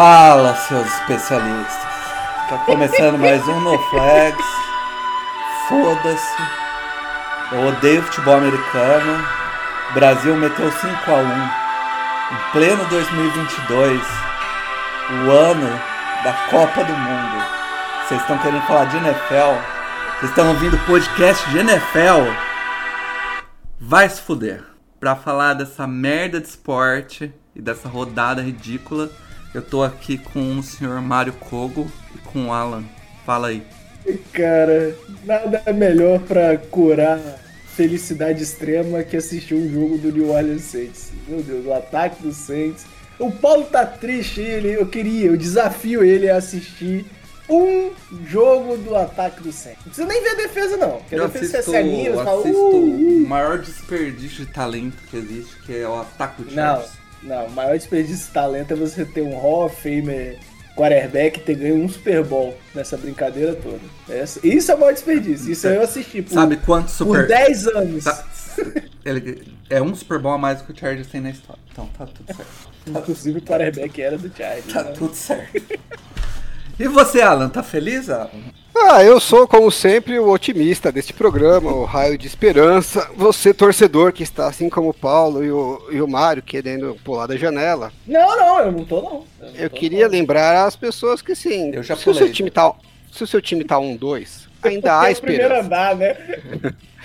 Fala, seus especialistas. Tá começando mais um No Flags. Foda-se. Eu odeio futebol americano. O Brasil meteu 5 a 1 em pleno 2022, o ano da Copa do Mundo. Vocês estão querendo falar de NFL? Vocês estão ouvindo podcast de NFL? Vai se fuder. Pra falar dessa merda de esporte e dessa rodada ridícula, eu tô aqui com o senhor Mário Kogo e com o Alan. Fala aí. Cara, nada melhor pra curar felicidade extrema que assistir um jogo do New Orleans Saints. Meu Deus, o ataque do Saints. O Paulo tá triste, ele, eu queria, eu desafio ele a assistir um jogo do ataque do Saints. Não precisa nem ver a defesa, não. Porque a Eu defesa assisto, é celinha, eu fala, assisto uh, uh. o maior desperdício de talento que existe, que é o ataque do Chargers. não, o maior desperdício de talento é você ter um Hall of Famer quarterback e ter ganho um Super Bowl nessa brincadeira toda. Essa- isso é o maior desperdício. Isso eu assisti por, Sabe quantos por super... 10 anos. Sa- Ele é um Super Bowl a mais que o Chargers tem na história. Então tá tudo certo. Inclusive o quarterback era do Chargers. Tá né? tudo certo. E você, Alan, tá feliz, Alan? Ah, eu sou, como sempre, o otimista deste programa, o raio de esperança. Você, torcedor, que está assim como o Paulo e o, e o Mário, querendo pular da janela. Não, não, eu não tô não. não Eu tô, queria não. lembrar às pessoas que, sim, Eu já se, o seu time tá, se o seu time tá 1-2, ainda há Porque é o primeiro esperança. andar, né?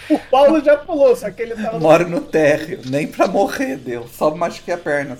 O Paulo já pulou, só que ele tava. Moro no térreo, nem pra morrer deu. Só machuquei a perna.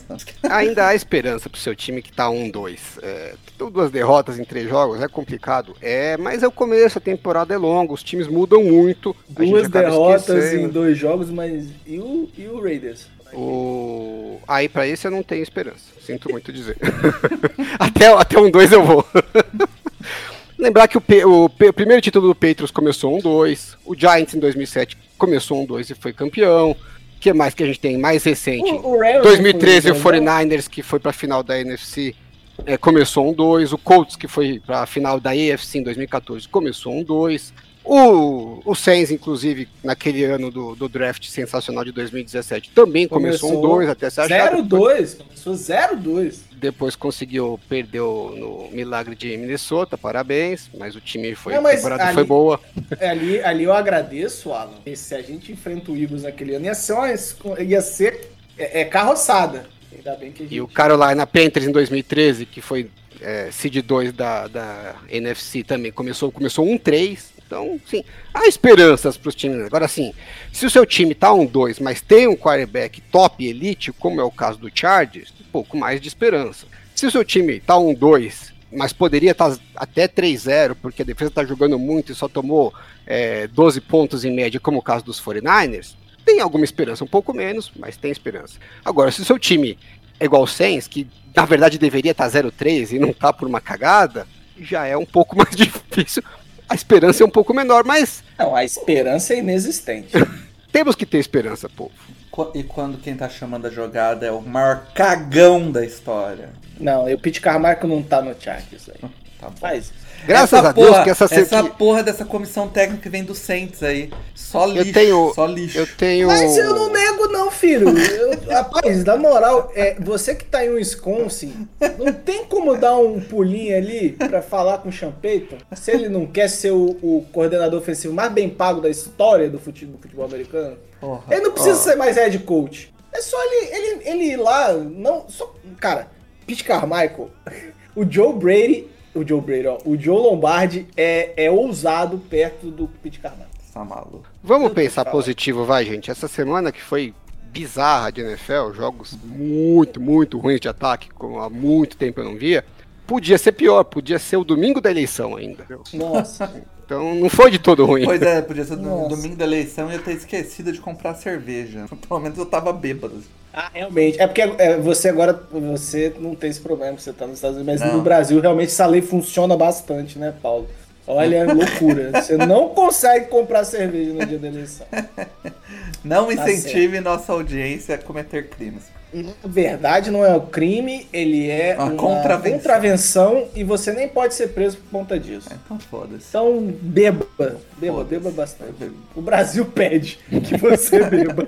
Ainda há esperança pro seu time que tá 1-2. É, duas derrotas em três jogos é complicado. É, mas é o começo, a temporada é longa, os times mudam muito. Duas derrotas esquecendo. em dois jogos, mas. E o, e o Raiders? O... Aí pra esse eu não tenho esperança. Sinto muito dizer. até, até um 2 eu vou. Lembrar que o, P- o P- o primeiro título do Patriots começou um 2. O Giants em 2007 começou um 2 e foi campeão. O que mais que a gente tem mais recente? O, o Rams 2013 o não foi, né? 49ers que foi pra final da NFC é, começou um 2. O Colts que foi pra final da AFC em 2014 começou um 2. O, o Saints, inclusive, naquele ano do, do draft sensacional de 2017, também começou, um Começou 2 até se achar. 0-2. Começou 0-2. Depois conseguiu, perdeu no milagre de Minnesota, parabéns, mas o time foi, Não, a temporada ali- foi boa. É, Ali, ali eu agradeço, Alan. Se a gente enfrenta o Eagles naquele ano, ia ser, uma, ia ser é, é carroçada. Gente... E o Carolina Panthers em 2013, que foi é, seed 2 da, da NFC também, começou, começou 1-3. Então, sim, há esperanças para os times. Agora, sim, se o seu time tá 1-2, mas tem um quarterback top elite, como é o caso do Chargers, um pouco mais de esperança. Se o seu time tá 1-2, mas poderia estar até 3-0, porque a defesa está jogando muito e só tomou é, 12 pontos em média, como o caso dos 49ers, tem alguma esperança, um pouco menos, mas tem esperança. Agora, se o seu time é igual o Saints, que na verdade deveria estar 0-3 e não tá por uma cagada, já é um pouco mais difícil. A esperança é um pouco menor, mas Não, a esperança é inexistente. temos que ter esperança, povo. E quando quem tá chamando a jogada é o maior cagão da história. Não, e o Pete Carmichael não tá no Chargers aí. Tá bom. Faz isso. Graças Essa a Deus porra- que essa, essa que porra dessa comissão técnica vem do Saints aí. Só lixo, tenho- só lixo. eu tenho Mas eu não nego, não, filho. Eu- rapaz, na moral, é, você que tá em Wisconsin, não tem como dar um pulinho ali pra falar com o Payton? Se ele não quer ser o, o coordenador ofensivo mais bem pago da história do futebol, do futebol americano, Porra. ele não precisa Ó. ser mais head coach. É só ele, ele, ele ir lá, não. Só, cara, Pete Carmichael, o Joe Brady, o Joe Brady, ó, o Joe Lombardi é, é ousado perto do Pete Carmichael. Tá maluco. Vamos Eu pensar positivo, vai, gente. Essa semana que foi bizarra de NFL, jogos muito, muito ruins de ataque, como há muito tempo eu não via, podia ser pior, podia ser o domingo da eleição ainda. Nossa. Então não foi de todo ruim. Pois é, podia ser no Nossa. domingo da eleição e eu ter esquecido de comprar cerveja. Pelo menos eu tava bêbado. Ah, realmente. É porque é, você agora você não tem esse problema, você tá nos Estados Unidos, mas Não. no Brasil realmente essa lei funciona bastante, né, Paulo? Olha, é loucura. Você não consegue comprar cerveja no dia da eleição. Não Tá incentive nossa audiência a cometer crimes. Na verdade não é o crime, ele é Uma uma, contravenção. contravenção. e você nem pode ser preso por conta disso. Então foda-se. Então, beba. Beba, beba bastante. O Brasil pede que você beba.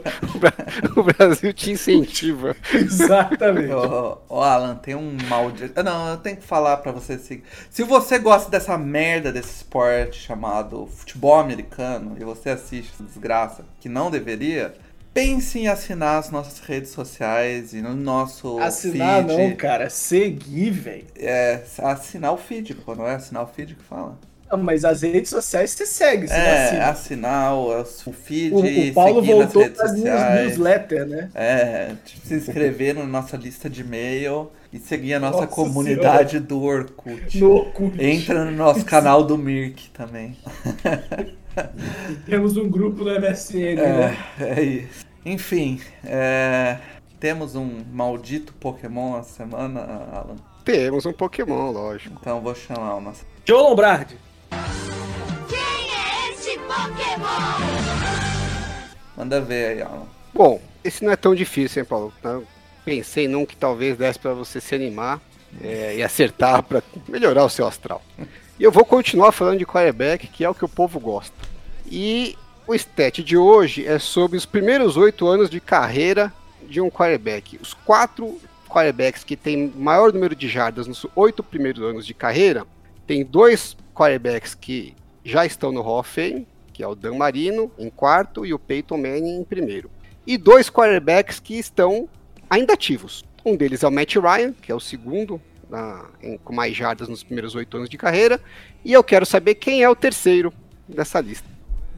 O Brasil te incentiva. Exatamente. Ô, ô, Alan, tem um mal de. Ah, Não, eu tenho que falar pra você seguir. Se você gosta dessa merda desse esporte chamado futebol americano e você assiste essa desgraça que não deveria, pense em assinar as nossas redes sociais e no nosso Assinar feed. não, cara. Seguir, velho. É, assinar o feed, pô, não é assinar o feed que fala? Não, Mas as redes sociais você segue, você É, assina. assinar o, o feed O, o Paulo voltou para as newsletter, né? É, tipo, se inscrever na nossa lista de e-mail e seguir a nossa Nossa comunidade do Orkut. No Orkut. Entra no nosso canal do Mirk também. Temos um grupo no MSN, né? É, é isso. Enfim, é, temos um maldito Pokémon essa semana, Alan. Temos um Pokémon, lógico. Então eu vou chamar o nosso. Joe Lombardi. Quem é esse Pokémon? Manda ver aí, Alan. Bom, esse não é tão difícil, hein, Paulo? Eu pensei num que talvez desse pra você se animar é, e acertar pra melhorar o seu astral. E eu vou continuar falando de quarterback, que é o que o povo gosta. E o stat de hoje é sobre os primeiros oito anos de carreira de um quarterback. Os quatro quarterbacks que têm maior número de jardas nos oito primeiros anos de carreira, tem dois quarterbacks que já estão no Hall of Fame, que é o Dan Marino em quarto e o Peyton Manning em primeiro. E dois quarterbacks que estão ainda ativos. Um deles é o Matt Ryan, que é o segundo na- em- com mais jardas nos primeiros oito anos de carreira. E eu quero saber quem é o terceiro dessa lista.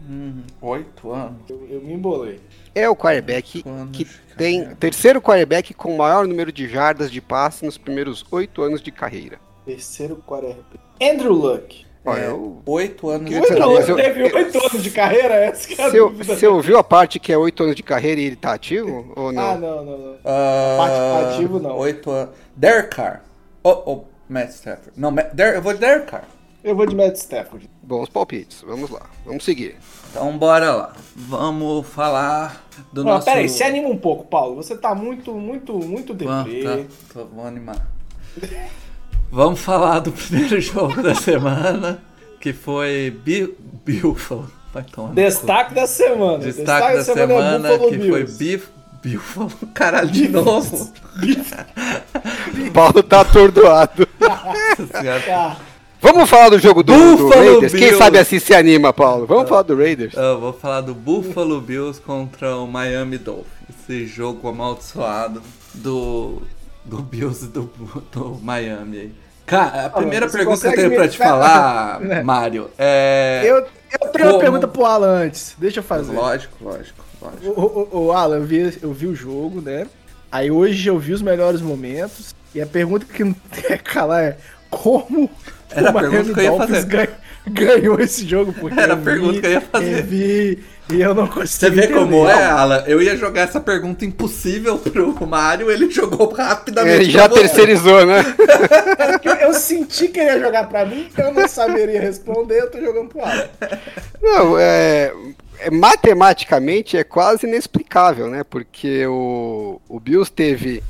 Hum, oito anos. Eu, eu me embolei. É o quarterback Oito anos que tem carreira. terceiro quarterback com o maior número de jardas de passe nos primeiros oito anos de carreira. Terceiro quarterback. Andrew Luck. Olha, É, eu- Oito anos de carreira. eu- teve oito anos de carreira? Essa que é a Você, você ouviu a parte que é oito anos de carreira e ele tá ativo? Ou não? Ah, não, não, não. Ah, Participativo, não. Oito anos. Derek Carr. Oh, oh, Matt Stafford. Não, Matt- Der- eu vou de Derek Carr. Eu vou de Matt Stafford. Bons palpites, vamos lá, vamos seguir. Então bora lá. Vamos falar do Ó, nosso... Peraí, se anima um pouco, Paulo. Você tá muito, muito, muito Ah, deprê. tá, tô, vou animar. Vamos falar do primeiro jogo da semana, que foi Bi- Buffalo. Destaque da semana. Destaque da semana, é Buffalo que foi Bills. Bif... Buffalo. Caralho, de novo. O Paulo tá atordoado. Ah, Vamos falar do jogo do, do Buffalo Raiders? Quem Bills. sabe assim se anima, Paulo? Vamos falar do Raiders? Eu vou falar do Buffalo Bills contra o Miami Dolphins. Esse jogo amaldiçoado do, do Bills e do, do Miami aí. Cara, a primeira você pergunta que eu tenho pra te falar, É. Mário, é. eu, eu tenho Como? uma pergunta pro Alan antes. Deixa eu fazer. Lógico, lógico, lógico. O, o, o Alan, eu vi, eu vi o jogo, né? Aí hoje eu vi os melhores momentos. E a pergunta que não tem que calar é como Era a pergunta que eu ia fazer. ganha- ganhou esse jogo. Porque Era a pergunta vi, que eu ia fazer. Eu vi e eu não consigo Você vê entender. como é, Alan? Eu ia jogar essa pergunta impossível pro Mário, ele jogou rapidamente. Ele já terceirizou, né? Porque Eu, eu senti que ele ia jogar pra mim, eu não saberia responder, eu tô jogando pro Alan. Não, é, é- matematicamente é quase inexplicável, né? Porque o, o Bills teve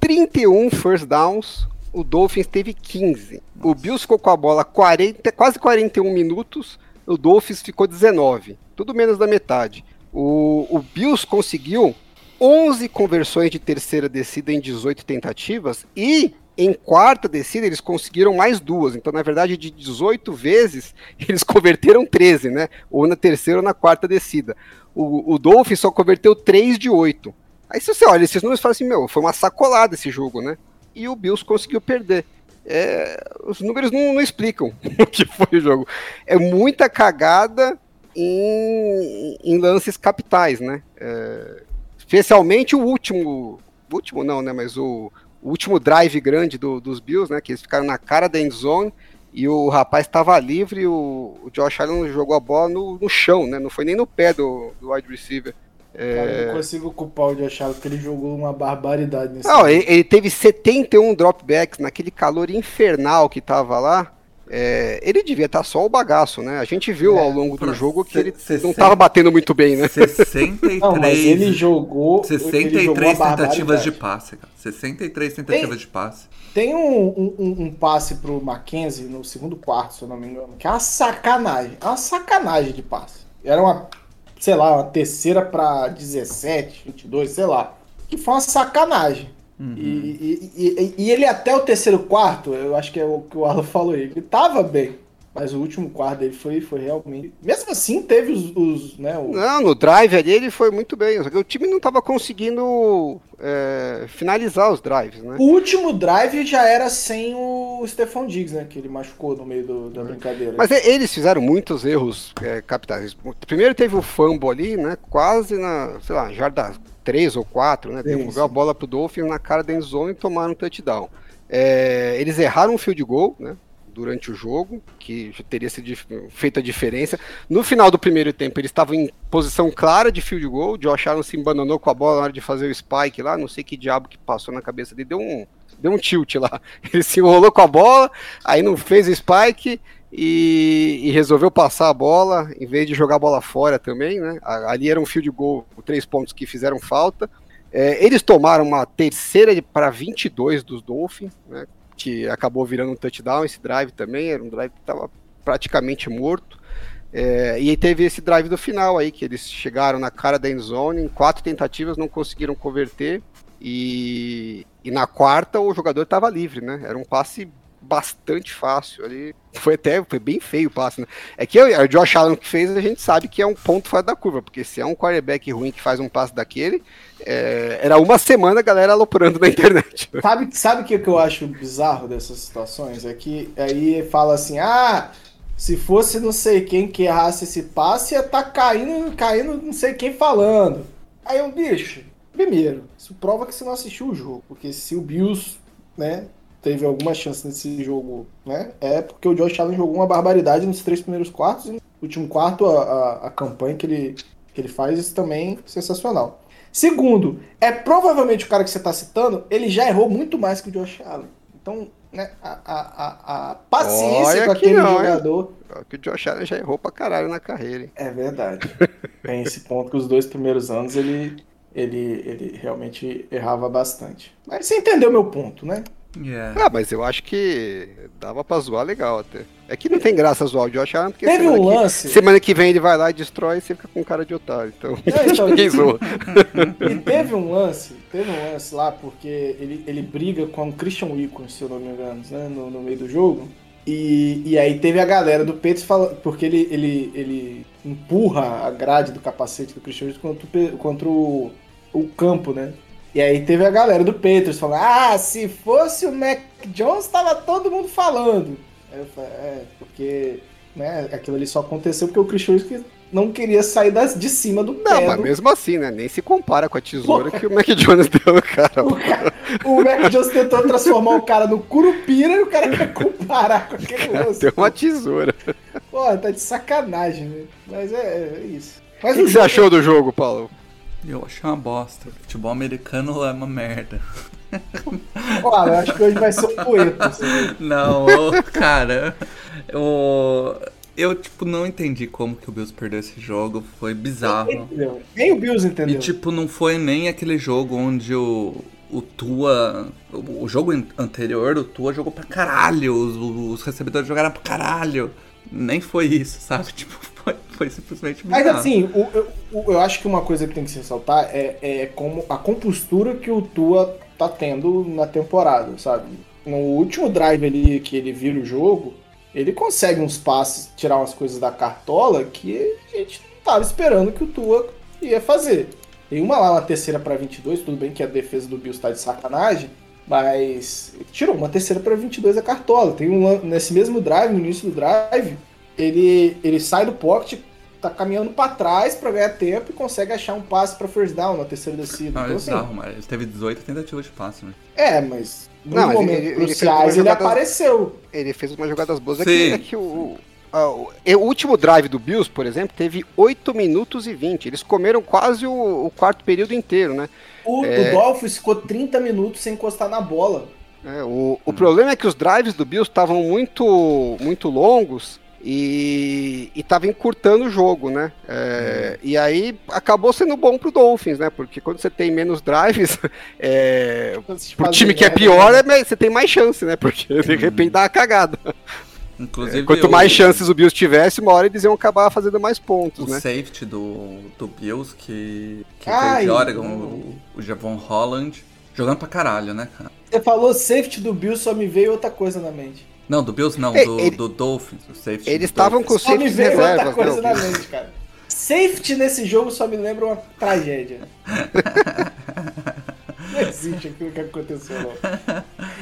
31 first downs, o Dolphins teve 15. O Bills ficou com a bola 40, quase 41 minutos, o Dolphins ficou 19, tudo menos da metade. O, o Bills conseguiu 11 conversões de terceira descida em 18 tentativas e em quarta descida eles conseguiram mais duas. Então, na verdade, de 18 vezes, eles converteram 13, né? Ou na terceira ou na quarta descida. O, o Dolphins só converteu 3 de 8. Aí se você olha esses números, você fala assim, meu, foi uma sacolada esse jogo, né? E o Bills conseguiu perder. É, os números não, não explicam o que foi o jogo. É muita cagada em, em lances capitais, né? É, especialmente o último, último não, né? Mas o, o último drive grande do- dos Bills, né? Que eles ficaram na cara da endzone e o rapaz estava livre o, o Josh Allen jogou a bola no, no chão, né? Não foi nem no pé do, do wide receiver. Cara, eu não consigo culpar o Josh Allen, porque ele jogou uma barbaridade nesse Não, jogo. ele, ele teve 71 dropbacks naquele calor infernal que tava lá. é, ele devia estar só o bagaço, né? A gente viu É, ao longo do jogo que ele não 60 estava batendo muito bem, né? 63, Não, mas ele jogou. ele jogou 63 tentativas de barbaridade. passe, cara. 63 tentativas de passe. Tem um, um- um- um passe pro Mackenzie no segundo quarto, se eu não me engano, que é uma sacanagem. É uma sacanagem de passe. Era uma, sei lá, uma terceira pra 17, 22, sei lá. Que foi uma sacanagem. Uhum. E, e- e- e ele até o terceiro quarto, eu acho que é o que o Alan falou aí, ele tava bem. Mas o último quarto dele foi, foi realmente. Mesmo assim, teve os. os, né, o- Não, no drive ali ele foi muito bem. Só que o time não estava conseguindo é, finalizar os drives, né? O último drive já era sem o Stephon Diggs, né? Que ele machucou no meio do- da brincadeira. Mas eles fizeram muitos erros é, capitais. Primeiro teve o fumble ali, né? Quase na, sei lá, jarda 3 ou 4, né? Devolveu a bola pro Dolphins na cara da end zone e tomaram um touchdown. É, eles erraram um field goal, né? Durante o jogo, que teria sido feito a diferença. No final do primeiro tempo, eles estavam em posição clara de field goal. O Josh Allen se embananou com a bola na hora de fazer o spike lá. Não sei que diabo que passou na cabeça dele. Deu um, deu um tilt lá. Ele se enrolou com a bola, aí não fez o spike e, e resolveu passar a bola, em vez de jogar a bola fora também, né? Ali era um field goal, três pontos que fizeram falta. É, eles tomaram uma terceira para 22 dos Dolphins, né? Que acabou virando um touchdown esse drive também, era um drive que estava praticamente morto. É, e teve esse drive do final aí, que eles chegaram na cara da endzone, em quatro tentativas não conseguiram converter, e, e na quarta o jogador estava livre, né? Era um passe bastante fácil ali. Foi até foi bem feio o passe, né? É que o Josh Allen que fez, a gente sabe que é um ponto fora da curva, porque se é um quarterback ruim que faz um passe daquele, é, era uma semana a galera aloprando na internet. Sabe, sabe o que, que eu acho bizarro dessas situações? É que aí fala assim, ah, se fosse não sei quem que errasse esse passe, ia tá caindo, caindo não sei quem falando. Aí eu, bicho, primeiro, isso prova que você não assistiu o jogo. Porque se o Bills, né, teve alguma chance nesse jogo, né, é porque o Josh Allen jogou uma barbaridade nos três primeiros quartos. E no último quarto, a, a, a campanha que ele, que ele faz, isso também é sensacional. Segundo, é provavelmente o cara que você está citando, ele já errou muito mais que o Josh Allen. Então, né, a, a, a, a paciência Olha com que aquele não, jogador. Que o Josh Allen já errou pra caralho na carreira, hein? É verdade. Tem esse ponto que os dois primeiros anos ele, ele, ele realmente errava bastante. Mas você entendeu meu ponto, né? Yeah. Ah, mas eu acho que dava pra zoar legal até. É que não tem graça zoar o Josh Allen, porque Teve semana, um que, lance. semana que vem ele vai lá e destrói e você fica com cara de otário. Então, É, então, ninguém e- zoa. E teve um lance, teve um lance lá, porque ele, ele briga com o Christian Wickens, se eu não me engano, né, no, no meio do jogo. E, e aí teve a galera do Peitos falando, porque ele, ele, ele empurra a grade do capacete do Christian Wickens contra, o contra o, o campo, né? E aí teve a galera do Petros falando, ah, se fosse o Mac Jones, tava todo mundo falando. Aí eu falei, é, porque né, aquilo ali só aconteceu porque o Christian Wickens não queria sair das, de cima do Não, mas mesmo assim, né? Nem se compara com a tesoura que o Mac Jones deu no cara. O, cara, o Mac Jones tentou transformar o cara no Curupira e o cara quer comparar com aquele lance. Deu uma tesoura. Pô, tá de sacanagem, né? Mas é, é isso. O Mas que, que você achou do jogo, Paulo? Eu achei uma bosta. Futebol americano é uma merda. Olha, eu acho que hoje vai ser um poeta. assim. Não, cara, eu, eu tipo não entendi como que o Bills perdeu esse jogo, foi bizarro. Entendeu? Nem o Bills E entendeu. tipo, não foi nem aquele jogo onde o, o Tua. O, jogo an- anterior, o Tua jogou pra caralho, os, os recebedores jogaram pra caralho. Nem foi isso, sabe? Tipo, foi, simplesmente bizarro. Mas assim, o- eu, o- eu acho que uma coisa que tem que se ressaltar é, é como a compostura que o Tua tá tendo na temporada, sabe? No último drive ali que ele vira o jogo, ele consegue uns passes, tirar umas coisas da cartola que a gente não tava esperando que o Tua ia fazer. Tem uma lá, uma terceira para 22, tudo bem que a defesa do Bills tá de sacanagem, mas tirou uma terceira para 22 da cartola. Tem um nesse mesmo drive, no início do drive, ele, ele sai do pocket, tá caminhando para trás para ganhar tempo e consegue achar um passe para first down na terceira descida. Não, Então, é assim, bizarro, mas ele teve 18 tentativas de passe, né? é, mas nos Não, mas momentos ele- ele fez cruciais uma ele, jogada- apareceu. Ele fez umas jogadas boas. É Sim. que, é que o, a- o, o último drive do Bills, por exemplo, teve 8 minutos e 20. Eles comeram quase o, o quarto período inteiro, né? O, É. o Dolphins ficou 30 minutos sem encostar na bola. É, o, o problema é que os drives do Bills estavam muito, muito longos e estava encurtando o jogo, né? É, E aí acabou sendo bom pro Dolphins, né? Porque quando você tem menos drives, é, pro time que é pior, é, você tem mais chance, né? Porque de repente dá uma cagada. Inclusive, Quanto mais chances o Bills tivesse, uma hora eles iam acabar fazendo mais pontos, O né? safety do, do Bills, que, que Ai, veio de Oregon, não. o, o Javon Holland, jogando pra caralho, né, cara? Você falou safety do Bill, só me veio outra coisa na mente. Não, do Bills não, É, do, ele- do Dolphins, o safety Eles do estavam com Só me safeties veio outra reservas, coisa na o mente, cara. Safety nesse jogo só me lembra uma tragédia. Não existe aquilo que aconteceu, não.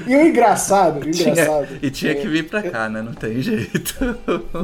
E o engraçado, o engraçado. Tinha, e tinha é- que vir pra cá, né? Não tem jeito.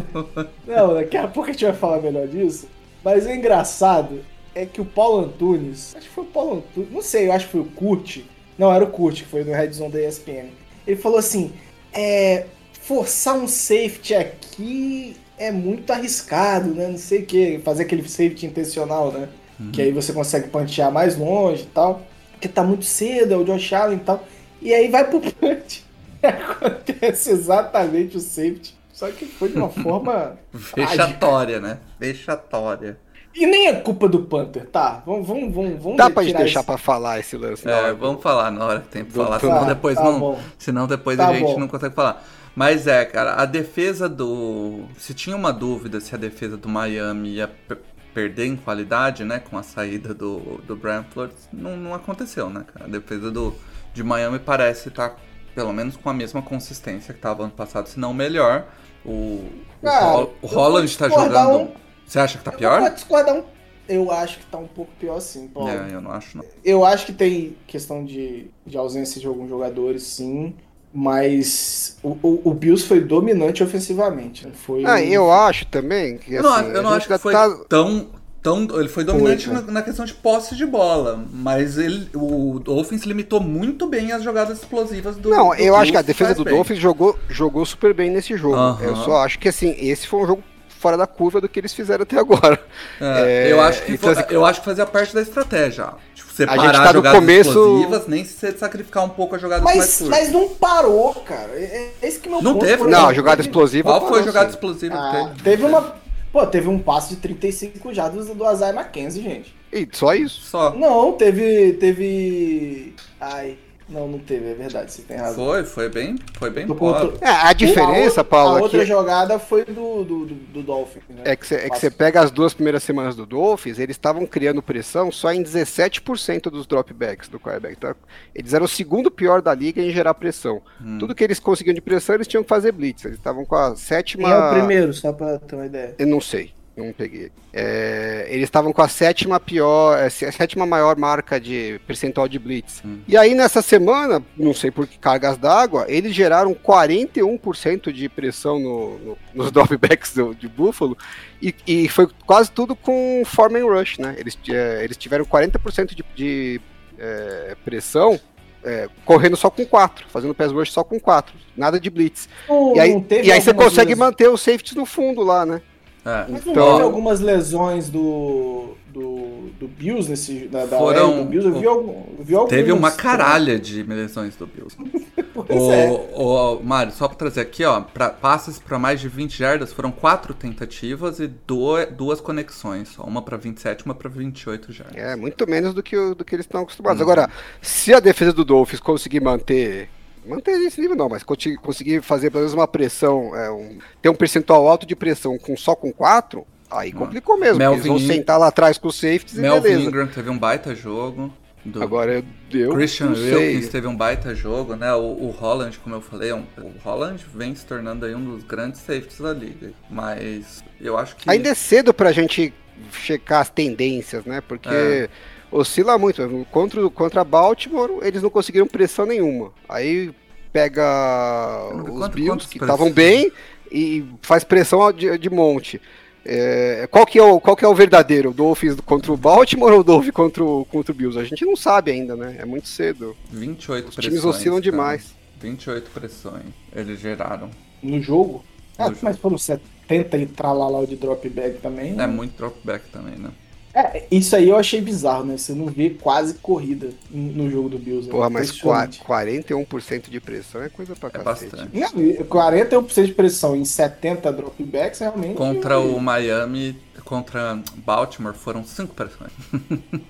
Não, daqui a pouco a gente vai falar melhor disso. Mas o engraçado é que o Paulo Antunes, acho que foi o Paulo Antunes, não sei, eu acho que foi o Kurt. Não, era o Kurt, que foi no Red Zone da ESPN. Ele falou assim: é, forçar um safety aqui é muito arriscado, né? Não sei o que, fazer aquele safety intencional, né? Que aí você consegue pantear mais longe e tal. Porque tá muito cedo, é o Josh Allen e tal. E aí vai pro punch. Acontece exatamente o safety. Só que foi de uma forma. Vexatória, né? Vexatória. E nem é culpa do Panther, tá? Vamos, vamos, vamos, vamos Dá pra gente deixar esse- pra falar esse lance. É, hora. vamos falar na hora que tem pra falar, Tá, senão depois tá não. bom. Senão depois Tá a gente bom. não consegue falar. Mas é, cara, a defesa do. Se tinha uma dúvida se a defesa do Miami ia per- perder em qualidade, né? Com a saída do, do Brian Flores, não, não aconteceu, né, cara? A defesa do, de Miami parece estar, pelo menos, com a mesma consistência que estava ano passado, se não melhor. O, o, Hol- o Holland tá discordar jogando. um- Você acha que tá Eu pior? vou discordar um. Eu acho que tá um pouco pior sim, Paulo. É, eu não acho, não. Eu acho que tem questão de, de ausência de alguns jogadores, sim. Mas o, o, o Bills foi dominante ofensivamente. né? Foi, Ah, eu acho também que Eu não, assim, eu não a acho que foi tá- tão, tão. Ele foi dominante Foi, na, na questão de posse de bola, mas ele, o Dolphins limitou muito bem as jogadas explosivas do. Não, do eu acho que a Bills, defesa do bem. Dolphins jogou, jogou super bem nesse jogo. Aham. Eu só acho que assim, esse foi um jogo fora da curva do que eles fizeram até agora. É, É, eu, acho que então, assim, eu acho que fazia parte da estratégia. Tipo, separar gente tá no jogadas começo- explosivas, nem se sacrificar um pouco as jogadas mais Mas, curtas. mas não parou, cara. É, é esse que é meu Não ponto, teve, Não, a jogada explosiva. Qual foi a parou, jogada sim. explosiva que Ah, teve? teve uma. Pô, teve um passe de 35 jardas do Azai McKenzie, gente. E só isso. Só. Não, teve. Teve. Ai. Não, não teve, é verdade, você tem razão. Foi, foi bem, foi bem pobre. É, a diferença, a outra, Paulo, A outra aqui jogada foi do, do, do, do Dolphin. Né? é que você é que pega as duas primeiras semanas do Dolphins, eles estavam criando pressão só em 17% dos dropbacks do quarterback. Tá? Eles eram o segundo pior da liga em gerar pressão. Hum. Tudo que eles conseguiam de pressão, eles tinham que fazer blitz. Eles estavam com a sétima. Quem é o primeiro, só pra ter uma ideia? Eu não sei, não peguei. É, eles estavam com a sétima pior, é, a sétima maior marca de percentual de blitz. Hum. E aí nessa semana, não sei por que cargas d'água, eles geraram 41% de pressão no- no- nos dropbacks do- de Buffalo e, e foi quase tudo com Foreman Rush, né? Eles, é, eles tiveram 40% de, de é, pressão é, correndo só com 4, fazendo pass rush só com 4, nada de blitz. E aí, e aí você consegue manter os safeties no fundo lá, né? É. Mas não Então- teve algumas lesões do, do, do Bills nesse, da, da Foram- do Bills? Eu vi, algum, vi algumas. Teve uma caralha de lesões do Bills. Pois é. O, o Mário, só pra trazer aqui, ó, pra, passes pra mais de 20 jardas foram quatro tentativas e duas, duas conexões, só uma pra 27 e uma pra 28 jardas. É, muito menos do que, o- do que eles estão acostumados. Uhum. Agora, se a defesa do Dolphins conseguir manter. Manter esse nível não, mas conseguir fazer pelo menos uma pressão, é, um- ter um percentual alto de pressão com, só com 4, aí complicou mesmo. porque Eles vão Melvin- sentar lá atrás com os safeties e Melvin beleza. Ingram teve um baita jogo. Do Agora eu, Christian. Wilkins teve um baita jogo, né? O, o Holland, como eu falei, é um- o Holland vem se tornando aí um dos grandes safeties da liga. Mas eu acho que. Ainda é cedo pra gente checar as tendências, né? Porque É. oscila muito. Contra, contra Baltimore, eles não conseguiram pressão nenhuma. Aí pega Quanto- os Bills, que estavam bem, e faz pressão de, de monte. É, qual, que é o, qual que é o verdadeiro? O Dolphins contra o Baltimore ou o Dolphins contra o, contra o Bills? A gente não sabe ainda, né? É muito cedo. 28 Os pressões. times oscilam cara. demais. 28 pressões eles geraram. No jogo? Ah, No mas foram 70 e tralalá de dropback também. É muito dropback também, né? É, isso aí eu achei bizarro, né? Você não vê quase corrida no jogo do Bills. né? Porra, mas qua- Impressionante. 41% de pressão é coisa pra É cacete. bastante. Não, e 41% de pressão em 70 dropbacks, realmente. Contra o Miami, contra Baltimore, foram cinco pressões.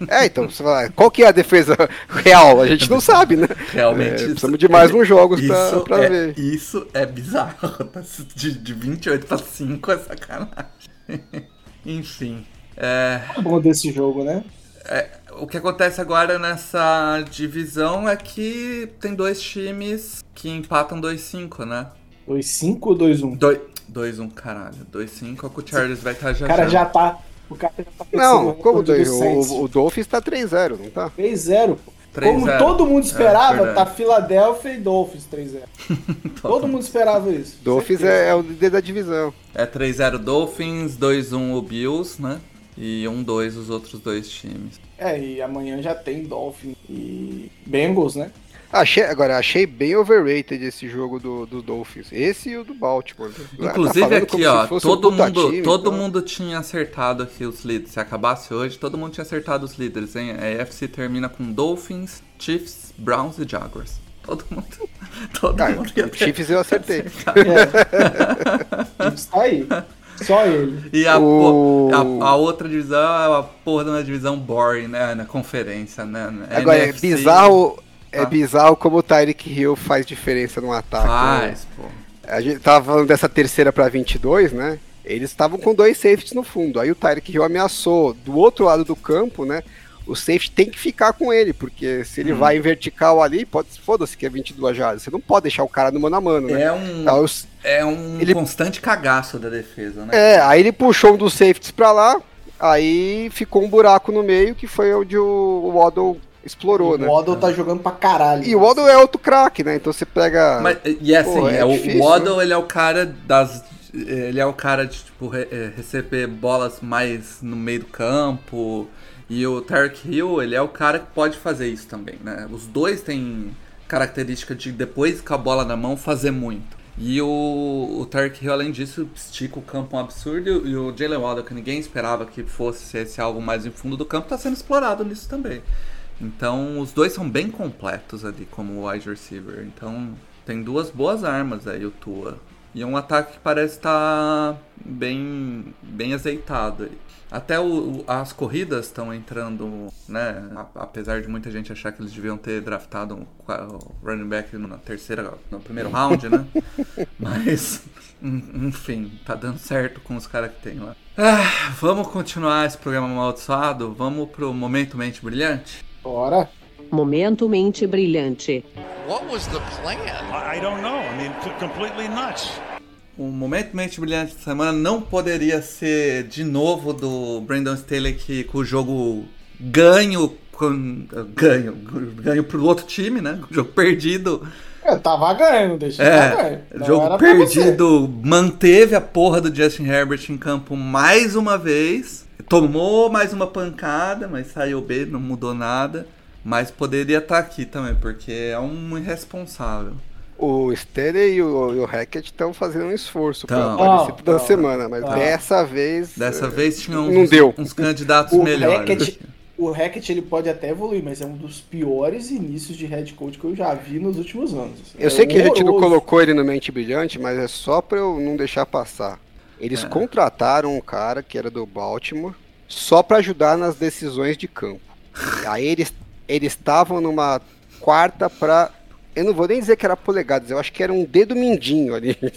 É, então, você fala, qual que é a defesa real? A gente não sabe, né? Realmente. É, isso- precisamos de mais uns jogos pra, isso pra é, ver. Isso é bizarro. De, de 28 pra 5 é sacanagem. Enfim. É, O bom desse jogo, né? o que acontece agora nessa divisão é que tem dois times que empatam 2-5, né? 2-5 ou 2-1? 2-1, caralho. 2-5 é o que o Charles vai estar já O cara já tá. O cara já tá pensando Não, como dois? do. O, o Dolphins tá 3-0, não tá? 3-0. pô. 3-0. Como todo mundo É, esperava, verdade. tá Philadelphia e Dolphins 3-0. todo mundo esperava isso. Dolphins é, é o líder da divisão. É 3-0 Dolphins, 2-1 o Bills, né? E 1-2 os outros dois times. É, e amanhã já tem Dolphins e Bengals, né? Achei, agora, achei bem overrated esse jogo do, do Dolphins. Esse e o do Baltimore. né? Tá Inclusive falando aqui, ó, um todo mundo, time, todo então. mundo tinha acertado aqui os líderes. Se acabasse hoje, todo mundo tinha acertado os líderes, hein? A AFC termina com Dolphins, Chiefs, Browns e Jaguars. Todo mundo, todo Ah, mundo ia o ter Chiefs eu acertei. É. Tá aí. Só ele. E a, O- a, a outra divisão é a porra de uma divisão boring, né? Na conferência, né? Agora, é NFC, bizarro, é Tá. bizarro como o Tyreek Hill faz diferença no ataque. né? Faz, pô. A gente tava falando dessa terceira pra 22, né? Eles estavam com dois safeties no fundo. Aí o Tyreek Hill ameaçou do outro lado do campo, né? O safety tem que ficar com ele, porque se Hum. ele vai em vertical ali, pode foda-se que é 22 jardas. Você não pode deixar o cara no mano a mano, né? É um, Aí os- é um ele- constante cagaço da defesa, né? É, aí ele puxou um dos safeties pra lá, aí ficou um buraco no meio, que foi onde o, Waddle explorou, né? O Waddle tá jogando pra caralho. E o Waddle é outro craque, né? Então você pega... Mas, e assim, Pô, é é o Waddle, ele é o cara das. Ele é o cara de tipo, re- é, receber bolas mais no meio do campo. E o Tarek Hill, ele é o cara que pode fazer isso também, né? Os dois têm característica de depois com a bola na mão fazer muito. E o, o Tarek Hill, além disso, estica o campo um absurdo. E o Jalen Waddle, que ninguém esperava que fosse esse algo mais em fundo do campo, tá sendo explorado nisso também. Então, os dois são bem completos ali como wide receiver. Então, tem duas boas armas aí o Tua. E um ataque que parece estar bem, bem azeitado aí. Até o- as corridas estão entrando, né? Apesar de muita gente achar que eles deviam ter draftado um running back na terceira, no primeiro round, né? Mas, en- enfim, tá dando certo com os caras que tem lá. Ah, vamos continuar esse programa amaldiçoado? Vamos pro Momento Mente Brilhante? Bora. Momento mente brilhante. What was the plan? I don't know. I mean, completely nuts. O momento mente brilhante da semana não poderia ser de novo do Brandon Staley que com o jogo ganho com, ganho ganho pro outro time, né? O jogo perdido. Eu tava ganhando, deixa É. Não jogo perdido, manteve a porra do Justin Herbert em campo mais uma vez. Tomou mais uma pancada, mas saiu bem, não mudou nada. Mas poderia estar aqui também, porque é um irresponsável. O Staley e o, e o Hackett estão fazendo um esforço aparecer Tão, toda tão. semana, mas Tão. dessa vez. Dessa é, vez tinha uns, não deu. uns candidatos O melhores. Hackett, o Hackett ele pode até evoluir, mas é um dos piores inícios de head coach que eu já vi nos últimos anos. Eu É sei que a gente não horroroso. colocou ele no Mente Brilhante, mas é só pra eu não deixar passar. Eles É. contrataram um cara que era do Baltimore só pra ajudar nas decisões de campo. Aí eles eles estavam numa quarta pra. Eu não vou nem dizer que era polegadas, eu acho que era um dedo mindinho ali.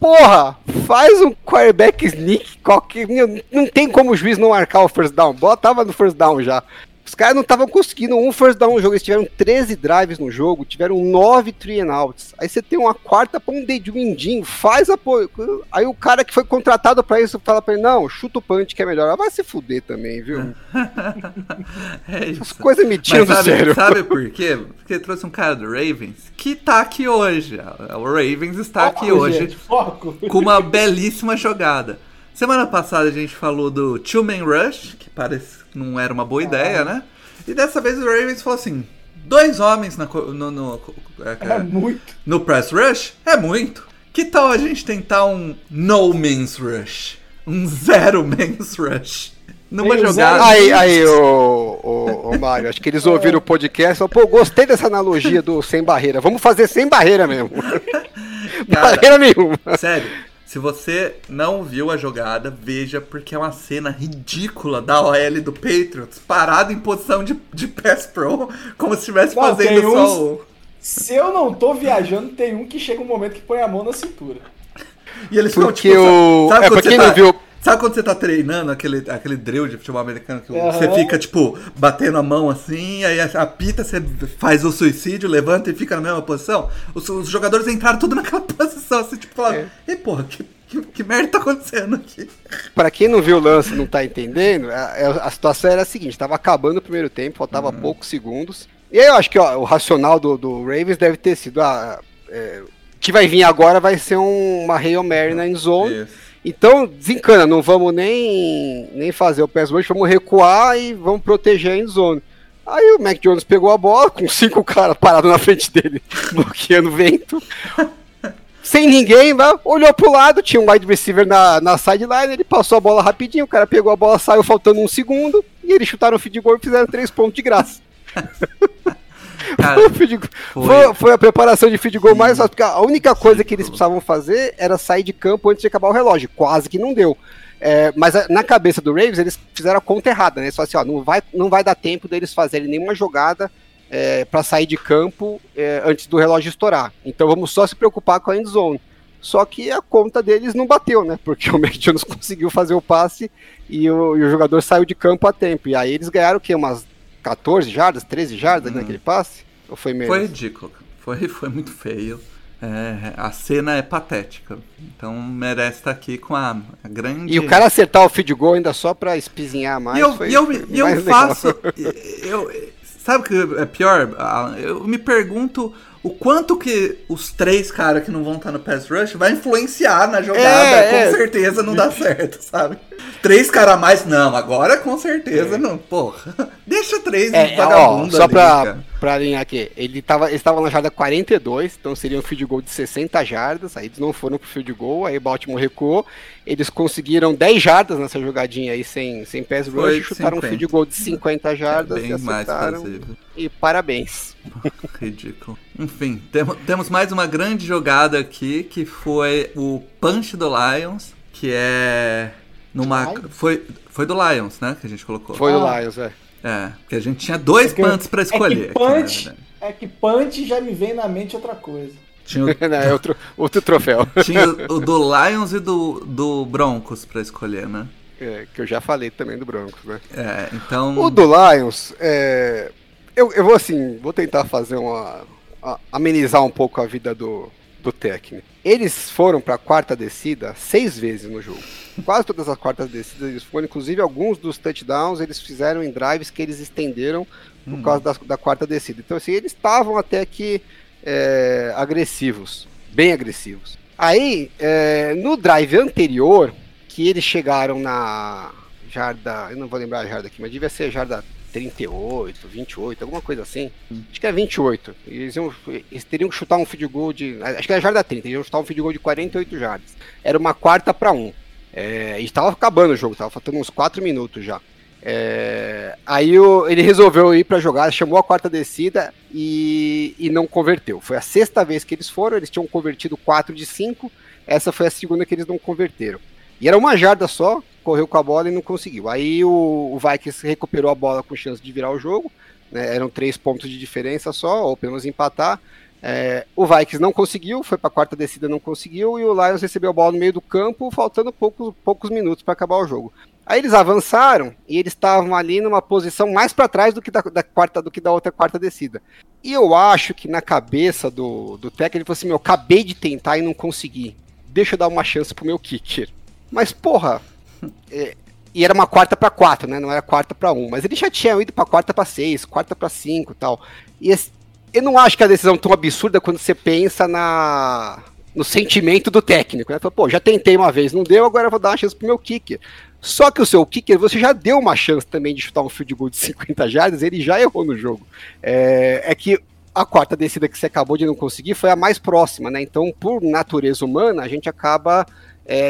Porra, faz um quarterback sneak, qualquer, não tem como o juiz não marcar o first down. Bola tava no first down já. Os caras não estavam conseguindo um first down no jogo, eles tiveram 13 drives no jogo, tiveram 9 three and outs. Aí você tem uma quarta pra um dedinho faz apoio. Aí o cara que foi contratado pra isso fala pra ele: "Não, chuta o punch que é melhor". Ah, Vai se fuder também, viu? É As isso. coisas me tiram Mas do sabe, sério. sabe por quê? Porque trouxe um cara do Ravens que tá aqui hoje. O Ravens está aqui Foco, hoje gente, foco. com uma belíssima jogada. Semana passada a gente falou do Two-Man Rush, que parece que não era uma boa ideia, né? E dessa vez o Ravens falou assim: dois homens na no, no, é, É muito. no press rush é muito. Que tal a gente tentar um no man's rush? Um zero man's rush. numa Tem jogada. Aí, aí, ô, ô, ô Mário, acho que eles ouviram o podcast e falaram, pô, gostei dessa analogia do sem barreira. Vamos fazer sem barreira mesmo. Cara, barreira nenhuma. Sério, se você não viu a jogada, veja, porque é uma cena ridícula da OL do Patriots parado em posição de, de pass pro, como se estivesse Não, fazendo só uns- o. Se eu não tô viajando, tem um que chega um momento que põe a mão na cintura. E eles ficam, Porque tipo, o- sabe é, quando pra você quem não tá- viu- Sabe quando você tá treinando aquele, aquele drill de futebol americano que Aham. você fica, tipo, batendo a mão assim, aí apita, você faz o suicídio, levanta e fica na mesma posição? Os, os jogadores entraram tudo naquela posição, assim, tipo, falando, É. ei, porra, que, que, que merda tá acontecendo aqui? Pra quem não viu o lance e não tá entendendo, a, a situação era a seguinte: tava acabando o primeiro tempo, faltava Uhum. poucos segundos. E aí eu acho que ó, o racional do, do Ravens deve ter sido: ah, é, o que vai vir agora vai ser um- uma Hail Mary na end zone. Isso. Então, desencana, não vamos nem, nem fazer o pass rush, vamos recuar e vamos proteger a end zone. Aí o Mac Jones pegou a bola com cinco caras parados na frente dele, bloqueando o vento. Sem ninguém, né? olhou pro lado, tinha um wide receiver na, na sideline, ele passou a bola rapidinho, o cara pegou a bola, saiu faltando um segundo, e eles chutaram o feed goal e fizeram três pontos de graça. Cara, O feed foi- foi, foi a preparação de feed goal mais fácil, porque a única coisa que eles precisavam fazer era sair de campo antes de acabar o relógio. Quase que não deu. É, mas a- na cabeça do Ravens, eles fizeram a conta errada, né? Falaram assim, ó, não vai, não vai dar tempo deles fazerem nenhuma jogada é, para sair de campo é, antes do relógio estourar. Então vamos só se preocupar com a end zone. Só que a conta deles não bateu, né? Porque o Mac Jones conseguiu fazer o passe e o, e o jogador saiu de campo a tempo. E aí eles ganharam o quê? Umas 14 jardas, 13 jardas ali naquele passe? Ou foi menos? Foi ridículo. Foi, foi muito feio. É, a cena é patética. Então merece estar aqui com a, a grande. E o cara acertar o feed goal ainda só pra espizinhar mais. E eu, foi- e eu, foi eu faço. Eu, sabe o que é pior? Alan? Eu me pergunto o quanto que os três caras que não vão estar no pass rush vai influenciar na jogada. É, com é. certeza não dá certo, sabe? Três caras a mais, não. Agora com certeza não. Porra. Deixa três É, ó, vagabundos só ali, pra, cara. pra alinhar aqui, ele tava, eles estavam na jarda 42, então seria um field goal de 60 jardas, aí eles não foram pro field goal, aí o Baltimore recuou, eles conseguiram 10 jardas nessa jogadinha aí sem, sem pass rush, Foi chutaram 50. um field goal de 50 jardas Bem e mais acertaram, e parabéns. Ridículo. Enfim, temo- temos mais uma grande jogada aqui que foi o punch do Lions, que é numa foi foi do Lions, né, que a gente colocou. Foi o Ah. Lions, é. É, porque a gente tinha dois É punts pra escolher. É que aqui, punch, verdade. é que punch já me vem na mente outra coisa. Tinha, o, Não, é outro, outro troféu, tinha o do Lions e do, do Broncos pra escolher, né? É, que eu já falei também do Broncos, né. É, então O do Lions, é, eu, eu vou assim, vou tentar fazer uma. a- amenizar um pouco a vida do, do técnico. Eles foram para a quarta descida seis vezes no jogo. Quase todas as quartas descidas eles foram, inclusive alguns dos touchdowns eles fizeram em drives que eles estenderam por causa da, da quarta descida. Então, assim, eles estavam até que é, agressivos, bem agressivos. Aí, é, no drive anterior, que eles chegaram na jarda, eu não vou lembrar a jarda aqui, mas devia ser a jarda 38, 28, alguma coisa assim. Acho que é 28. Eles, iam, eles teriam que chutar um field goal de. Acho que era a jarda 30, eles iam chutar um field goal de 48 jardas. Era uma quarta para um. É, e estava acabando o jogo, estava faltando uns 4 minutos já. É, aí o- ele resolveu ir para jogar, chamou a quarta descida e, e não converteu. Foi a sexta vez que eles foram, eles tinham convertido 4 de 5, essa foi a segunda que eles não converteram. E era uma jarda só, correu com a bola e não conseguiu. Aí o, o Vikings recuperou a bola com chance de virar o jogo, né, eram três pontos de diferença só, ou pelo menos empatar. É, o Vikings não conseguiu, foi para a quarta descida, não conseguiu, e o Lions recebeu a bola no meio do campo, faltando poucos, poucos minutos para acabar o jogo. Aí eles avançaram e eles estavam ali numa posição mais para trás do que da, da quarta do que da outra quarta descida. E eu acho que na cabeça do, do técnico ele falou assim: meu, acabei de tentar e não consegui. Deixa eu dar uma chance pro meu kicker. Mas, porra, é, e era uma quarta para quatro, né? Não era quarta para um. Mas ele já tinha ido para quarta para seis, quarta para cinco tal. E esse- eu não acho que a decisão tão absurda quando você pensa na no sentimento do técnico, né? Fala, Pô, já tentei uma vez, não deu, agora eu vou dar uma chance pro meu kicker. Só que o seu kicker, você já deu uma chance também de chutar um field goal de 50 jardas, ele já errou no jogo. É, é que a quarta descida que você acabou de não conseguir foi a mais próxima, né? Então, por natureza humana, a gente acaba é,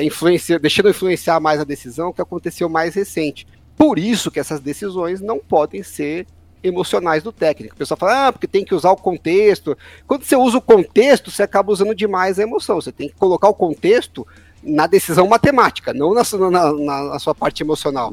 deixando influenciar mais a decisão que aconteceu mais recente. Por isso que essas decisões não podem ser emocionais do técnico. O pessoal fala, ah, porque tem que usar o contexto. Quando você usa o contexto, você acaba usando demais a emoção. Você tem que colocar o contexto na decisão matemática, não na, na- na- sua parte emocional.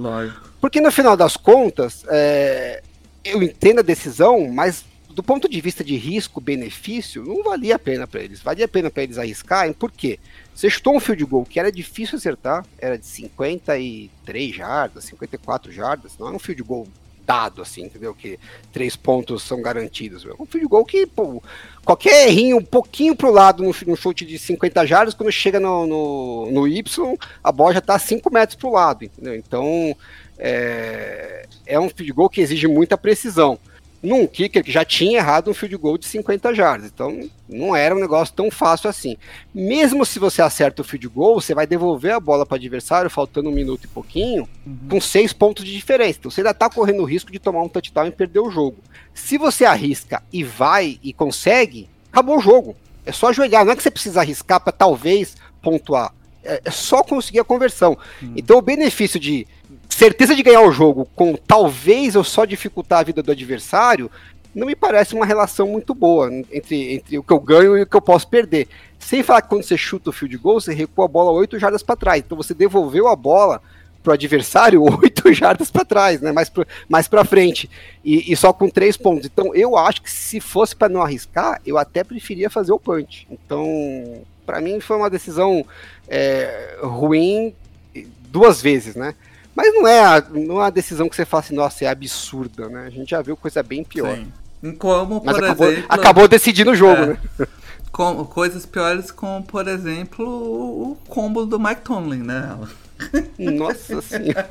Porque no final das contas, é, eu entendo a decisão, mas do ponto de vista de risco-benefício, não valia a pena para eles. Valia a pena para eles arriscarem, por quê? Você chutou um field goal que era difícil acertar, era de 53 jardas, 54 jardas, não era um field goal dado, assim, entendeu? Que três pontos são garantidos. É um field goal que, pô, qualquer errinho um pouquinho pro lado no, no chute de 50 jardas, quando chega no, no, no Y, a bola já tá 5 metros pro lado, entendeu? Então, é, é um field goal que exige muita precisão. Num kicker que já tinha errado um field goal de 50 jardas, então não era um negócio tão fácil assim. Mesmo se você acerta o field goal, você vai devolver a bola para o adversário, faltando um minuto e pouquinho, com seis pontos de diferença. Então você ainda está correndo o risco de tomar um touchdown e perder o jogo. Se você arrisca e vai e consegue, acabou o jogo. É só ajoelhar, não é que você precisa arriscar para talvez pontuar. É, é só conseguir a conversão. Então o benefício de certeza de ganhar o jogo com talvez eu só dificultar a vida do adversário, não me parece uma relação muito boa entre, entre o que eu ganho e o que eu posso perder. Sem falar que quando você chuta o field goal, você recua a bola 8 jardas para trás. Então você devolveu a bola pro adversário 8 jardas para trás, né? Mais, pro, mais para frente. E, e só com 3 pontos. Então eu acho que se fosse para não arriscar, eu até preferia fazer o punch. Então, para mim foi uma decisão é, ruim duas vezes, né? Mas não é, a, não é uma decisão que você fala assim, nossa, é absurda, né? A gente já viu coisa bem pior. Sim. Como, Mas por acabou, exemplo. acabou decidindo o jogo, É. né? com- coisas piores como, por exemplo, o, o combo do Mike Tomlin, né? Nossa senhora.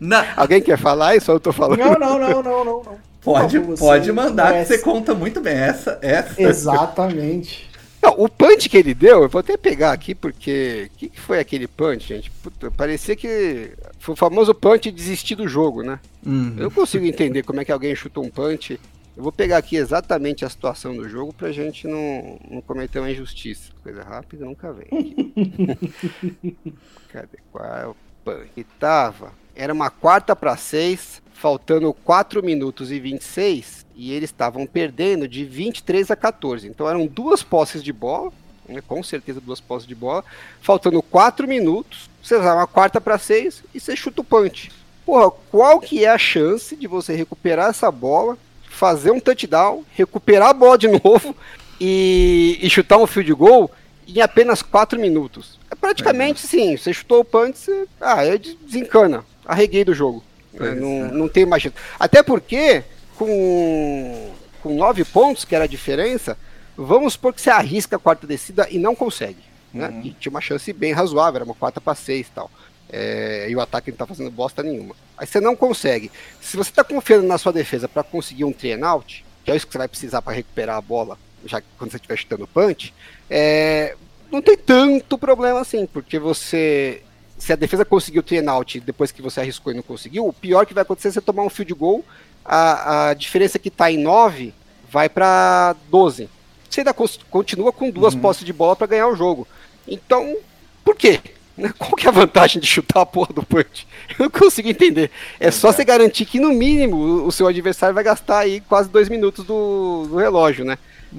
Na- Alguém quer falar isso? ou Eu tô falando. Não, não, não, não, não. não. pode, favor, pode mandar que você conta muito bem. Essa, essa. Exatamente. Não, o punch que ele deu, eu vou até pegar aqui, porque. O que, que foi aquele punch, gente? Puta, parecia que. Foi o famoso punch de desistir do jogo, né? Hum. Eu não consigo entender como é que alguém chuta um punch. Eu vou pegar aqui exatamente a situação do jogo pra gente não, não cometer uma injustiça. Coisa rápida nunca vem. Cadê? Qual é o punch? E tava. Era uma quarta pra seis, faltando 4 minutos e 26, e eles estavam perdendo de 23 a 14. Então eram duas posses de bola, né, com certeza duas posses de bola, faltando 4 minutos, você usar uma quarta para 6 e você chuta o punch. Porra, qual que é a chance de você recuperar essa bola, fazer um touchdown, recuperar a bola de novo e, e chutar um field goal em apenas 4 minutos? É praticamente sim, você chutou o punch, você, ah, é de- desencana, arreguei do jogo. É, não, é. não tem mais chance. Até porque, com, com 9 pontos, que era a diferença, vamos supor que você arrisca a quarta descida e não consegue. Né? Uhum. E tinha uma chance bem razoável, era uma quarta para 6 e tal. É, e o ataque não tá fazendo bosta nenhuma. Aí você não consegue. Se você tá confiando na sua defesa para conseguir um three and out, que é isso que você vai precisar para recuperar a bola, já que quando você estiver chutando punch, é, não tem tanto problema assim, porque você. Se a defesa conseguiu o three out depois que você arriscou e não conseguiu, o pior que vai acontecer é você tomar um field goal, a, a diferença que tá em 9 vai para 12. Você ainda continua com duas posses de bola para ganhar o jogo. Então, por quê? Qual que é a vantagem de chutar a porra do punch? Eu não consigo entender. É só você garantir que, no mínimo, o- seu adversário vai gastar aí quase dois minutos do, do relógio, né?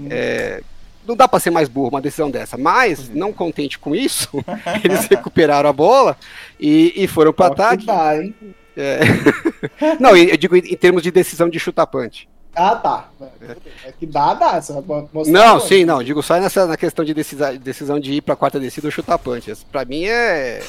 É, não dá pra ser mais burro uma decisão dessa. Mas, não contente com isso, eles recuperaram a bola e, e foram que ataque. dá, hein? É. não, eu digo em, termos de decisão de chutar punch. Ah, tá. É que dá, dá. Não, sim, não. Digo só nessa na questão de decisa- decisão de ir pra quarta descida ou chutar punch. Pra mim é.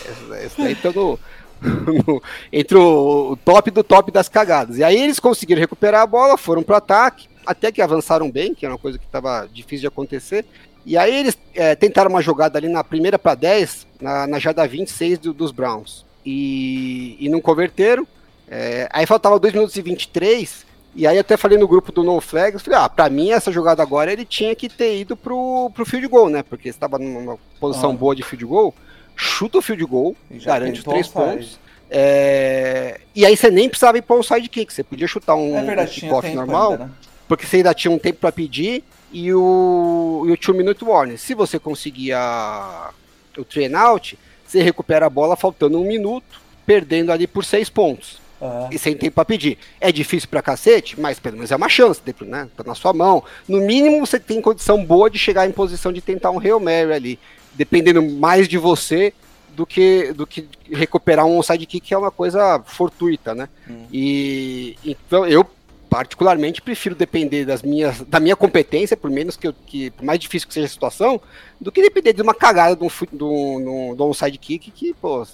Isso daí tá no, no- entre o, top do top das cagadas. E aí eles conseguiram recuperar a bola, foram pro ataque, até que avançaram bem, que era uma coisa que tava difícil de acontecer. E aí eles é, tentaram uma jogada ali na primeira para 10, na, na jarda 26 do- dos Browns. E, e não converteram. É, aí faltava 2 minutos e 23. E aí até falei no grupo do No Flags, falei, ah, pra mim essa jogada agora ele tinha que ter ido pro, pro field goal, né? Porque estava numa posição Ah. boa de field goal, chuta o field goal, garante os três pontos. É, E aí você nem precisava ir para um sidekick, você podia chutar um, É verdade, normal, ainda, né? porque você ainda tinha um tempo para pedir e o, e o two minute warning. Se você conseguia o train out, você recupera a bola faltando um minuto perdendo ali por seis pontos. Ah, E sem tempo pra pedir. É difícil pra cacete, mas pelo menos é uma chance, né? Tá na sua mão. No mínimo você tem condição boa de chegar em posição de tentar um Hail Mary ali. Dependendo mais de você do que, do que recuperar um onside kick, que é uma coisa fortuita, né? E então eu particularmente prefiro depender das minhas, da minha competência, por menos que, eu, que por mais difícil que seja a situação, do que depender de uma cagada de um, de um, de um onside kick que, pô,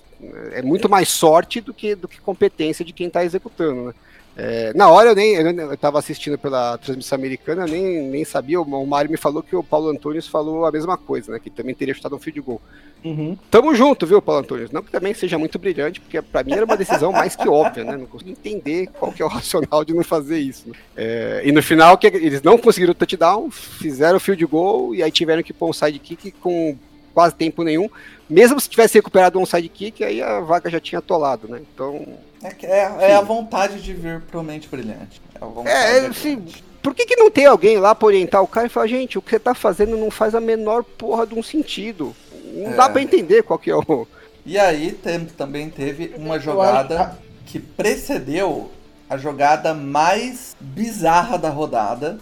é muito mais sorte do que, do que competência de quem tá executando, né? É, na hora eu nem eu, eu tava assistindo pela transmissão americana, nem, nem sabia, o Mário me falou que o Paulo Antônio falou a mesma coisa, né? Que também teria chutado um field goal. Uhum. Tamo junto, viu, Paulo Antônio? Não que também seja muito brilhante, porque pra mim era uma decisão mais que óbvia, né? Não consigo entender qual que é o racional de não fazer isso. né? É, e no final, que eles não conseguiram o touchdown, fizeram o field goal e aí tiveram que pôr um sidekick com quase tempo nenhum. Mesmo se tivesse recuperado um sidekick, aí a vaga já tinha atolado, né? Então. é, é, é a vontade de vir pro mente brilhante. É, a vontade É, assim, por que, que não tem alguém lá pra orientar o cara e falar, gente, o que você tá fazendo não faz a menor porra de um sentido. Não É. dá pra entender qual que é o. E aí tem- também teve uma jogada que precedeu a jogada mais bizarra da rodada.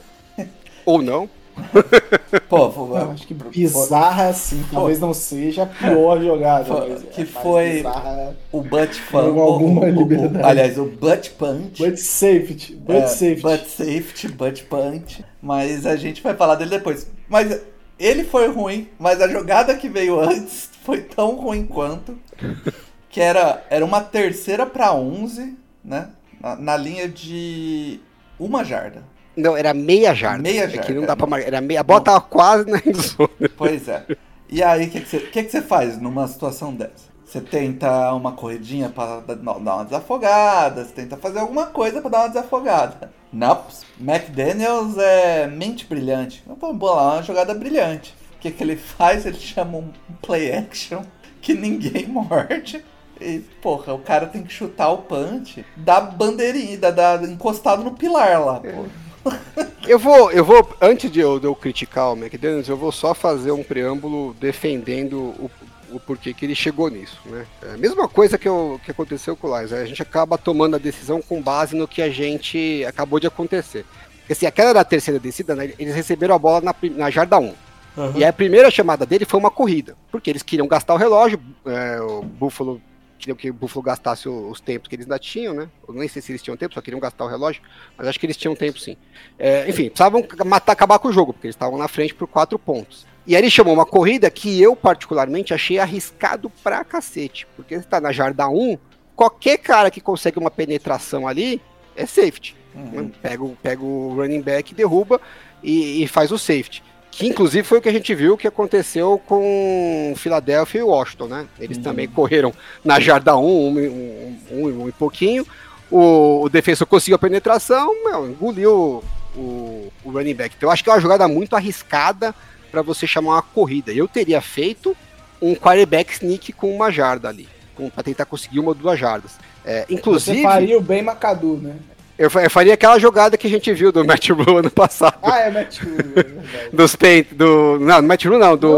Ou não. Pô, vou- Eu acho que bizarra, sim. Talvez não seja a pior jogada. É que mais foi- Bizarra. o butt fumble, alguma o- o- o- liberdade. aliás, o butt punch. But safety. But É, safety. Butt safety, butt punch. Mas a gente vai falar dele depois. Mas ele foi ruim, mas a jogada que veio antes foi tão ruim quanto. Que era, era uma terceira pra 11, né? Na, na linha de uma jarda. Não, era meia jarda. Meia É que jarda, não dá pra não. marcar. Era meia. A bola tava quase na endzone. Pois é. E aí, o que, que, você, que, que você faz numa situação dessa? Você tenta uma corridinha pra dar uma desafogada, você tenta fazer alguma coisa pra dar uma desafogada. Não, McDaniels é mente brilhante. Vamos bolar uma jogada brilhante. O que, que ele faz? Ele chama um play action que ninguém morde. E, porra, o cara tem que chutar o punch da bandeirinha, da, da- encostado no pilar lá, pô. Eu vou, eu vou, antes de eu, de eu criticar o McDaniels, eu vou só fazer um preâmbulo defendendo o, o porquê que ele chegou nisso, né? É a mesma coisa que, eu, que aconteceu com o Lions, a gente acaba tomando a decisão com base no que a gente acabou de acontecer. Porque assim, aquela da terceira descida, né, eles receberam a bola na, na jarda 1. E a primeira chamada dele foi uma corrida, porque eles queriam gastar o relógio, é, o Buffalo queriam que o Buffalo gastasse os tempos que eles ainda tinham, né? Eu nem sei se eles tinham tempo, só queriam gastar o relógio, mas acho que eles tinham tempo sim. É, enfim, precisavam matar, acabar com o jogo, porque eles estavam na frente por quatro pontos. E aí ele chamou uma corrida que eu, particularmente, achei arriscado pra cacete. Porque você tá na jarda 1, qualquer cara que consegue uma penetração ali é safety. Uhum. Pega, o- pega o running back, derruba e, e faz o safety. Que inclusive foi o que a gente viu que aconteceu com Philadelphia e Washington, né? Eles também correram na jarda 1, um, um, um, um e pouquinho. O, o defensor conseguiu a penetração, meu, engoliu o, o running back. Então eu acho que é uma jogada muito arriscada para você chamar uma corrida. Eu teria feito um quarterback sneak com uma jarda ali, para tentar conseguir uma ou duas jardas. É, Você inclusive, faria o bem Macadu, né? Eu, eu faria aquela jogada que a gente viu do Matt Rule ano passado. Ah, é Matt Rule, é verdade. Dos Paint, do. Não, do Matt Rule não, do.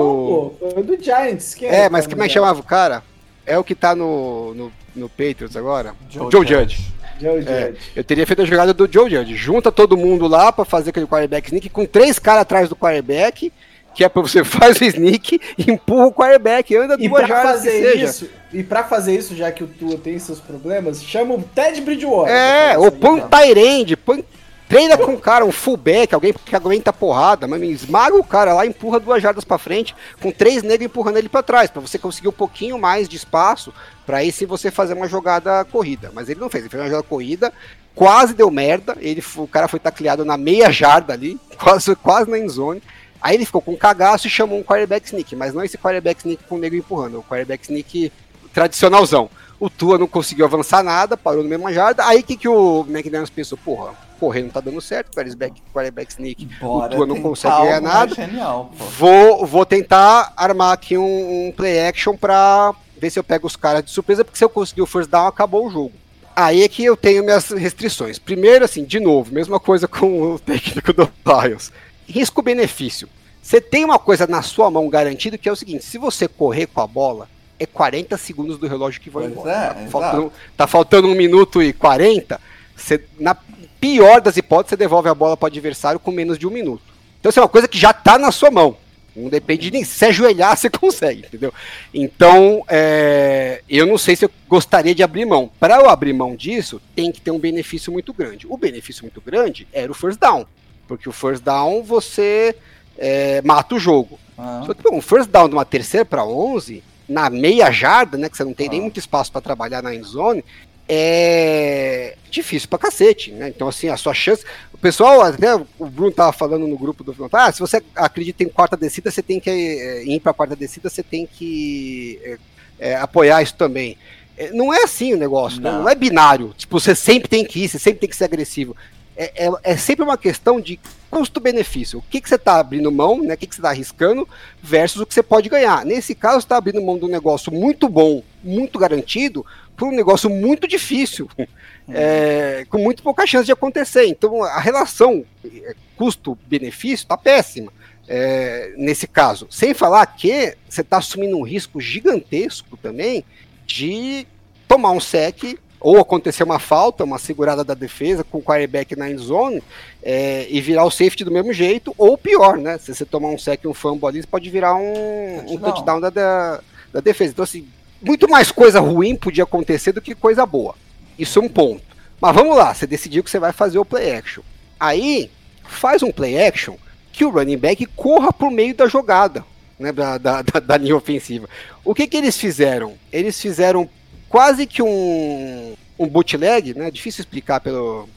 Não, pô, do Giants. Quem é, o mas como é que chamava o cara? É o que tá no, no, no Patriots agora? Joe Joe, Judge. Judge. Joe É, Judge. eu teria feito a jogada do Joe Judge. Junta todo mundo lá pra fazer aquele quarterback sneak com três caras atrás do quarterback, que é pra você faz o sneak, empurra o quarterback, anda E duas jardas fazer seja. isso, e pra fazer isso, já que o Tua tem seus problemas, chama o Ted Bridgewater. É, ou põe um. Tyrande, põe. Treina com um cara, um fullback, alguém que aguenta a porrada, mas esmaga o cara lá, empurra duas jardas pra frente, com três negros empurrando ele pra trás, pra você conseguir um pouquinho mais de espaço, pra aí sim você fazer uma jogada corrida. Mas ele não fez, ele fez uma jogada corrida, quase deu merda, ele, o cara foi tacleado na meia jarda ali, quase, quase na endzone. Aí ele ficou com cagaço e chamou um quarterback sneak, mas não esse quarterback sneak com o negro empurrando, o quarterback sneak tradicionalzão. O Tua não conseguiu avançar nada, parou no mesmo jarda. Aí que, que o McDaniels pensou? Porra, correr não tá dando certo, quarterback, quarterback sneak. Bora o Tua não consegue ganhar nada. Genial. Vou, vou tentar armar aqui um, um play action pra ver se eu pego os caras de surpresa, porque se eu conseguir o first down, acabou o jogo. Aí é que eu tenho minhas restrições. Primeiro, assim, de novo, mesma coisa com o técnico do Lions. Risco-benefício. Você tem uma coisa na sua mão garantido que é o seguinte: se você correr com a bola, é 40 segundos do relógio que vão Pois embora. é, tá, faltando, tá faltando um minuto e 40, você, na pior das hipóteses, você devolve a bola para o adversário com menos de um minuto. Então isso é uma coisa que já tá na sua mão. Não depende nem se ajoelhar, você consegue, entendeu? Então, é, eu não sei se eu gostaria de abrir mão. Para eu abrir mão disso, tem que ter um benefício muito grande. O benefício muito grande era o first down. Porque o first down você é, mata o jogo. Ah, Só que pô, um first down de uma terceira para 11, na meia jarda, né, que você não tem nem Ah. muito espaço para trabalhar na end zone, é difícil pra cacete, né? Então, assim, a sua chance. O pessoal, até o Bruno tava falando no grupo do ah, se você acredita em quarta descida, você tem que é, ir pra quarta descida, você tem que é, é, apoiar isso também. Não é assim o negócio, né? Não. não é binário. Tipo, você sempre tem que ir, você sempre tem que ser agressivo. É, é, é sempre uma questão de custo-benefício. O que, que você está abrindo mão, né? O que, que você está arriscando versus o que você pode ganhar. Nesse caso, está abrindo mão de um negócio muito bom, muito garantido, por um negócio muito difícil, é, com muito pouca chance de acontecer. Então, a relação é, custo-benefício está péssima. é, nesse caso, sem falar que você está assumindo um risco gigantesco também de tomar um sec ou acontecer uma falta, uma segurada da defesa com o quarterback na end zone é, e virar o safety do mesmo jeito, ou pior, né? Se você tomar um sec e um fumble ali, você pode virar um, um Touchdown. da, da, da defesa. Então, assim, muito mais coisa ruim podia acontecer do que coisa boa. Isso é um ponto. Mas vamos lá, você decidiu que você vai fazer o play action. Aí, faz um play action que o running back corra por meio da jogada, né, da, da, da, da linha ofensiva. O que que eles fizeram? Eles fizeram quase que um, um bootleg, né? Difícil explicar pelo,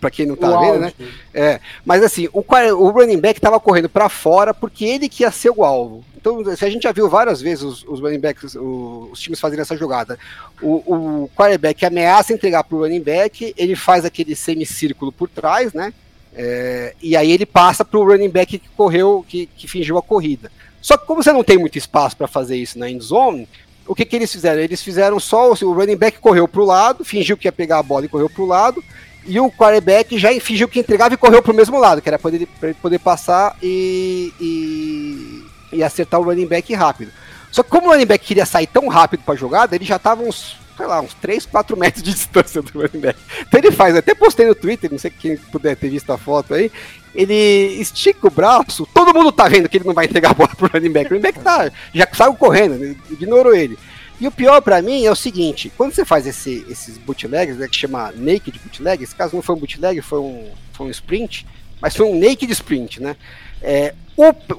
para quem não tá O vendo, né? áudio. É, mas assim, o, o running back tava correndo para fora porque ele que ia ser o alvo. Então, se a gente já viu várias vezes os, os running backs, o- os times fazendo essa jogada. O, o quarterback ameaça entregar pro running back, ele faz aquele semicírculo por trás, né? É, e aí ele passa pro running back que correu, que, que fingiu a corrida. Só que como você não tem muito espaço para fazer isso na end zone, o que, que eles fizeram? Eles fizeram só o running back correu pro lado, fingiu que ia pegar a bola e correu pro lado, e o quarterback já fingiu que entregava e correu pro mesmo lado, que era para ele, poder passar e, e, e acertar o running back rápido. Só que como o running back queria sair tão rápido para a jogada, ele já tava uns, sei lá, uns 3, 4 metros de distância do running back. Então ele faz, até postei no Twitter, não sei quem puder ter visto a foto aí, ele estica o braço, todo mundo tá vendo que ele não vai entregar a bola pro running back. O running back tá, já saiu correndo, né, ignorou ele. E o pior pra mim é o seguinte, quando você faz esse- esses bootlegs, né, que chama naked bootleg, esse caso não foi um bootleg, foi um, foi um sprint, mas foi um naked sprint, né? É, o,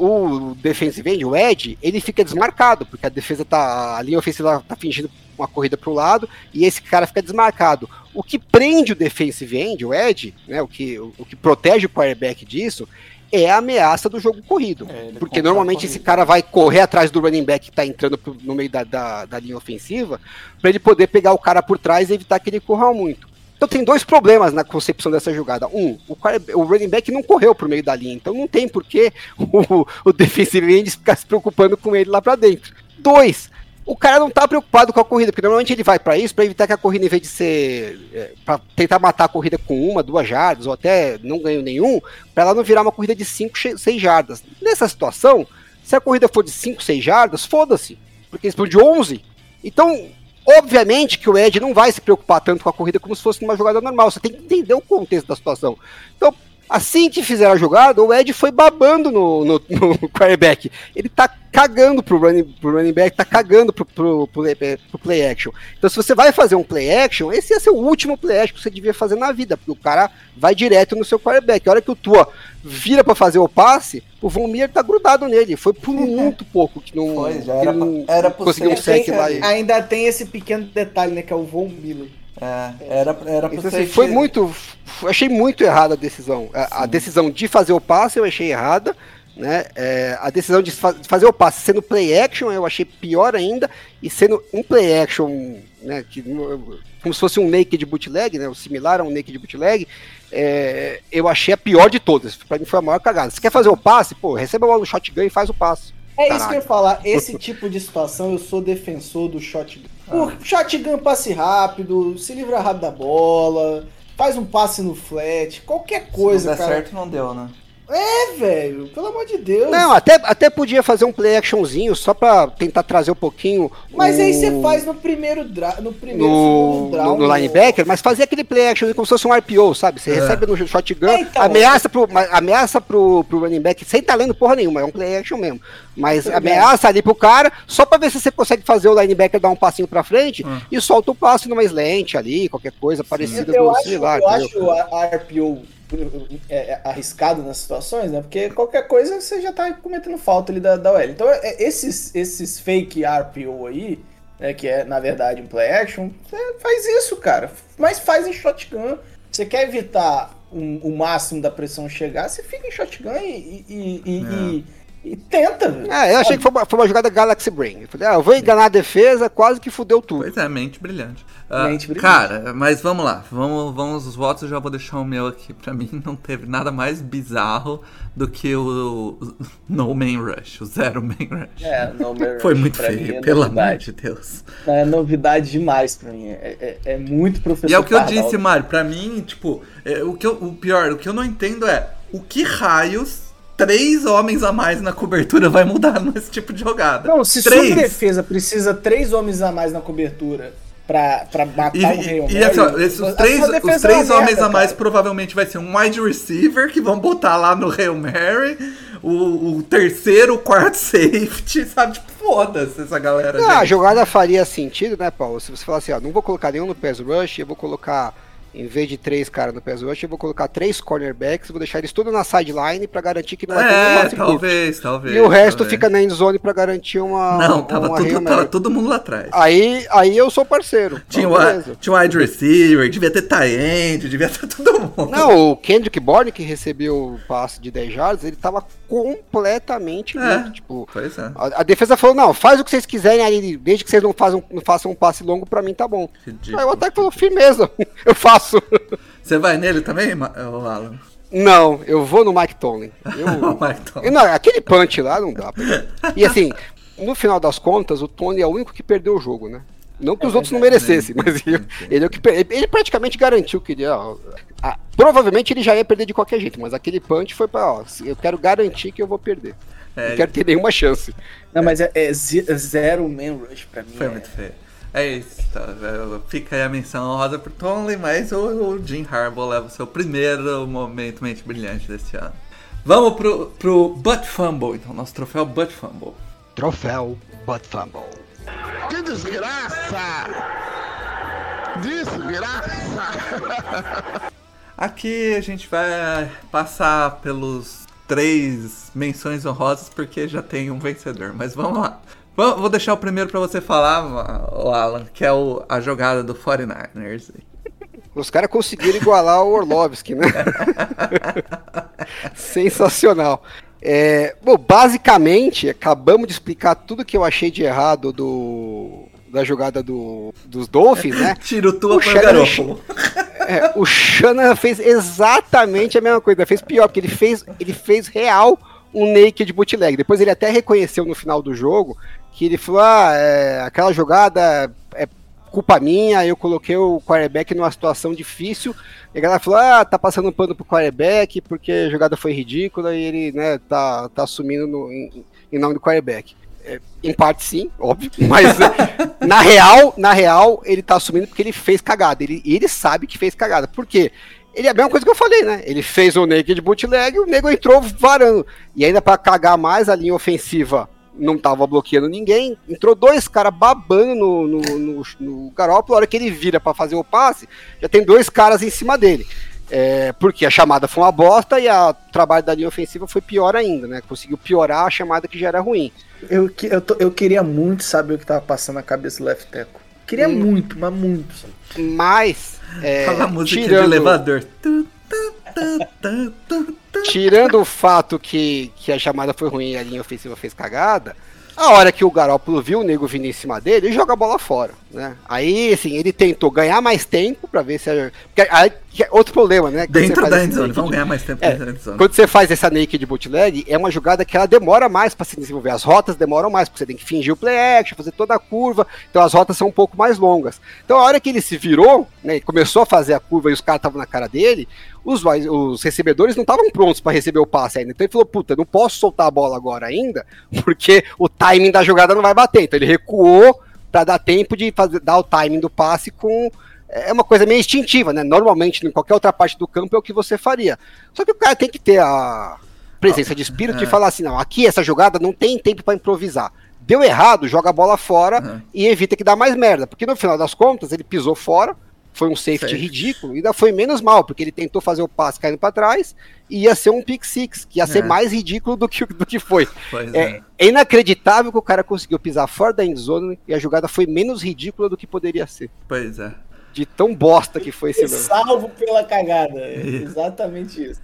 o defensive end, o Ed, ele fica desmarcado, porque a defesa tá, a linha ofensiva tá fingindo uma corrida pro lado, e esse cara fica desmarcado. O que prende o defensive end, o Ed, né, o que, o, o que protege o quarterback disso, é a ameaça do jogo corrido. É, porque normalmente esse cara vai correr atrás do running back que tá entrando pro- no meio da, da, da linha ofensiva, para ele poder pegar o cara por trás e evitar que ele corra muito. Então tem dois problemas na concepção dessa jogada. Um, o, o running back não correu por meio da linha, então não tem por que o, o defensive end ficar se preocupando com ele lá pra dentro. Dois, o cara não tá preocupado com a corrida, porque normalmente ele vai pra isso pra evitar que a corrida, em vez de ser. É, pra tentar matar a corrida com uma, duas jardas, ou até não ganho nenhum, pra ela não virar uma corrida de 5, 6 jardas. Nessa situação, se a corrida for de 5, 6 jardas, foda-se, porque eles de 11. Então, obviamente que o Ed não vai se preocupar tanto com a corrida como se fosse numa jogada normal. Você tem que entender o contexto da situação. Então, assim que fizeram a jogada, o Ed foi babando no, no, no quarterback. Ele tá cagando pro running, pro running back, tá cagando pro, pro, pro, play- pro play action. Então, se você vai fazer um play action, esse ia ser o último play action que você devia fazer na vida, porque o cara vai direto no seu quarterback. A hora que o Tua vira pra fazer o passe, o Von Miller tá grudado nele. Foi por muito pouco que não, Foi, já que era não pra- era conseguiu um sec lá. ainda tem esse pequeno detalhe, né? Que é o Von Miller. É, era, era pra Então, você assim, foi muito. Achei muito errada a decisão. A, a decisão de fazer o passe eu achei errada. Né? É, a decisão de, fa- fazer o passe sendo play action eu achei pior ainda. E sendo um play action, né, que, como se fosse um naked bootleg, né, o similar a um naked bootleg, é, eu achei a pior de todas. Pra mim foi a maior cagada. Se quer fazer o passe, pô, receba a bola no shotgun e faz o passe. É isso que eu ia falar. Esse tipo de situação eu sou defensor do shotgun. Ah. Por shotgun passe rápido, se livra rápido da bola, faz um passe no flat, qualquer Se coisa, não der cara. certo, não deu, né? É, velho, pelo amor de Deus. Não, até, até podia fazer um play actionzinho só pra tentar trazer um pouquinho. Mas o- aí você faz no primeiro dra no primeiro no, segundo draw. no, no linebacker, mas fazer aquele play action como se fosse um RPO, sabe? Você recebe no shotgun, É, então. ameaça, pro, ameaça pro, pro running back, sem tá lendo porra nenhuma, é um play action mesmo. Mas ameaça ali pro cara, só pra ver se você consegue fazer o linebacker dar um passinho pra frente e solta o passe numa slant ali, qualquer coisa parecida Eu do, acho, sei lá, eu acho a a RPO é, é, arriscado nas situações, né? Porque qualquer coisa você já tá cometendo falta ali da, da OL. Então, é, esses, esses fake RPO aí, né, que é na verdade um play action, você faz isso, cara. Mas faz em shotgun. Você quer evitar um- o máximo da pressão chegar, você fica em shotgun e, e, e- e- e- e tenta, velho. É, eu achei que foi uma, foi uma jogada Galaxy Brain. Eu falei, ah, eu vou enganar a defesa, quase que fudeu tudo. Pois é, mente brilhante. Ah, Mente brilhante. Cara, mas vamos lá. Vamos, vamos os votos, eu já vou deixar o meu aqui. Pra mim não teve nada mais bizarro do que o, o No Man Rush, o Zero Man Rush. É, no Mirror, Foi muito feio, é pelo amor de Deus. É novidade demais pra mim. É, é- é muito professor. E é o que eu disse, Mário. Pra mim, tipo, é, o, que eu- o pior, o que eu não entendo é o que raios três homens a mais na cobertura vai mudar nesse tipo de jogada. Não, se três. sua defesa precisa três homens a mais na cobertura pra, pra matar E, um Hail e, e assim, ó, esses a três, os defesa três é homens merda, a mais cara. provavelmente vai ser um wide receiver que vão botar lá no Hail Mary, o, o terceiro, o quarto safety, sabe? Tipo, foda-se essa galera. Ah, a jogada faria sentido, né, Paulo? Se você falar assim, ó, não vou colocar nenhum no pass rush, eu vou colocar, em vez de três caras no pass rush, eu vou colocar três cornerbacks, vou deixar eles todos na sideline pra garantir que não vai ter É, passe curto. talvez, talvez. E o resto talvez. fica na end zone pra garantir uma. Não, tava, uma tudo, tava todo mundo lá atrás. Aí, aí eu sou parceiro. Tinha, Então, o, beleza. tinha o wide receiver, devia ter tight end, devia ter todo mundo. Não, o Kendrick Bourne, que recebeu o passe de 10 yards, ele tava completamente É. Tipo, Pois é. a, a defesa falou, não, faz o que vocês quiserem aí, desde que vocês não façam, não façam um passe longo, pra mim tá bom. Ridículo. Aí o ataque falou, firmeza, eu faço. Você vai nele também, Alan? Não, eu vou no Mike Tomlin. Eu, Mike Tomlin. eu não, aquele punch lá não dá. Pra... E assim, no final das contas, o Tony é o único que perdeu o jogo, né? Não que os outros não merecessem, mas ele, ele é o que ele praticamente garantiu que ele, ó, ah, provavelmente ele já ia perder de qualquer jeito, mas aquele punch foi pra, ó, eu quero garantir que eu vou perder. É, não quero ter nenhuma chance. Não, mas é, é ze- zero man rush pra mim. Foi é- muito feio. É isso, tá? Fica aí a menção honrosa pro Tomlin, mas o, o Jim Harbaugh leva o seu primeiro momento mente brilhante desse ano. Vamos pro, pro Butt Fumble, então, nosso troféu Butt Fumble. Troféu Butt Fumble. Que desgraça! Desgraça! Aqui a gente vai passar pelos três menções honrosas porque já tem um vencedor, mas vamos lá. Vou deixar o primeiro pra você falar, o Alan, que é o, a jogada do 49ers. Os caras conseguiram igualar o Orlovski, né? Sensacional. É, bom, basicamente, acabamos de explicar tudo que eu achei de errado do, da jogada do, dos Dolphins, né? Tiro tua O pro Shannon- Garoppolo. É, o Shanahan fez exatamente a mesma coisa, fez pior, porque ele fez, ele fez real um naked bootleg. Depois ele até reconheceu no final do jogo que ele falou: ah, é, aquela jogada culpa minha, eu coloquei o quarterback numa situação difícil. E a galera falou: ah, tá passando pano pro quarterback porque a jogada foi ridícula e ele, né, tá, tá assumindo no- em, em nome do quarterback. É, em parte sim, óbvio, mas né, na real, na real, ele tá assumindo porque ele fez cagada. Ele, ele sabe que fez cagada. Por quê? Ele é a mesma coisa que eu falei, né? Ele fez o naked bootleg o nego entrou varando. E ainda pra cagar mais, a linha ofensiva não tava bloqueando ninguém. Entrou dois caras babando no, no, no, no Garoppolo. A hora que ele vira pra fazer o passe, já tem dois caras em cima dele. É, porque a chamada foi uma bosta e a- o trabalho da linha ofensiva foi pior ainda, né? Conseguiu piorar a chamada que já era ruim. Eu, eu, tô- eu queria muito saber o que tava passando na cabeça do left tackle. Queria Hum. muito, mas muito. sabe? Mas, é, Fala a música de tirando, elevador. Tu, tirando o fato que, que a chamada foi ruim e a linha ofensiva fez cagada, a hora que o Garópolo viu o nego vindo em cima dele, ele joga a bola fora. Né? Aí, assim, ele tentou ganhar mais tempo pra ver se. A... Aí, é outro problema, né? Quando você Dentro da endzone. Vamos ganhar mais tempo É, dentro da endzone. Quando você faz essa naked bootleg, é uma jogada que ela demora mais pra se desenvolver. As rotas demoram mais, porque você tem que fingir o play action, fazer toda a curva. Então as rotas são um pouco mais longas. Então a hora que ele se virou, né, começou a fazer a curva e os caras estavam na cara dele, os, os recebedores não estavam prontos pra receber o passe ainda. Então ele falou: puta, não posso soltar a bola agora ainda, porque o timing da jogada não vai bater. Então ele recuou pra dar tempo de fazer, dar o timing do passe com. É uma coisa meio instintiva, né? Normalmente, em qualquer outra parte do campo é o que você faria. Só que o cara tem que ter a presença de espírito de É. falar assim: não, aqui essa jogada não tem tempo pra improvisar. Deu errado, joga a bola fora Uhum. e evita que dá mais merda. Porque no final das contas, ele pisou fora, foi um safety ridículo, e ainda foi menos mal, porque ele tentou fazer o passe caindo pra trás e ia ser um pick six, que ia ser É. mais ridículo do que, do que foi. Pois É, é. é inacreditável que o cara conseguiu pisar fora da endzone e a jogada foi menos ridícula do que poderia ser. Pois é. De tão bosta que foi esse salvo pela cagada. É exatamente isso.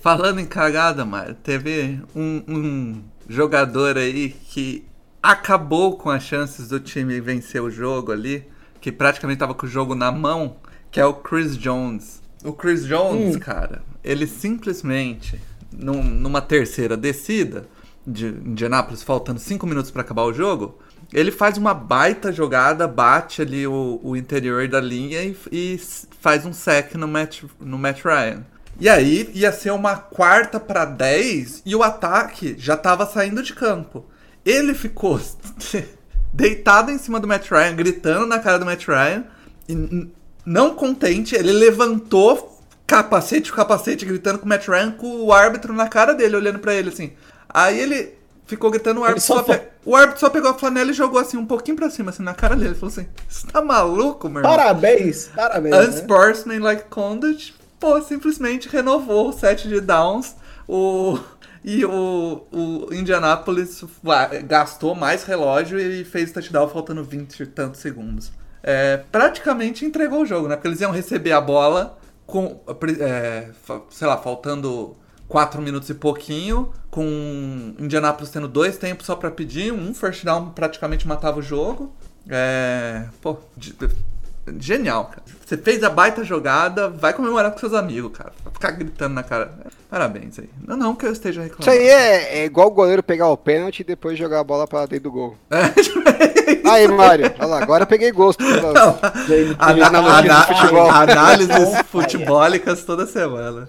Falando em cagada, Mário, teve um, um jogador aí que acabou com as chances do time vencer o jogo ali, que praticamente tava com o jogo na mão, que é o Chris Jones. O Chris Jones, cara, ele simplesmente, num- numa terceira descida de Indianápolis, faltando cinco minutos pra acabar o jogo, ele faz uma baita jogada, bate ali o, o interior da linha e, e faz um sec no Matt, no Matt Ryan. E aí ia ser uma quarta pra 10 e o ataque já tava saindo de campo. Ele ficou deitado em cima do Matt Ryan, gritando na cara do Matt Ryan. E não contente, ele levantou capacete, capacete, gritando com o Matt Ryan, com o árbitro na cara dele, olhando pra ele assim. Aí ele ficou gritando, o árbitro, só só pe- o árbitro só pegou a flanela e jogou assim um pouquinho pra cima, assim, na cara dele. Ele falou assim: Você tá maluco, meu irmão? Parabéns, parabéns. né? Unsportsmanlike conduct, pô, simplesmente renovou o set de downs. O, e o, o Indianapolis gastou mais relógio e fez touchdown faltando 20 e tantos segundos. É, praticamente entregou o jogo, né? Porque eles iam receber a bola com, é, sei lá, faltando 4 minutos e pouquinho, com Indianapolis tendo dois tempos só pra pedir, um first down praticamente matava o jogo. É, pô, Genial, cara. Você fez a baita jogada, vai comemorar com seus amigos, cara. Vai ficar gritando na cara. Parabéns aí. Não, não que eu esteja Isso reclamando. aí é, é igual o goleiro pegar o pênalti e depois jogar a bola pra dentro do gol. É, Aí, Mário, olha lá, agora eu peguei gosto. do ana- futebol. Análises futebólicas toda semana.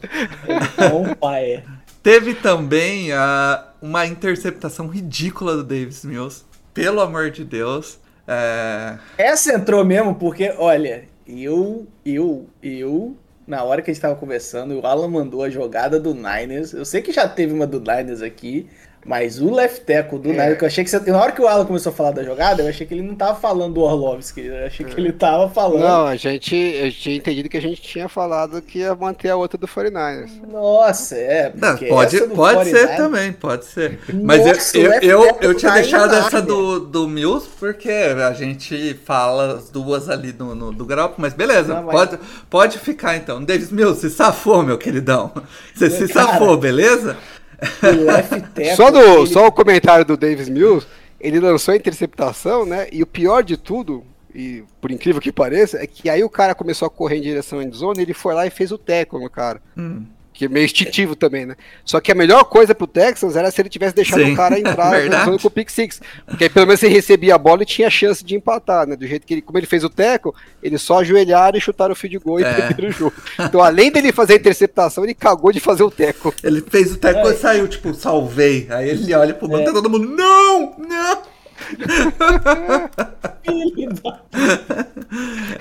Bom, pai. Teve também ah, uma interceptação ridícula do Davis Mills. Pelo amor de Deus. É, Essa entrou mesmo porque, olha, eu, eu, eu, na hora que a gente tava conversando, o Alan mandou a jogada do Niners. Eu sei que já teve uma do Niners aqui, mas o left tackle do Niners, que eu achei que você, na hora que o Alan começou a falar da jogada, eu achei que ele não tava falando do Orlovski, eu achei que ele tava falando. Não, a gente, eu tinha entendido que a gente tinha falado que ia manter a outra do 49ers. Nossa, é. não, pode essa do pode ser 49 também, pode ser. Mas Nossa, eu, o eu, eu, eu tinha tá deixado enorme. essa do, do Mills porque a gente fala as duas ali no, no, do grupo, mas beleza, Não, mas- pode, pode ficar então. Davis Mills, se safou, meu queridão. Você se Cara, safou, beleza? Tackle, Só, do, ele- só o comentário do Davis Mills, ele lançou a interceptação, né? E o pior de tudo, e por incrível que pareça, é que aí o cara começou a correr em direção à endzone, ele foi lá e fez o tackle no cara. Hum. Que é meio instintivo também, né? Só que a melhor coisa pro Texans era se ele tivesse deixado Sim, o cara entrar zona com o pick six. Porque aí pelo menos ele recebia a bola e tinha chance de empatar, né? Do jeito que ele, como ele fez o tackle, ele só ajoelharam e chutaram o field goal e É. perderam o jogo. Então, além dele fazer a interceptação, ele cagou de fazer o tackle. Ele fez o tackle É. e saiu, tipo, salvei. Aí ele olha pro banco e É. tá todo mundo, não, não.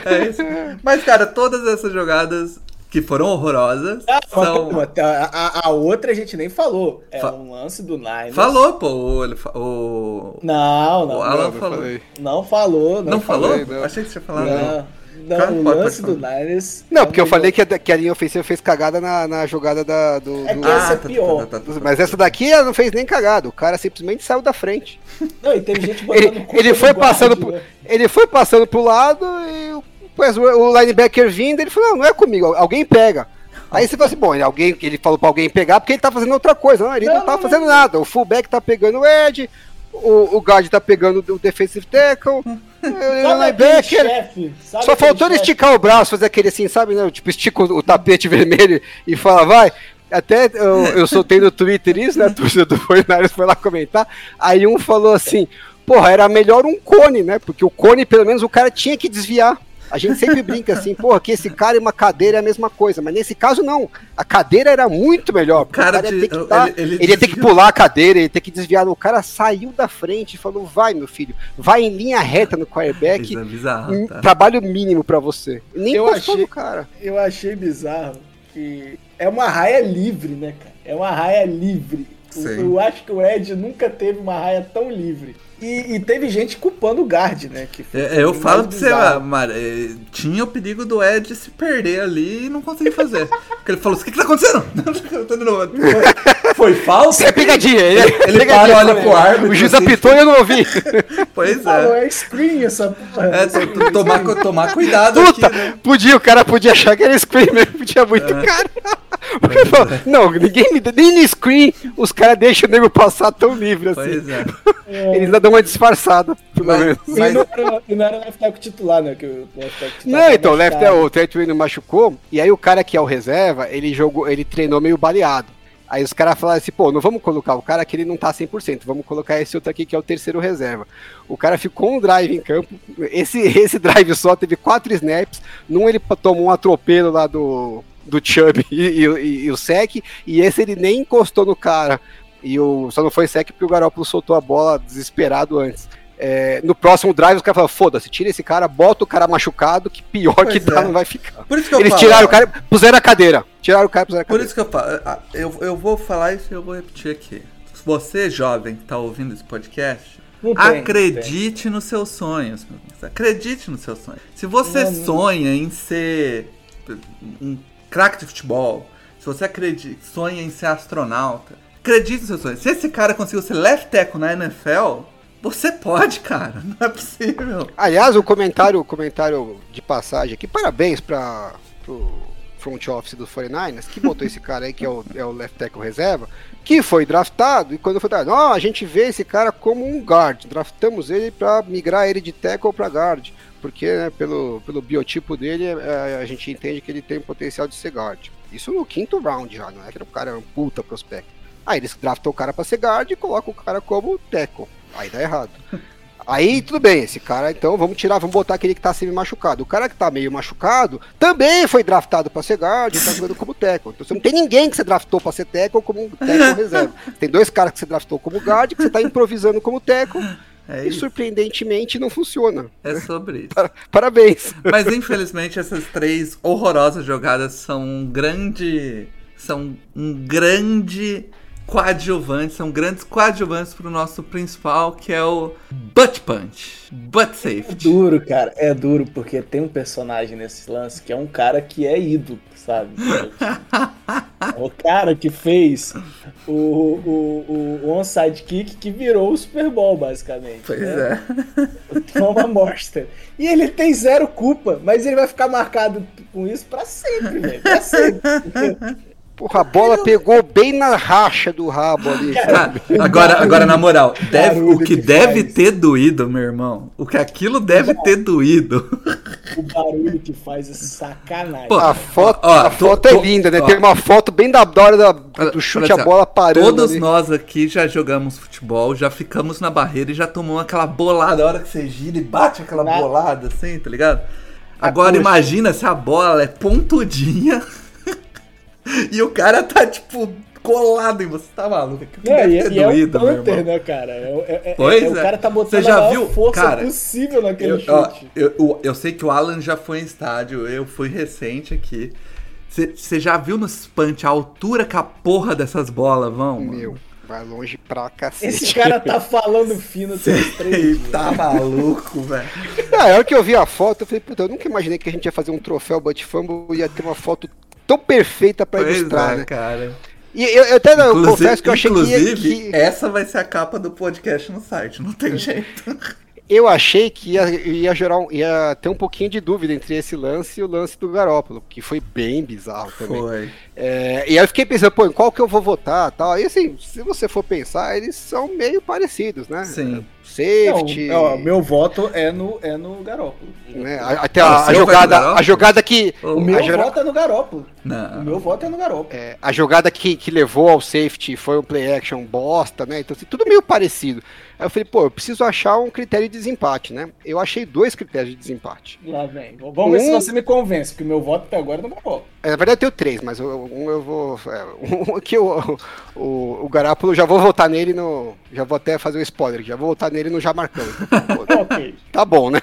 É isso. Mas, cara, todas essas jogadas que foram horrorosas Ah, são... calma, a, a- a outra a gente nem falou. É Fa- um lance do Niners. Falou, pô, o... o... Não, não. O Alan não, falou. não falou. Não, Não falou? falei, não. Achei que você falado. Não. Não, Cara, o pode- lance pode do Niners. Não, porque eu falei que a, que a linha ofensiva fez cagada na, na jogada da, do. É do- que essa é tá, pior. tá, tá, tá, Mas tá. essa daqui ela não fez nem cagada. O cara simplesmente saiu da frente. Não, e teve gente botando Ele, ele foi guarda, passando pro, né? ele foi passando pro lado e o- pois, o, o linebacker vindo, ele falou: não, não é comigo, alguém pega. Aí você fala assim, bom, ele, alguém, ele falou pra alguém pegar porque ele tá fazendo outra coisa. Não, ele não, Não, tá fazendo nada. O fullback tá pegando o edge, o, o guard tá pegando o defensive tackle. Sabe é linebacker. chefe? Só faltou ele esticar o braço, fazer aquele assim, sabe, né? Tipo, estica o, o tapete vermelho e fala, vai. Até eu, eu soltei no Twitter isso, né? A torcida do 49 foi lá comentar. Aí um falou assim: porra, era melhor um cone, né? Porque o cone, pelo menos, o cara tinha que desviar. A gente sempre brinca assim, porra, que esse cara e uma cadeira é a mesma coisa. Mas nesse caso, não. A cadeira era muito melhor. porque cara o cara ia ter que, dar- ele- ele ele ia ter que pular a cadeira, ele ia ter que desviar. O cara saiu da frente e falou: vai, meu filho, vai em linha reta no quarterback. Isso é bizarro, um tá? trabalho mínimo pra você. Nem Eu achei- no cara. Eu achei bizarro que é uma raia livre, né, cara? É uma raia livre. O- Sim. Eu acho que o Ed nunca teve uma raia tão livre. E, e teve gente culpando o guard, né? Que foi É, Eu falo pra você. Mara, é, tinha o perigo do Ed se perder ali e não conseguir fazer. Porque ele falou assim, o que, que tá acontecendo? Eu tô de novo. Foi, foi falta? Isso é pegadinha. Ele, ele pegadinha para, olha pro árbitro, O juiz assim. apitou e eu não ouvi. Pois Falou, é. é screen essa porra. É, to- tomar, tomar cuidado Puta, aqui, né? podia, o cara podia achar que era screen mesmo, podia muito cara. Porque falou, não, ninguém me nem no screen os caras deixam o nego passar tão livre assim. Pois é. Eles ainda dão uma disfarçada, pelo Mas- menos. E mas- não era, e não era left tackle titular, né? Que o left tackle titular Não, então, o Left é machucado. o Trent Williams machucou, e aí o cara que é o reserva, ele jogou, ele treinou meio baleado. Aí os caras falaram assim, pô, não vamos colocar o cara que ele não tá 100%, vamos colocar esse outro aqui que é o terceiro reserva. O cara ficou um drive em campo, esse, esse drive só teve quatro snaps, num ele tomou um atropelo lá do, do Chubb e, e- e o sec, e esse ele nem encostou no cara. E o, só não foi sec porque o Garoppolo soltou a bola desesperado antes. É, no próximo drive, os caras falaram: foda-se, tira esse cara, bota o cara machucado, que pior que Pois tá, é. não vai ficar. Por isso que eu Eles falo, tiraram o cara, puseram a cadeira. Tiraram o cara, puseram a Por cadeira. isso que eu falo, ah, eu, eu vou falar isso e eu vou repetir aqui. Se você, jovem, que tá ouvindo esse podcast, Não tem, acredite nos seus sonhos, meu amigo. Acredite nos seus sonhos. Se você Não, não. sonha em ser um craque de futebol, se você acredita, sonha em ser astronauta, acredite nos seus sonhos. Se esse cara conseguiu ser left tackle na NFL, você pode, cara. Não é possível. Aliás, o comentário, o comentário de passagem aqui, parabéns para pro front office do 49ers, que botou esse cara aí, que é o, é o left tackle reserva, que foi draftado, e quando foi draftado, ó, a gente vê esse cara como um guard, draftamos ele para migrar ele de tackle para guard, porque né, pelo, pelo biotipo dele, é, a gente entende que ele tem potencial de ser guard. Isso no quinto round já, não é que o cara é um puta prospecto. Aí eles draftam o cara para ser guard e colocam o cara como tackle. Aí dá errado. Aí tudo bem, esse cara, então vamos tirar, vamos botar aquele que tá semi machucado. O cara que tá meio machucado também foi draftado pra ser guard e tá jogando como tackle. Então você não tem ninguém que você draftou pra ser tackle como tackle reserva. Tem dois caras que você draftou como guard que você tá improvisando como tackle É e isso. surpreendentemente não funciona. É sobre isso. Par- Parabéns. Mas infelizmente essas três horrorosas jogadas são um grande. São um grande coadjuvante, são grandes coadjuvantes pro nosso principal, que é o Butt Punch. Butt É Safety. duro, cara. É duro, porque tem um personagem nesse lance que é um cara que é ídolo, sabe? É o cara que fez o, o, o, onside kick que virou o Super Bowl, basicamente. Pois né? é. O Toma Monster. E ele tem zero culpa, mas ele vai ficar marcado com isso pra sempre, velho. Pra sempre. Porra, a bola pegou bem na racha do rabo ali. Cara, agora, agora na moral, deve, o que que deve faz. ter doído, meu irmão, o que aquilo deve ter doído. O barulho que faz é sacanagem. Pô, A foto, Ó, a tô- foto tô- é linda, né? ó. Tem uma foto bem da hora da, do chute a bola parando. Todos ali. nós aqui já jogamos futebol, já ficamos na barreira e já tomamos aquela bolada. A hora que você gira e bate aquela Na- bolada assim, tá ligado? Agora imagina se a bola é pontudinha e o cara tá, tipo, colado em você. Tá maluco? Que Não, deve e, ter e é doído, o meu Panther, irmão. né, cara? É, o- é- é- Pois é, o é. cara tá botando Você já a maior viu? força Cara, possível naquele Eu, ó, chute. eu, eu, eu sei que o Alan já foi em estádio, eu fui recente aqui. Você já viu no Punch a altura que a porra dessas bolas vão? mano? Vai longe pra cacete. Esse cara tá falando fino três dias. tá maluco, velho. Ah, a hora que eu vi a foto, eu falei, puta, eu nunca imaginei que a gente ia fazer um troféu Butt Fumble e ia ter uma foto tão perfeita pra Pois ilustrar, é, né? cara. E eu, eu até eu Inclusive- confesso que eu achei que ia, que- essa vai ser a capa do podcast no site, não tem jeito. Eu achei que ia, ia gerar um- ia ter um pouquinho de dúvida entre esse lance e o lance do Garópolo, que foi bem bizarro também. Foi. É, e aí eu fiquei pensando, pô, em qual que eu vou votar tal. E assim, se você for pensar, eles são meio parecidos, né? Sim. safety. Não, ó, meu voto é no, é no Garópolo. né? Até Ah, a, o a jogada, a jogada que O meu voto é no Garópolo. O Não. meu voto é no Garópolo. é, a jogada que, que levou ao safety foi um play action bosta, né? Então, assim, tudo meio parecido. Aí eu falei, pô, eu preciso achar um critério de desempate, né? Eu achei dois critérios de desempate. Lá vem. Vamos ver se Um- você me convence, porque o meu voto até agora no Garópolo. É, Na verdade eu tenho três, mas eu- um eu vou. É, um que o, o, o Garápolo, já vou votar nele no. Já vou até fazer um spoiler, já vou votar nele no já marcando. ok. Tá bom, né?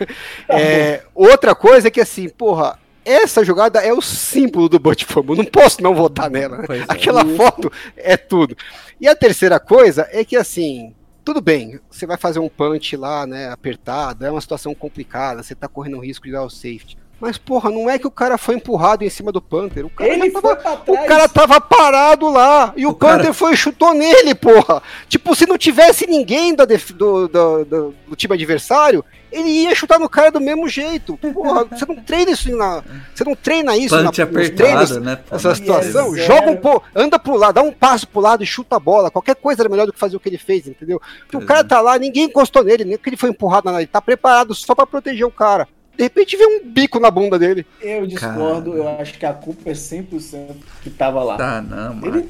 É, outra coisa é que assim, porra, essa jogada é o símbolo do Fumble. Não posso não votar nela. né? Pois é. Aquela foto é tudo. E a terceira coisa é que assim, tudo bem, você vai fazer um punch lá, né, apertado, é uma situação complicada, você tá correndo risco de dar o safety. Mas, porra, não é que o cara foi empurrado em cima do Panther. O cara, Ele tava, pra trás. o cara tava parado lá. E o, O cara- Panther foi e chutou nele, porra. Tipo, se não tivesse ninguém do, do, do- do time adversário, ele ia chutar no cara do mesmo jeito. Porra, você não treina isso na. Você não treina isso Punch na, apertado, treinos. né? pô? Essa situação, é joga um pouco, anda pro lado, dá um passo pro lado e chuta a bola. Qualquer coisa era melhor do que fazer o que ele fez, entendeu? Porque o cara tá lá, ninguém encostou nele, nem que ele foi empurrado, nada, ele tá preparado só pra proteger o cara. De repente vê um bico na bunda dele. Eu discordo, Cara. eu acho que a culpa é 100% que tava lá. Tá, não, mano. Ele,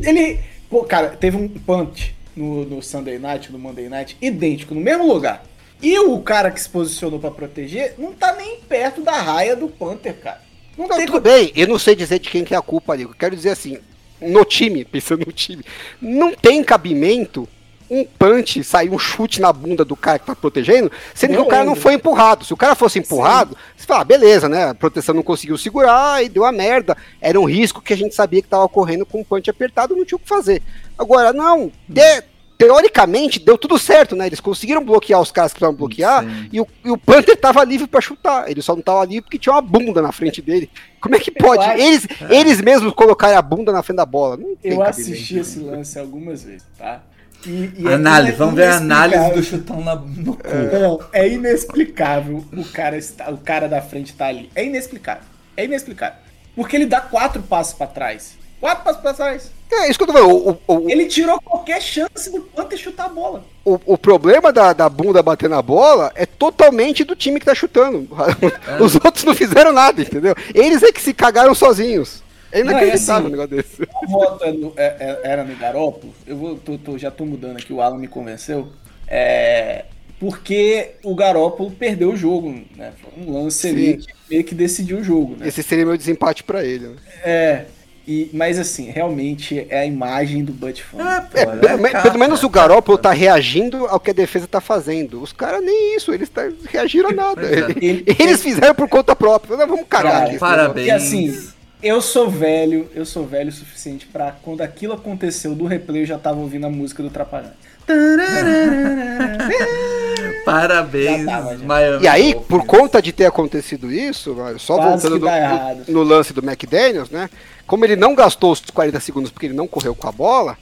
ele, ele. Pô, cara, teve um punch no, no Sunday Night, no Monday Night, idêntico, no mesmo lugar. E o cara que se posicionou pra proteger não tá nem perto da raia do Panther, cara. Não, Não, tem tudo co- bem, eu não sei dizer de quem que é a culpa ali. Eu quero dizer assim, no time, pensando no time, não tem cabimento um punch, sair um chute na bunda do cara que tá protegendo, sendo que o cara não foi empurrado. Se o cara fosse empurrado, você fala, ah, beleza, né? A proteção não conseguiu segurar e deu a merda. Era um risco que a gente sabia que tava ocorrendo com um punch apertado, não tinha o que fazer. Agora, não, de- teoricamente deu tudo certo, né? Eles conseguiram bloquear os caras que precisavam bloquear Sim. e o, e o Panther tava livre pra chutar. Ele só não tava livre porque tinha uma bunda na frente dele. Como é que pode? acho- Eles, eles mesmos colocarem a bunda na frente da bola. Não tem Eu cabimento. assisti esse lance algumas vezes, tá? E, e Análise, é vamos ver a análise do inexplicável. chutão na, no cu. Não, é inexplicável o cara, está, o cara da frente tá ali. É inexplicável. É inexplicável. Porque ele dá quatro passos pra trás. Quatro passos pra trás. É isso que eu tô falando. O, o, Ele tirou qualquer chance do Panther chutar a bola. o, o problema da, da bunda bater na bola é totalmente do time que tá chutando. Os outros não fizeram nada, entendeu? Eles é que se cagaram sozinhos. É Não, é inacreditável assim, um negócio desse. O voto é no- é- é- era no Garópolo. Eu vou, tô- tô- já tô mudando aqui, o Alan me convenceu. É, porque o Garópolo perdeu o jogo, né? Foi um lance ali que meio que decidiu o jogo, né? Esse seria meu desempate pra ele. Né? É. E, mas assim, realmente é a imagem do Fun. É, É, pelo, me- cara, pelo menos o cara. Garoppolo tá reagindo ao que a defesa tá fazendo. Os caras nem isso, eles tá, reagiram a nada. É. Ele- Eles fizeram por conta própria. Não, vamos cagar Cara, aqui. parabéns. E assim, eu sou velho, eu sou velho o suficiente pra quando aquilo aconteceu do replay eu já tava ouvindo a música do Trapalhões. Parabéns, Já tava, já. Miami E aí, Dolphins. por conta de ter acontecido isso, só Quase voltando no, no- lance do McDaniels, né? Como ele não gastou os 40 segundos porque ele não correu com a bola,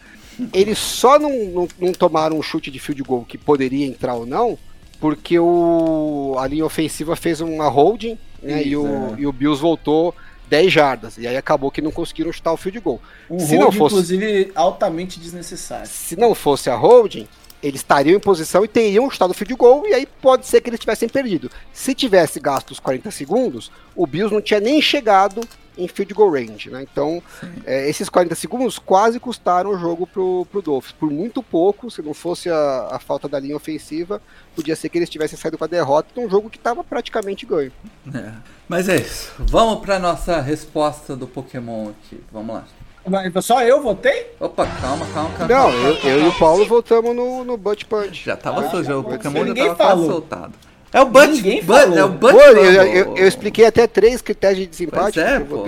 eles só não, não, não tomaram um chute de field goal que poderia entrar ou não, porque o, a linha ofensiva fez uma holding né, e, o, Isso, é. e o Bills voltou 10 jardas. E aí acabou que não conseguiram chutar o field goal. Um Se hold, não fosse- inclusive, altamente desnecessário. Se não fosse a holding, eles estariam em posição e teriam chutado o field goal, e aí pode ser que eles tivessem perdido. Se tivesse gasto os 40 segundos, o Bills não tinha nem chegado em field goal range, né? Então, é, esses 40 segundos quase custaram o jogo pro, pro Dolphins. Por muito pouco, se não fosse a, a falta da linha ofensiva, podia ser que eles tivessem saído com a derrota num jogo que estava praticamente ganho. É. Mas é isso. Vamos pra nossa resposta do Pokémon aqui. Vamos lá. Mas só eu votei? Opa, calma, calma, calma. Não, calma, eu, calma, eu e o Paulo voltamos no, no Butt Punch. Já tava sujo, o Pokémon já Ninguém tava falou. soltado. É o Butch, Ninguém falou. é o Pô, Butch eu, eu- eu expliquei até três critérios de desempate. Pois é, pô.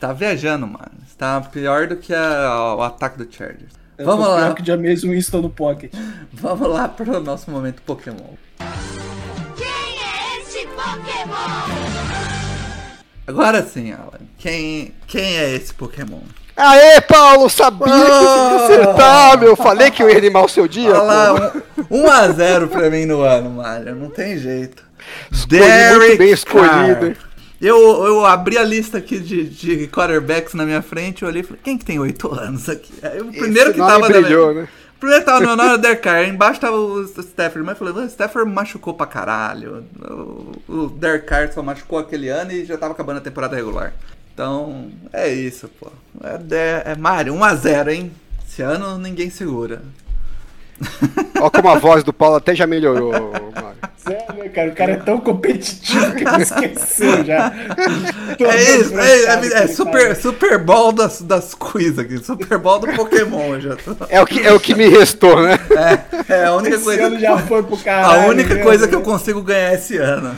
Tá viajando, mano. Tá pior do que a- o ataque do Chargers. Eu Vamos lá, pior que o James Winston no pocket. vamos lá pro nosso momento Pokémon. Quem é este Pokémon? Agora sim, Alan. Quem, quem é esse Pokémon? Aê, Paulo, sabia que você ia acertar, meu. Falei que eu ia animar o seu dia. Olha lá, pô. um, 1 a 0 pra mim no ano, Mário. Não tem jeito. muito bem escolhido, hein? Eu, eu abri a lista aqui de, de quarterbacks na minha frente, eu olhei e falei, quem que tem 8 anos aqui? Aí o primeiro Esse que nome tava brilhou, na, né? Primeiro tava no hora do Derek Carr, embaixo tava o Stafford, mas eu falei, o Stafford machucou pra caralho. O, o Derek Carr só machucou aquele ano e já tava acabando a temporada regular. Então, é isso, pô. É, é, é Mário, 1x0, hein? Esse ano ninguém segura. Olha como a voz do Paulo até já melhorou, Mário. Sério, né, cara? O cara é tão competitivo que ele esqueceu já. É isso, é, é, é super, super Bowl das, das coisas aqui. Super Bowl do Pokémon já. É o que, é o que me restou, né? É, é a única Esse coisa. ano já foi pro caralho. A única mesmo, coisa que eu né? consigo ganhar esse ano.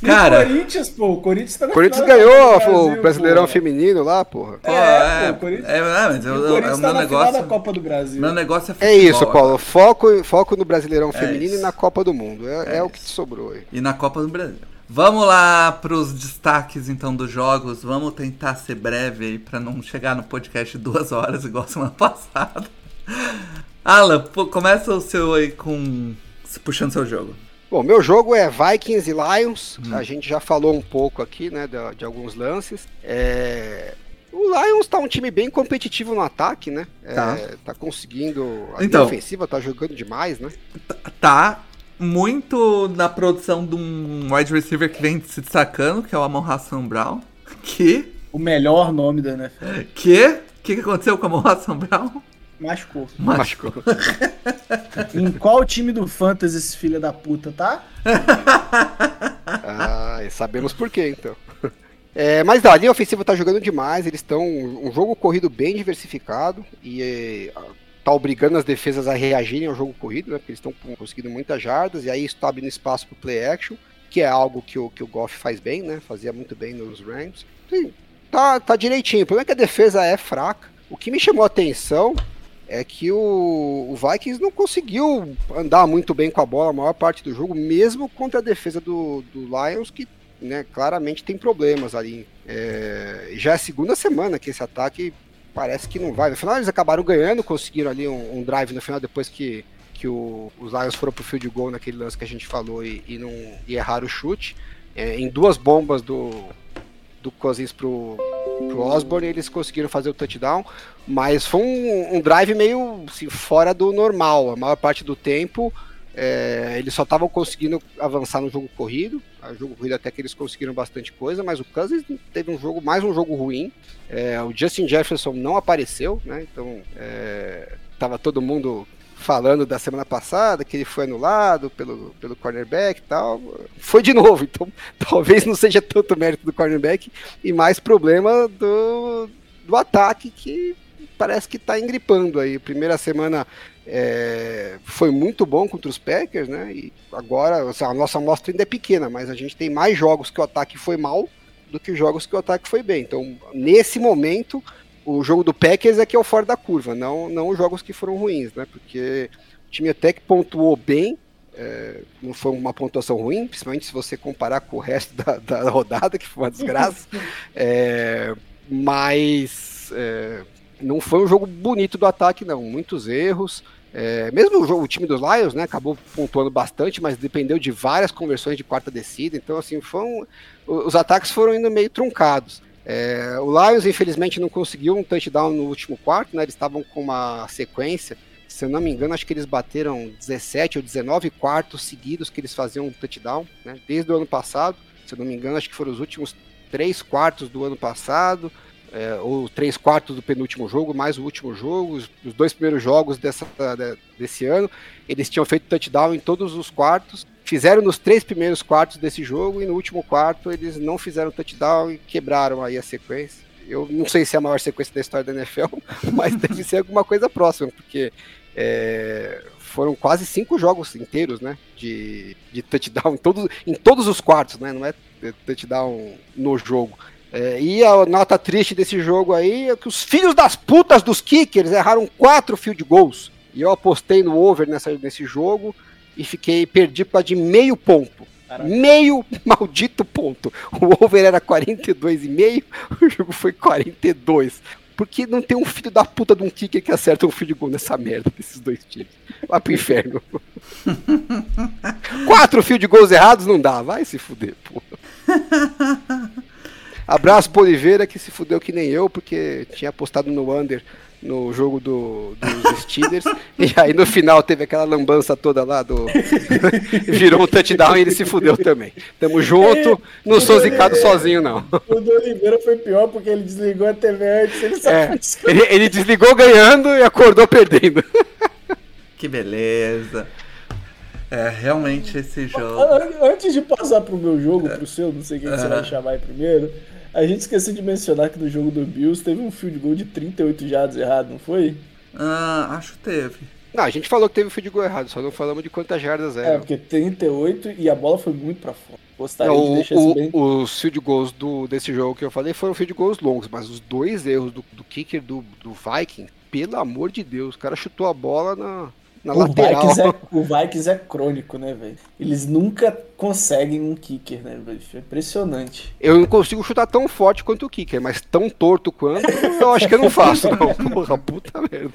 E Cara, o Corinthians, pô, o Corinthians tá na Corinthians final da ganhou Copa do o Brasil, Brasileirão pô. Feminino lá, porra. É, é, pô, o Corinthians- é, é, mas eu- o Corinthians o tá meu na final da negócio. Copa do Brasil. Meu negócio é É futebol, isso, Paulo. Foco, foco no Brasileirão Feminino isso. e na Copa do Mundo. É, É é o que te sobrou aí. E na Copa do Brasil. Vamos lá pros destaques então dos jogos. Vamos tentar ser breve aí pra não chegar no podcast duas horas igual semana passada. Alan, pô, começa o seu aí com. puxando seu jogo. Bom, meu jogo é Vikings e Lions. A gente já falou um pouco aqui, né, de, de alguns lances. É, O Lions tá um time bem competitivo no ataque, né? É, Tá. tá conseguindo. A Então. ofensiva tá jogando demais, né? Tá muito na produção de um wide receiver que vem se destacando, que é o Amon Hassan Brown. Que. O melhor nome da NFL. Que? O que, que aconteceu com o Amon Hassan Brown? Machucou. Machucou. Em qual time do Fantasy esse filho da puta tá? Ah, e sabemos por quê, então. É, mas a linha ofensiva tá jogando demais, eles estão um jogo corrido bem diversificado e é, tá obrigando as defesas a reagirem ao jogo corrido, né? Porque eles estão conseguindo muitas jardas e aí isso tá abrindo espaço pro play action, que é algo que o, que o Goff faz bem, né? Fazia muito bem nos Rams. Sim, tá, tá direitinho. O problema é que a defesa é fraca. O que me chamou a atenção é que o, o Vikings não conseguiu andar muito bem com a bola a maior parte do jogo, mesmo contra a defesa do, do Lions, que né, claramente tem problemas ali. É, já é a segunda semana que esse ataque parece que não vai. No final eles acabaram ganhando, conseguiram ali um, um drive no final depois que, que o- os Lions foram pro field goal naquele lance que a gente falou e, e não e erraram o chute. É, em duas bombas do, do Cousins pro, pro Osborne, eles conseguiram fazer o touchdown, mas foi um, um drive meio assim, fora do normal. A maior parte do tempo é, eles só estavam conseguindo avançar no jogo corrido. O jogo corrido até que eles conseguiram bastante coisa, mas o Cousins teve um jogo, mais um jogo ruim. É, o Justin Jefferson não apareceu, né? Então é, tava todo mundo falando da semana passada que ele foi anulado pelo, pelo cornerback e tal. Foi de novo, então talvez não seja tanto mérito do cornerback e mais problema do, do ataque que parece que tá engripando aí. Primeira semana é, foi muito bom contra os Packers, né? E agora a nossa amostra ainda é pequena, mas a gente tem mais jogos que o ataque foi mal do que jogos que o ataque foi bem. Então, nesse momento, o jogo do Packers é que é o fora da curva, não, não os jogos que foram ruins, né? Porque o time até que pontuou bem, é, não foi uma pontuação ruim, principalmente se você comparar com o resto da, da rodada, que foi uma desgraça. É, mas é, não foi um jogo bonito do ataque, não. Muitos erros. É, mesmo o, jogo, o time dos Lions, né, acabou pontuando bastante, mas dependeu de várias conversões de quarta descida. Então, assim, foi um- os ataques foram indo meio truncados. É, o Lions, infelizmente, não conseguiu um touchdown no último quarto, né? Eles estavam com uma sequência. Se eu não me engano, acho que eles bateram 17 ou 19 quartos seguidos que eles faziam um touchdown, né? Desde o ano passado. Se eu não me engano, acho que foram os últimos três quartos do ano passado, é, ou três quartos do penúltimo jogo, mais o último jogo, os, os dois primeiros jogos dessa, de- desse ano, eles tinham feito touchdown em todos os quartos, fizeram nos três primeiros quartos desse jogo, e no último quarto eles não fizeram touchdown e quebraram aí a sequência. Eu não sei se é a maior sequência da história da NFL, mas deve ser alguma coisa próxima, porque é, foram quase cinco jogos inteiros, né? De, de touchdown em todos, em todos os quartos, né? Não é touchdown no jogo. É, e a nota triste desse jogo aí é que os filhos das putas dos kickers erraram quatro field goals. E eu apostei no over nessa, nesse jogo e fiquei perdi por causa de meio ponto. Caraca. Meio maldito ponto. O over era 42,5, o jogo foi 42. Porque não tem um filho da puta de um kicker que acerta um field goal nessa merda desses dois times. Vai pro inferno. Quatro field goals errados não dá, vai se fuder, pô. Abraço pro Oliveira que se fudeu que nem eu, porque tinha apostado no under no jogo do, dos Steelers. e aí no final teve aquela lambança toda lá do. Virou um touchdown e ele se fudeu também. Tamo junto, não sou zicado sozinho, não. O do Oliveira foi pior porque ele desligou a TV antes, ele só É, ele, ele desligou ganhando e acordou perdendo. Que beleza. É, realmente esse jogo. An- Antes de passar pro meu jogo, pro seu, não sei quem que você vai chamar aí primeiro, a gente esqueceu de mencionar que no jogo do Bills teve um field goal de 38 jardas errado, não foi? Ah, acho que teve. Não, a gente falou que teve o field goal errado, só não falamos de quantas jardas É, eram. porque 38 e a bola foi muito pra fora. Gostaria Não, de o- deixar isso o- bem. Os field goals do, desse jogo que eu falei foram field goals longos, mas os dois erros do, do kicker do, do Viking, pelo amor de Deus, o cara chutou a bola na, na O lateral. Vikings, é, o é crônico, né, velho? Eles nunca conseguem um kicker, né, velho? É impressionante. Eu não consigo chutar tão forte quanto o kicker, mas tão torto quanto, eu acho que eu não faço, não. Porra, puta merda.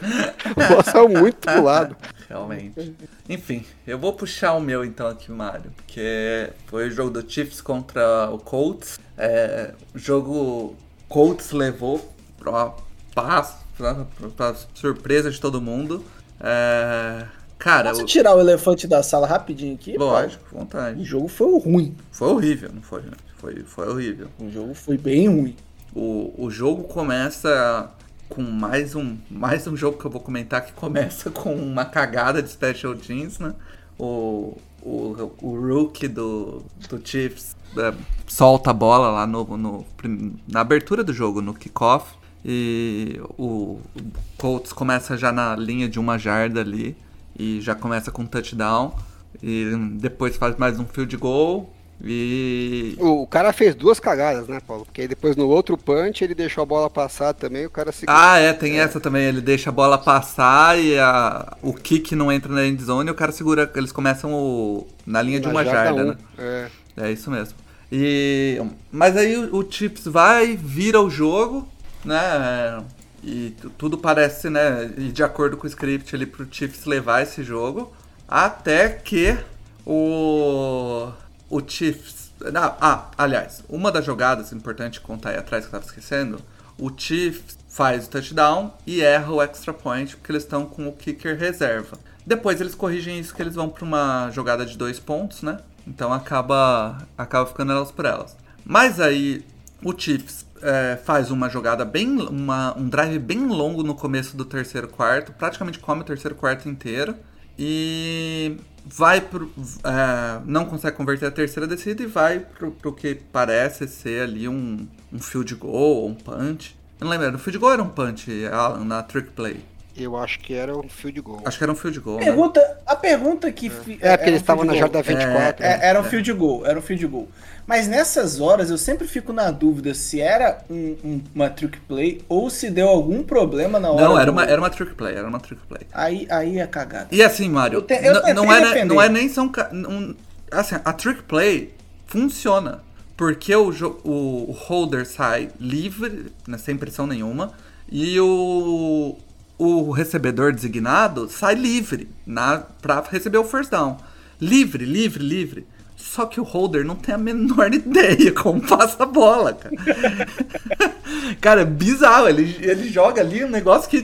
Bola saiu muito pro lado. Realmente. Enfim, eu vou puxar o meu então aqui, Mário. Porque foi o jogo do Chiefs contra o Colts. É, o jogo Colts levou pra passo, pra, pra surpresa de todo mundo. É, cara, Posso o, tirar o elefante da sala rapidinho aqui? lógico, O vontade. jogo foi ruim. Foi horrível, não foi? Foi, foi horrível. O jogo foi bem ruim. O, o jogo começa com mais um, mais um jogo que eu vou comentar que começa com uma cagada de special teams, né? O, o, o rookie do, do Chiefs é, solta a bola lá no, no, na abertura do jogo, no kickoff. E o, Colts começa já na linha de uma jarda ali. E já começa com um touchdown. E depois faz mais um field goal. E O cara fez duas cagadas, né, Paulo? Porque aí depois no outro punch ele deixou a bola passar também, o cara se. Ah, é, tem essa também. Ele deixa a bola passar e a, o kick não entra na endzone e o cara segura. Eles começam o- na linha de na uma jarda, um. né? É. É isso mesmo. E, mas aí o, o Chips vai, vira o jogo, né? E tu- tudo parece, né? ir de acordo com o script ali pro Chiefs levar esse jogo. Até que o. O Chiefs. Ah, ah, aliás, uma das jogadas importante contar aí atrás que eu tava esquecendo. O Chiefs faz o touchdown e erra o extra point porque eles estão com o kicker reserva. Depois eles corrigem isso que eles vão para uma jogada de dois pontos, né? Então acaba acaba ficando elas por elas. Mas aí o Chiefs é, faz uma jogada bem uma, um drive bem longo no começo do terceiro quarto, praticamente come o terceiro quarto inteiro e vai pro, é, não consegue converter a terceira descida e vai pro, pro que parece ser ali um, um field goal ou um punch. Eu não lembro, um field goal era um punch na trick play? Eu acho que era um field goal. Acho que era um field goal. né? Pergunta, a pergunta que. fi- É, porque era eles um estavam na jarda goal. 24. É, né? era um field goal, era um field goal. Mas nessas horas eu sempre fico na dúvida se era um- um- uma trick play ou se deu algum problema na hora. Não, era do- uma, era uma trick play, era uma trick play. Aí, aí é cagada. E assim, Mário, te- não, é, defender. não é nem são. um- assim, a trick play funciona. Porque o, o holder sai livre, né, sem pressão nenhuma, e o, o recebedor designado sai livre na, pra receber o first down. Livre, livre, livre. Só que o holder não tem a menor ideia como passa a bola, cara. cara, é bizarro. Ele, ele joga ali um negócio que.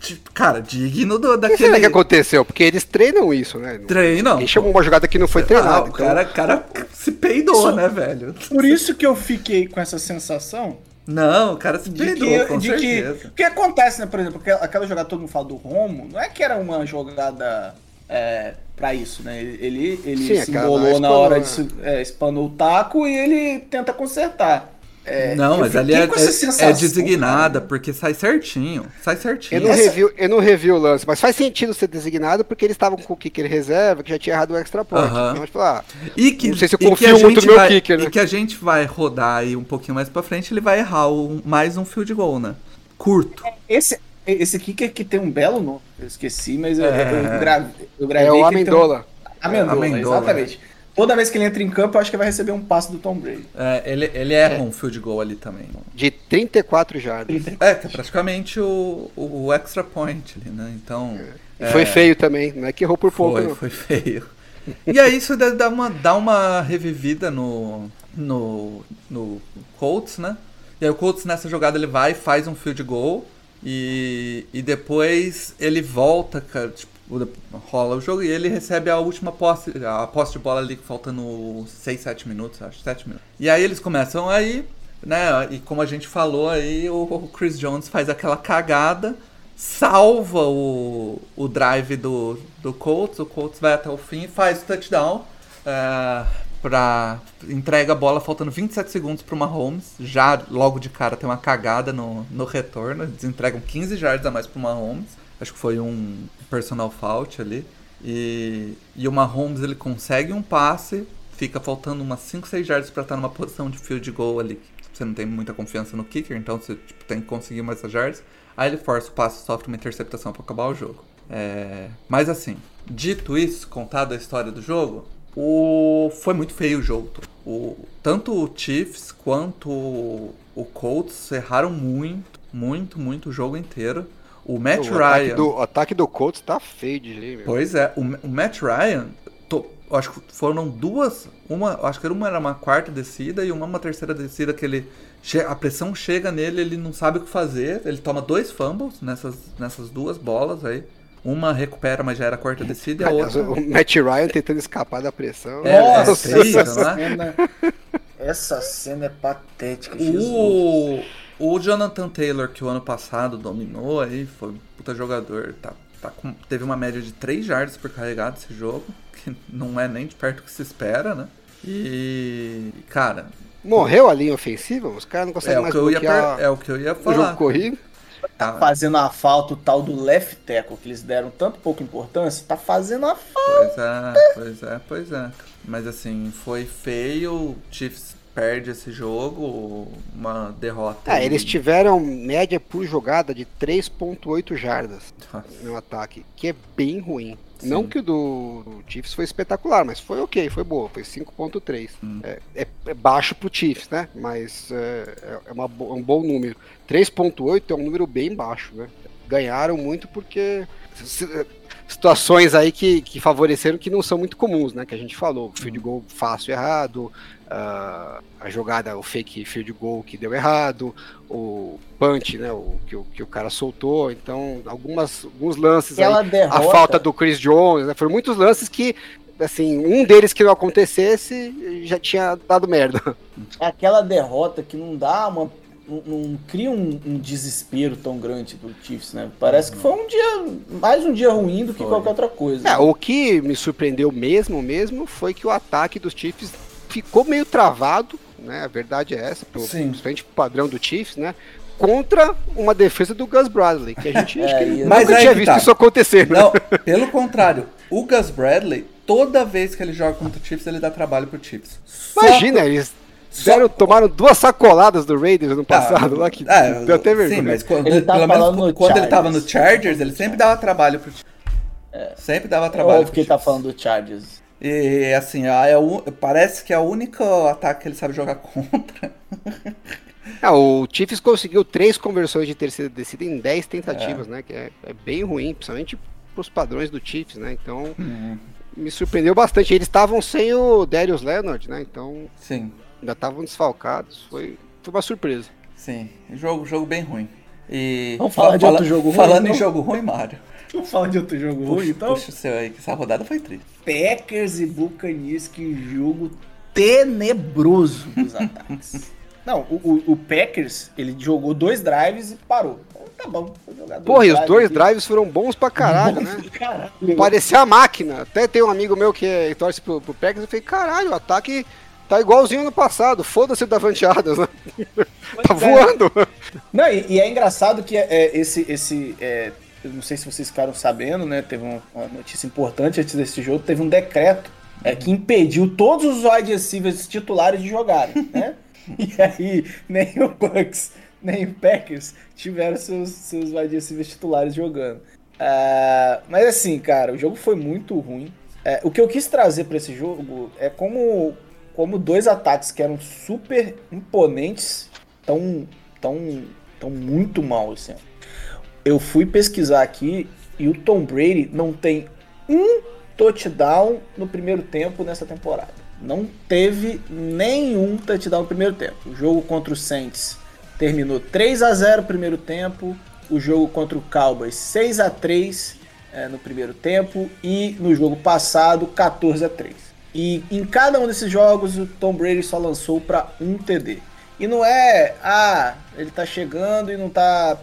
tipo, Cara, digno do, daquele. será que aconteceu? Porque eles treinam isso, né? Treinam. Ele chamou uma jogada que não foi Ah, treinada. o então- cara, cara se peidou, Isso- né, velho? Por isso que eu fiquei com essa sensação Não, o cara se de peidou, que, com de que. certeza. O que acontece, né? Por exemplo, aquela, aquela jogada que todo mundo fala do Romo, não é que era uma jogada é, pra isso, né? Ele, ele Sim, se aquela embolou na hora né? de. É, espanou o taco e ele tenta consertar. É, Não, eu mas ali é, é- é designada, cara. porque sai certinho. Sai Eu certinho. não, Essa- revi, eu não revi o lance, mas faz sentido ser designado porque eles estavam com o kicker reserva, que já tinha errado o extra point. Aham. Então, tipo, ah, E que, Não sei se eu e que confio a muito gente no meu vai, kicker, né? E que a gente vai rodar aí um pouquinho mais pra frente, ele vai errar um- mais um field goal, né? Curto. Esse, esse kicker que tem um belo nome, eu esqueci, mas eu, É. eu, grave, eu gravei. é o tem um- Amendola. Amendola, Amendola, exatamente. Toda vez que ele entra em campo, eu acho que vai receber um passe do Tom Brady. É, ele, ele erra um field goal ali também. De 34 jardas. É, que é praticamente o, o, o extra point ali, né? Então. E Foi feio também, não é que errou por pouco, Foi, não. foi feio. E aí isso dá dá uma, dá uma revivida no, no, no Colts, né? E aí o Colts nessa jogada ele vai e faz um field goal e, e depois ele volta, cara, tipo, rola o jogo e ele recebe a última posse, a posse de bola ali faltando 6, 7 minutos, acho, 7 minutos. E aí eles começam aí, né, e como a gente falou aí, o, Chris Jones faz aquela cagada, salva o, o drive do, do Colts, o Colts vai até o fim faz o touchdown. É, pra, entrega a bola faltando 27 segundos pro Mahomes. Já logo de cara tem uma cagada no, no retorno. Eles entregam 15 yards a mais pro Mahomes. Acho que foi um personal fault ali. E, e o Mahomes ele consegue um passe. Fica faltando umas 5, 6 yards para estar numa posição de field goal ali. Você não tem muita confiança no kicker, então você tipo, tem que conseguir mais essas yards. Aí ele força o passe sofre uma interceptação para acabar o jogo. É... Mas assim, dito isso, contado a história do jogo, o... foi muito feio o jogo. O... Tanto o Chiefs quanto o Colts erraram muito, muito, muito o jogo inteiro. O Matt o Ryan. Ataque do, o ataque do Colts tá feio de ler, meu. Pois é, o, o Matt Ryan, to, acho que foram duas, uma, acho que uma era uma quarta descida e uma uma terceira descida que ele a pressão chega nele, ele não sabe o que fazer, ele toma dois fumbles nessas, nessas duas bolas aí. Uma recupera, mas já era a quarta descida e a outra O Matt Ryan tentando escapar da pressão. É, é Nossa, essa, né? cena, essa cena é patética, Jesus. O, o Jonathan Taylor, que o ano passado dominou aí, foi um puta jogador, tá, tá com- teve uma média de 3 yards por carregado esse jogo, que não é nem de perto o que se espera, né? E, cara, Morreu a linha ofensiva? Os caras não é conseguem o, mais que eu ia bloquear per- é o que eu ia o jogo falar. corrido. Tá, Fazendo a falta o tal do left tackle, que eles deram tanto pouca importância, tá fazendo a falta. Pois é, pois é, pois é. Mas assim, foi feio, o Chiefs perde esse jogo, uma derrota. É, eles tiveram média por jogada de 3.8 jardas Nossa. no ataque, que é bem ruim. Sim. Não que o do, Chiefs foi espetacular, mas foi ok, foi boa, foi 5.3. Hum. É, é- é baixo pro Chiefs, né? Mas é, é- é uma um bom número. 3.8 é um número bem baixo, né? Ganharam muito porque si- situações aí que, que favoreceram que não são muito comuns, né? Que a gente falou, field goal fácil errado, ah, a jogada, o fake field goal que deu errado, o punch, né? O que, o que o cara soltou. Então, algumas, alguns lances aí a falta do Chris Jones, né? Foram muitos lances que, assim, um deles que não acontecesse já tinha dado merda. Aquela derrota que não dá uma. Não, não cria um, um desespero tão grande do Chiefs, né? Parece que foi um dia. Mais um dia ruim do que Foi. qualquer outra coisa. É, o que me surpreendeu mesmo, mesmo, foi que o ataque dos Chiefs ficou meio travado, né? A verdade é essa, pro, Sim. principalmente pro padrão do Chiefs, né? Contra uma defesa do Gus Bradley, que a gente acho que É, e- nunca Mas tinha que visto tá. isso acontecer, né? Não, pelo contrário, o Gus Bradley, toda vez que ele joga contra o Chiefs, ele dá trabalho pro Chiefs. Só Imagina, eles deram, tomaram duas sacoladas do Raiders no passado, lá que é, deu até vergonha. Sim, mas quando, Ele tá pelo menos quando ele tava no Chargers. Ele sempre dava trabalho pro Chiefs. Sempre dava É trabalho óbvio pro que ele tá falando do Chargers. E assim, é o- parece que é o único ataque que ele sabe jogar contra. Ah, o Chiefs conseguiu três conversões de terceira descida em 10 tentativas, né? Que é, é bem ruim, principalmente pros padrões do Chiefs, né? Então, me surpreendeu bastante. Eles estavam sem o Darius Leonard, né? Então, Sim, ainda estavam desfalcados. Foi, foi uma surpresa. sim. Jogo, jogo bem ruim. E Vamos falar de outro jogo ruim, Falando em então? jogo ruim, Mário. Vamos falar de outro jogo ruim, Puxa, então? puxa o seu aí, que essa rodada foi triste. Packers e Buccaneers, que jogo tenebroso dos ataques. Não, o, o- o Packers, ele jogou dois drives e parou. Então, Tá bom, jogar dois Porra, e os dois aqui. drives foram bons pra caralho, né? Caralho. Parecia a máquina. Até tem um amigo meu que é, torce pro, pro Packers e eu falei, caralho, o ataque tá igualzinho no passado. Foda-se o Davante Adams, né? tá é. voando. Não, e, e é engraçado que é, esse, esse é, eu não sei se vocês ficaram sabendo, né? Teve uma, notícia importante antes desse jogo, teve um decreto é, que impediu todos os wide receivers titulares de jogarem, né? E aí, nem o Bucks, nem o Packers tiveram seus, seus wide receivers titulares jogando. Ah, mas assim, cara, o jogo foi muito ruim. É, o que eu quis trazer pra esse jogo é como, como dois ataques que eram super imponentes tão, tão, tão muito mal assim. Eu fui pesquisar aqui e o Tom Brady não tem um touchdown no primeiro tempo nessa temporada. não teve nenhum touchdown no primeiro tempo. O jogo contra o Saints terminou 3 a 0 no primeiro tempo, o jogo contra o Cowboys 6 a 3 é, no primeiro tempo e no jogo passado 14 a 3. E em cada um desses jogos o Tom Brady só lançou para um TD. E não é, ah, ele tá chegando e não tá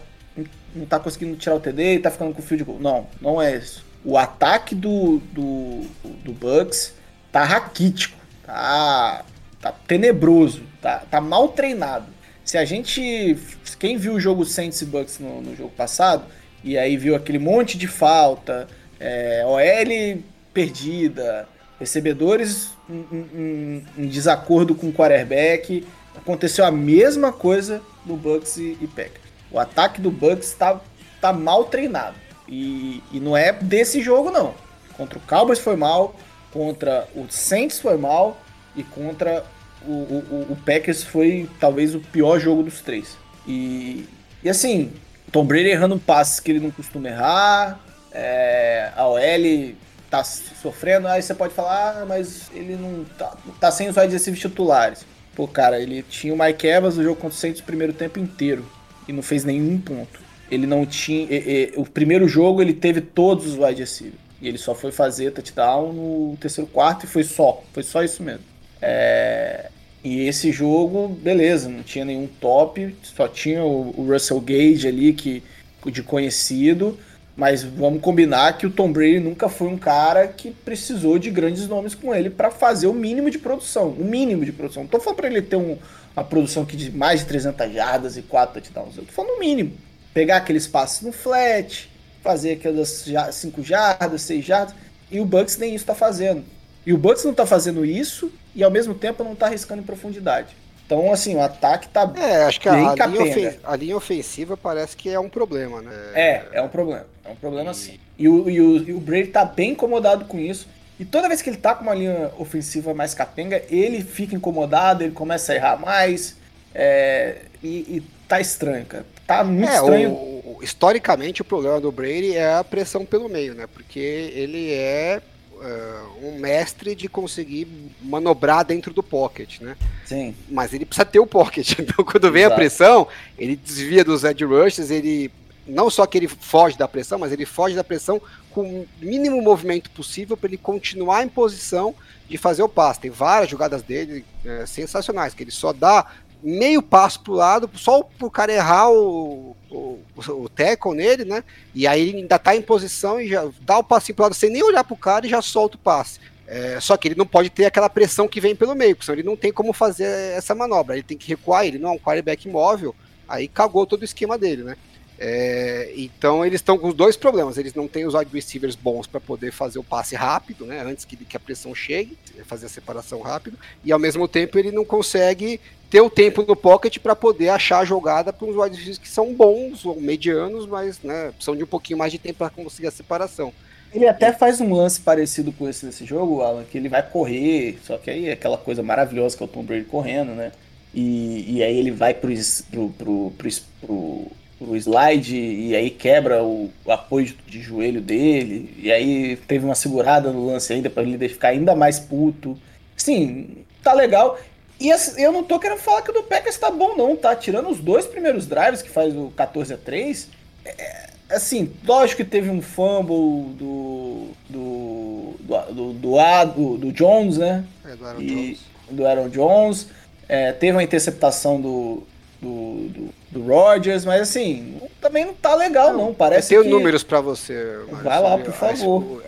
não tá conseguindo tirar o TD e tá ficando com o goal. Não, não é isso. O ataque do, do, do Bucks tá raquítico, tá, tá tenebroso, tá, tá mal treinado. Se a gente. Quem viu o jogo Saints e Bucks no, no jogo passado, e aí viu aquele monte de falta, é, OL perdida, recebedores em, em, em, desacordo com o quarterback, aconteceu a mesma coisa no Bucks e, e Packers. O ataque do Bucks está tá mal treinado. E, e não é desse jogo, não. Contra o Cowboys foi mal, contra o Saints foi mal e contra o, o, o Packers foi talvez o pior jogo dos três. E, e assim, Tom Brady errando passes que ele não costuma errar, é, a OL tá sofrendo, aí você pode falar, ah, mas ele não tá, tá sem os wide receivers titulares. Pô, cara, ele tinha o Mike Evans no jogo contra o Saints o primeiro tempo inteiro e não fez nenhum ponto. Ele não tinha. E, e, o primeiro jogo ele teve todos os wide receivers. E ele só foi fazer touchdown no terceiro quarto e foi só. Foi só isso mesmo. É, e esse jogo, beleza, não tinha nenhum top, só tinha o, o Russell Gage ali que, de conhecido. Mas vamos combinar que o Tom Brady nunca foi um cara que precisou de grandes nomes com ele para fazer o mínimo de produção. O mínimo de produção. Não tô falando para ele ter um, uma produção aqui de mais de 300 jardas e 4 touchdowns. Eu tô falando o mínimo. Pegar aqueles passes no flat, fazer aquelas 5 jardas, 6 jardas. E o Bucks nem isso tá fazendo. E o Bucks não tá fazendo isso e ao mesmo tempo não tá arriscando em profundidade. Então, assim, o ataque tá É, acho que a, a, linha a, linha ofensiva parece que é um problema, né? É, é um problema. É um problema e... sim. E o, e, o, e o Brady tá bem incomodado com isso. E toda vez que ele tá com uma linha ofensiva mais capenga, ele fica incomodado, ele começa a errar mais. É, e, e tá estranho, cara. Tá muito é, estranho. O, historicamente, o problema do Brady é a pressão pelo meio, né? Porque ele é uh, um mestre de conseguir manobrar dentro do pocket, né? Sim. Mas ele precisa ter o pocket. Então, quando vem Exato. a pressão, ele desvia dos edge rushes, ele não só que ele foge da pressão, mas ele foge da pressão com o mínimo movimento possível para ele continuar em posição de fazer o passe. Tem várias jogadas dele é, sensacionais, que ele só dá meio passo pro lado, só pro cara errar o, o, o tackle nele, né? E aí ele ainda tá em posição e já dá o passinho pro lado sem nem olhar pro cara e já solta o passe. É, só que ele não pode ter aquela pressão que vem pelo meio, porque senão ele não tem como fazer essa manobra. Ele tem que recuar, ele não é um quarterback móvel, aí cagou todo o esquema dele, né? É, então eles estão com os dois problemas. Eles não têm os wide receivers bons para poder fazer o passe rápido, né? Antes que, que, a pressão chegue, fazer a separação rápido. E ao mesmo tempo ele não consegue ter o tempo no pocket para poder achar a jogada para uns wide receivers que são bons ou medianos, mas né, precisam de um pouquinho mais de tempo para conseguir a separação. Ele até faz um lance parecido com esse nesse jogo, Alan, que ele vai correr, só que aí é aquela coisa maravilhosa que é o Tom Brady correndo, né? E, e aí ele vai pro, pro, pro, pro, pro o slide e aí quebra o, o apoio de, de, joelho dele. E aí teve uma segurada no lance ainda para ele ficar ainda mais puto. Sim, tá legal. E eu não tô querendo falar que o do Packers tá bom, não, tá? Tirando os dois primeiros drives que faz o 14 a 3 é, assim, lógico que teve um fumble do. do. do, do, do, Jones, né? É, do Aaron e, Jones. Do Aaron Jones. É, teve uma interceptação do, do, do, do Rogers, mas assim, também não tá legal, não. não. Parece eu tenho que... números para você. Vai lá, por favor.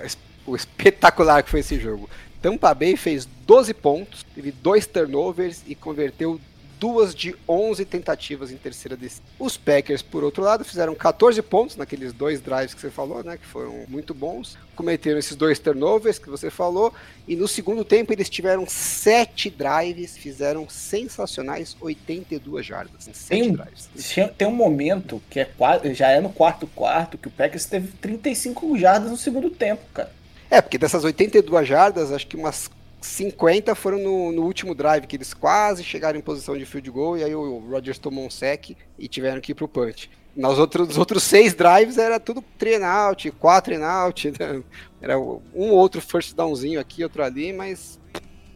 O, o, espetacular que foi esse jogo. Tampa Bay fez 12 pontos, teve dois turnovers e converteu duas de 11 tentativas em terceira descida. Os Packers, por outro lado, fizeram 14 pontos naqueles dois drives que você falou, né, que foram muito bons. Cometeram esses dois turnovers que você falou e no segundo tempo eles tiveram sete drives, fizeram sensacionais 82 jardas tem, drives. Tem um momento que é já é no quarto quarto que o Packers teve 35 jardas no segundo tempo, cara. É, porque dessas 82 jardas, acho que umas 50 foram no, no, último drive, que eles quase chegaram em posição de field goal, e aí o Rodgers tomou um sec e tiveram que ir pro punch. Nos outros, nos outros seis drives era tudo three out, quatro out, né? era um outro first downzinho aqui, outro ali, mas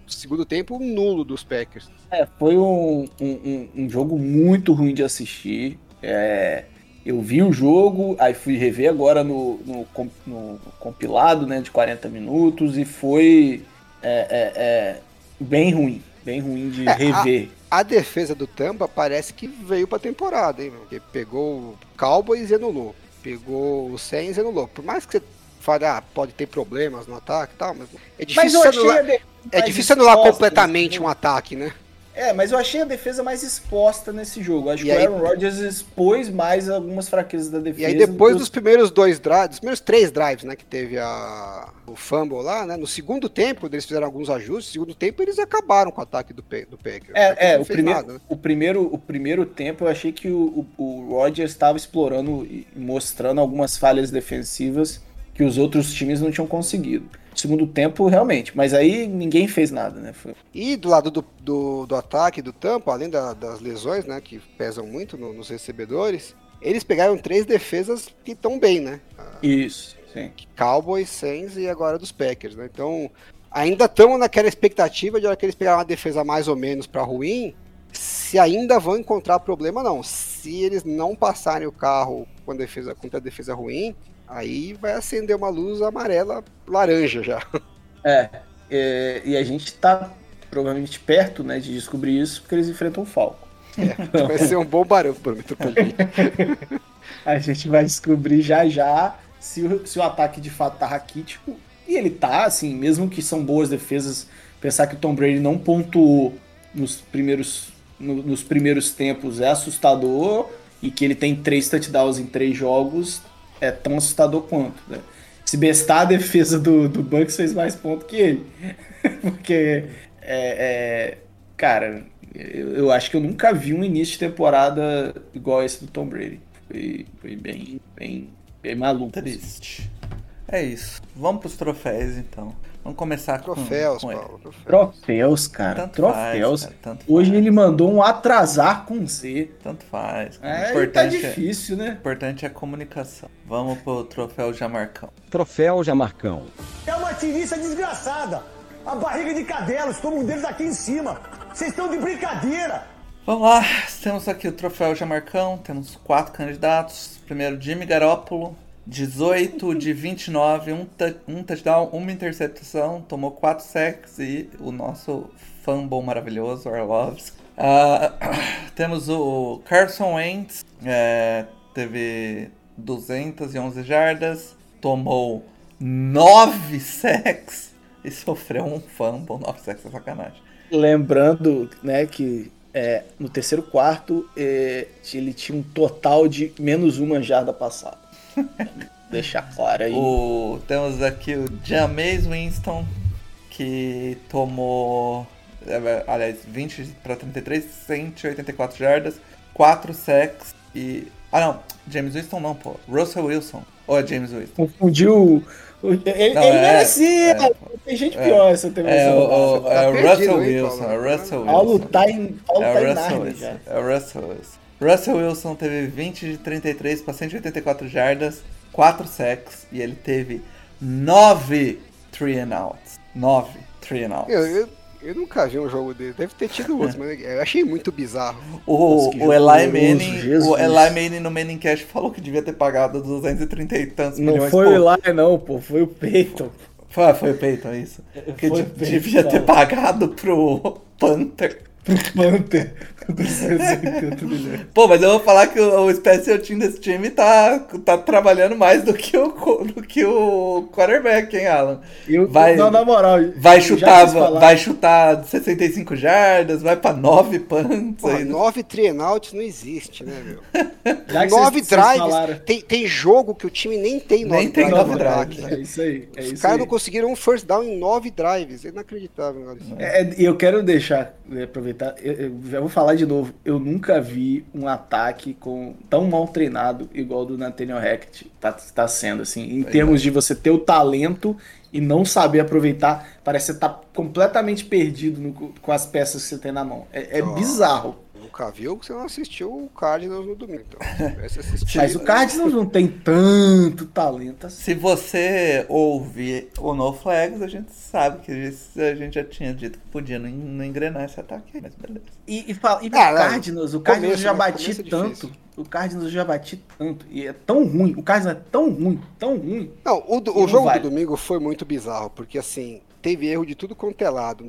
segundo tempo nulo dos Packers. É, foi um, um, um- jogo muito ruim de assistir. É, eu vi o jogo, aí fui rever agora no, no, no compilado né, de 40 minutos e foi é, é, é, bem ruim. Bem ruim de É, a- rever. A defesa do Tampa parece que veio pra temporada, hein? Porque pegou o Cowboys e anulou. Pegou o Saints e anulou. Por mais que você fale, ah, pode ter problemas no ataque e tal, mas é Mas difícil, eu anular, a de- é difícil anular completamente um ataque, né? É, mas eu achei a defesa mais exposta nesse jogo. Acho E que aí- o Aaron Rodgers expôs mais algumas fraquezas da defesa. E aí depois do dos primeiros dois drives, dos primeiros três drives, né, que teve a, o fumble lá, né, no segundo tempo eles fizeram alguns ajustes, no segundo tempo eles acabaram com o ataque do, do Packers. É, é o, primeiro, nada, né? o, primeiro, o primeiro tempo eu achei que o, o, o Rodgers estava explorando e mostrando algumas falhas defensivas que os outros times não tinham conseguido. Segundo tempo, realmente, mas aí ninguém fez nada, né? Foi- E do lado do, do, do ataque do Tampa, além da- das lesões, né, que pesam muito no- nos recebedores, eles pegaram três defesas que estão bem, né? Isso, sim. Cowboys, Saints e agora dos Packers, né? Então, ainda estamos naquela expectativa de hora que eles pegarem uma defesa mais ou menos para ruim, se ainda vão encontrar problema não. Se eles não passarem o carro com a defesa contra a defesa ruim, aí vai acender uma luz amarela laranja já. É, é, e a gente tá provavelmente perto, né, de descobrir isso, porque eles enfrentam o Falco. Vai ser um bom parâmetro pra mim. A gente vai descobrir já já se o, se o ataque de fato tá raquítico. E ele tá, assim, mesmo que são boas defesas, pensar que o Tom Brady não pontuou nos primeiros, no- nos primeiros tempos é assustador. E que ele tem três touchdowns em três jogos é tão assustador quanto. Né? Se bestar, a defesa do, do Bucks fez mais ponto que ele. Porque, é, é, cara, eu, eu acho que eu nunca vi um início de temporada igual esse do Tom Brady. Foi, foi bem, bem, bem maluco. Triste. É isso. Vamos pros troféus então. Vamos começar com, Troféus, com ele. Paulo. Troféus. Troféus, cara. Tanto troféus. faz, cara, tanto Hoje faz. ele mandou um atrasar com Z. Tanto faz. cara. É, o tá importante, é, difícil, né? importante é a comunicação. Vamos pro troféu Jamarcão. Troféu Jamarcão. É uma tirista desgraçada. A barriga de cadela, estou um deles aqui em cima. Vocês estão de brincadeira. Vamos lá, temos aqui o troféu Jamarcão, temos quatro candidatos. Primeiro, Jimmy Garoppolo, 18 de 29, um, um touchdown, uma interceptação, tomou quatro sacks e o nosso fumble maravilhoso, Orlovs. Ah, temos o Carson Wentz, é, teve 211 jardas, tomou 9 sacks e sofreu um fumble, 9 sacks é sacanagem. Lembrando, né, que é, no terceiro quarto é, ele tinha um total de menos uma jarda passada. Deixar claro aí. O, temos aqui o Jameis Winston, que tomou, é, aliás, 20 para 33, 184 jardas, 4 sacks e... Ah não, James Winston não, pô. Russell Wilson. Ou é James Winston? Confundiu. o- Ele, Não, ele é, merecia! é. Tem gente pior essa É temporada. o, o- Tá é o perdido, Russell Wilson, Paulo? é o Russell Paulo Wilson. tá em, Paulo É tá o em Russell Wilson. É o Russell Wilson. Russell Wilson teve 20 de 33 para 184 jardas, 4 sacks e ele teve 9 three and outs. 9 three and outs. Eu, eu, eu nunca vi um jogo dele. Deve ter tido outros, mas eu achei muito bizarro. O, Nossa, o Eli Manning, Jesus. o Eli Manning no Manning Cash falou que devia ter pagado 230 e tantos Não milhões. foi pô, o Eli, não, pô. Foi o Peyton. Foi, foi o Peyton, isso. Que Foi Peyton, devia ter pagado pro Panther. Panther. 280 milhões. Pô, mas eu vou falar que o, o special team desse time tá, tá trabalhando mais do que o, do que o quarterback, hein, Alan? Eu, Vai- não, na moral. Vai chutar, vai chutar 65 jardas, vai pra 9 punts né? nove trienouts não existe, né, meu? Já que nove vocês- vocês drives. falaram- Tem, tem jogo que o time nem tem nove Nem tem drives. nove no drives, ataque. É isso aí. É Os isso caras aí. não conseguiram um first down em nove drives. É inacreditável. É, é, E eu quero deixar, né, aproveitar, eu, eu já vou falar de novo. Eu nunca vi um ataque com tão mal treinado igual o do Nathaniel Hackett tá, tá sendo, assim, em termos de você ter o talento e não saber aproveitar. Parece que você tá completamente perdido no- com as peças que você tem na mão. É, é Ó. bizarro. Nunca viu, você não assistiu o Cardinals no domingo. Então, assistido, Mas o Cardinals não tem tanto talento assim. Se você ouvir o No Flags, a gente sabe que a gente já tinha dito que podia não, não engrenar esse ataque mas beleza. E, e, fala, e o Ah. Cardinals, o Cardinals Começo, já bati é tanto. difícil. O Cardinals já bati tanto. E é tão ruim. O Cardinals é tão ruim, tão ruim. Não, o, do- Não o jogo vai. do domingo foi muito bizarro, porque assim, teve erro de tudo quanto é lado.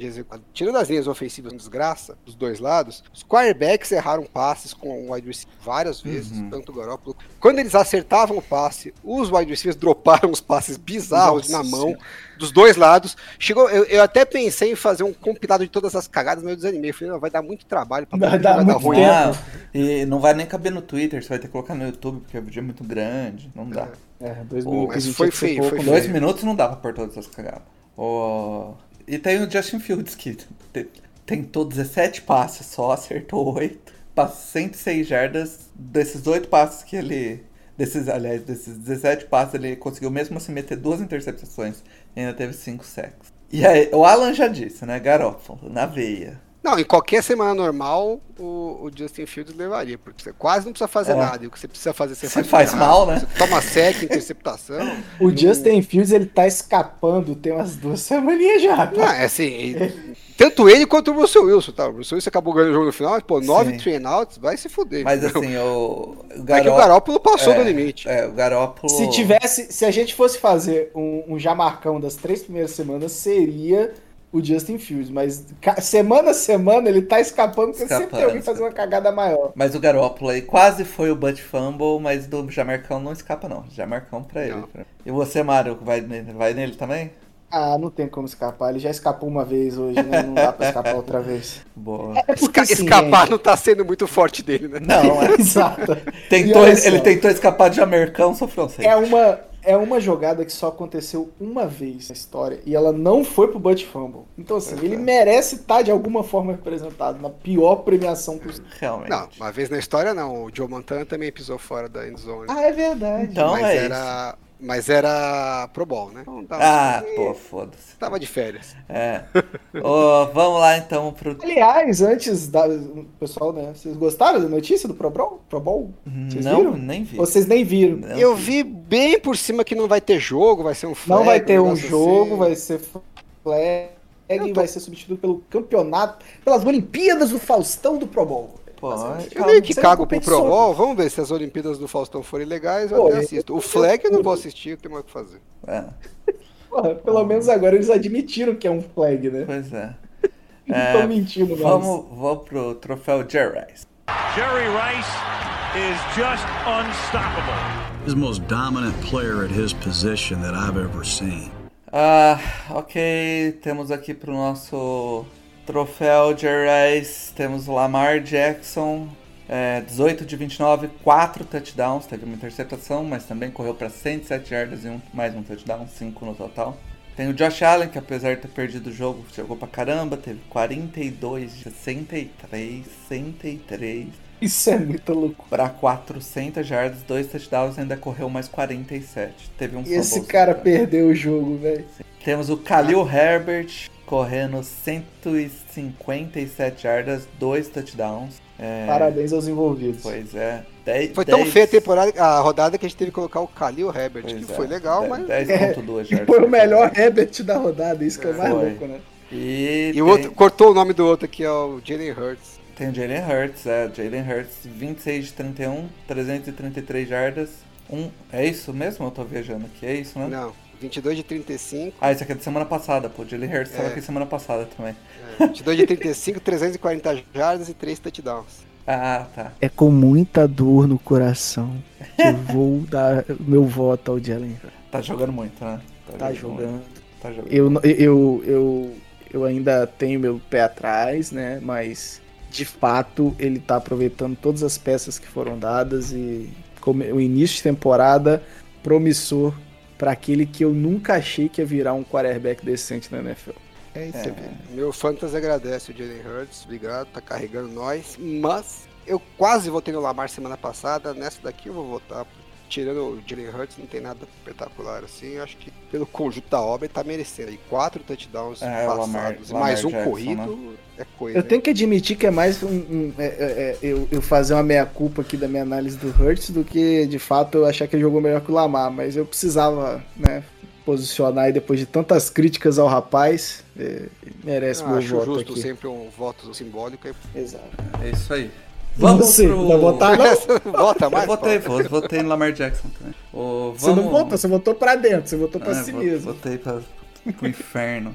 Tirando as linhas ofensivas desgraça, dos dois lados, os quarterbacks erraram passes com o wide receiver várias vezes, Uhum. tanto o Garoppolo. Quando eles acertavam o passe, os wide receivers droparam os passes bizarros Nossa na mão, Senhora. dos dois lados. Chegou, eu, eu até pensei em fazer um compilado de todas as cagadas, mas eu desanimei. Falei, não, vai dar muito trabalho pra Vai vai dar dar muito ruim. Ah, e não vai nem caber no Twitter, você vai ter que colocar no YouTube, porque o vídeo é muito grande, não dá. É, dois Pô, minutos foi feio, pouco, foi né? Dois minutos não dá pra pôr todas essas cagadas. O- E tem o Justin Fields, que te- tentou 17 passes só, acertou 8. Passou 106 jardas. Desses 8 passes que ele. Desses, aliás, desses 17 passes, ele conseguiu mesmo assim meter duas interceptações. E ainda teve 5 sacks. E aí, o Alan já disse, né? Garófalo, na veia. Não, em qualquer semana normal, o, o Justin Fields levaria, porque você quase não precisa fazer É. nada. E o que você precisa fazer, você, Você faz, faz mal, né? Você toma sec, interceptação. O Justin Fields, ele tá escapando tem umas duas semaninhas já. Não, Tá? é assim, e- tanto ele quanto o Russell Wilson, tá? O Russell Wilson acabou ganhando o jogo no final, mas, pô, nove Sim. train outs, vai se fuder. Mas entendeu? assim, o. O é que o Garópolo. Garópolo passou é, do limite. É, o Garópolo. Se tivesse, se a gente fosse fazer um, um jamarcão das três primeiras semanas, seria o Justin Fields. Mas semana a semana ele tá escapando, porque sempre tem alguém Escapando, fazendo uma cagada maior. Mas o Garópolo aí quase foi o Butt Fumble, mas do Jamarcão não escapa não. Jamarcão pra ele. Pra- E você, Mário, vai nele, vai nele também? Ah, não tem como escapar. Ele já escapou uma vez hoje, né? Não dá pra escapar outra vez. Boa. É Esca- assim, escapar gente- não tá sendo muito forte dele, né? Não, é. Exato. tentou, ele, tentou escapar de Jamarcão, sofreu um É uma, é uma jogada que só aconteceu uma vez na história e ela não foi pro Butt Fumble. Então, assim, Pois ele é. merece estar de alguma forma representado na pior premiação possível. Realmente. Não, uma vez na história não. O Joe Montana também pisou fora da endzone. Ah, é verdade. Então mas é era. Mas era Pro Bowl, né? Então, tava, Ah, pô, foda-se. tava de férias. É. Ô, vamos lá então pro. Aliás, antes da. Pessoal, né? Vocês gostaram da notícia do Pro Bowl? Pro Bowl? Vocês Não, viram? nem vi. Vocês nem viram. Não Eu vi bem por cima que não vai ter jogo, vai ser um flag, Não vai ter um jogo, assim. vai ser flag, tô- vai ser substituído pelo campeonato, pelas Olimpíadas do Faustão do Pro Bowl. Pô, Eu meio que cago pro. Pro Bowl, vamos ver se as Olimpíadas do Faustão forem legais, eu Pô, até eu- assisto. O flag eu não vou assistir, eu tenho mais o que fazer. É, Porra, pelo menos agora eles admitiram que é um flag, né? pois é. Não É, estão mentindo, mais. Vamos, vamos pro troféu Jerry Rice. Jerry Rice is just unstoppable. He's the most dominant player at his position that I've ever seen. Ah, ok. Temos aqui pro nosso troféu Jerry Rice. Temos o Lamar Jackson. é, 18 de 29, 4 touchdowns. Teve uma interceptação, mas também correu para 107 yardas e um, mais um touchdown, 5 no total. Tem o Josh Allen, que apesar de ter perdido o jogo, jogou pra caramba. Teve 42 de 63, 103 Isso é muita loucura. para 400 yardas, 2 touchdowns ainda correu mais 47. Teve um E esse cara perdeu o jogo, velho. Temos o Khalil Herbert correndo 157 yardas, 2 touchdowns. É, Parabéns aos envolvidos. Pois é. 10, Foi tão 10 feia a temporada, a rodada que a gente teve que colocar o Khalil Herbert, pois que é, foi legal, de- mas. 10.2 E yardas. foi o melhor Herbert da rodada, isso que é o mais Foi. louco, né? E, E tem, o outro cortou o nome do outro aqui, é o Jalen Hurts. tem o Jalen Hurts, é. Jalen Hurts, 26 de 31, 333 jardas. Um, é isso mesmo? Eu tô viajando aqui, é isso, né? Não, 22 de 35. Ah, isso aqui é de semana passada, pô. Jalen Hurts tava É. aqui semana passada também. É, 22 de 35, 340 jardas e 3 touchdowns. Ah, tá. É com muita dor no coração que eu vou dar meu voto ao Jalen. Tá jogando muito, né? Tá muito. jogando. Tá jogando. Eu, eu, eu, eu ainda tenho meu pé atrás, né? Mas de fato ele tá aproveitando todas as peças que foram dadas e como o início de temporada promissor para aquele que eu nunca achei que ia virar um quarterback decente na NFL. É isso É. aí. Meu Fantasy agradece o Jalen Hurts, obrigado, tá carregando nós. Mas eu quase votei no Lamar semana passada, nessa daqui eu vou votar. Tirando o Jalen Hurts, não tem nada espetacular assim. Eu acho que pelo conjunto da obra ele tá merecendo. E quatro touchdowns É, o Lamar- passados, Lamar mais um Jackson, corrido, é coisa. Eu tenho que admitir que é mais um, um- é- é- é, eu, eu fazer uma meia-culpa aqui da minha análise do Hurts do que, de fato, eu achar que ele jogou melhor que o Lamar. Mas eu precisava, né, posicionar aí depois de tantas críticas ao rapaz. é, merece Eu meu acho voto justo aqui. sempre um voto simbólico. e- Exato. É isso aí. Vamos Vamos você, pro... vai votar não? Vota mais? Eu votei, vou- votei no Lamar Jackson também. Ô, Você não vamos- votou, você votou pra dentro, você votou pra Ah, si vo- mesmo. Votei pra, pro inferno.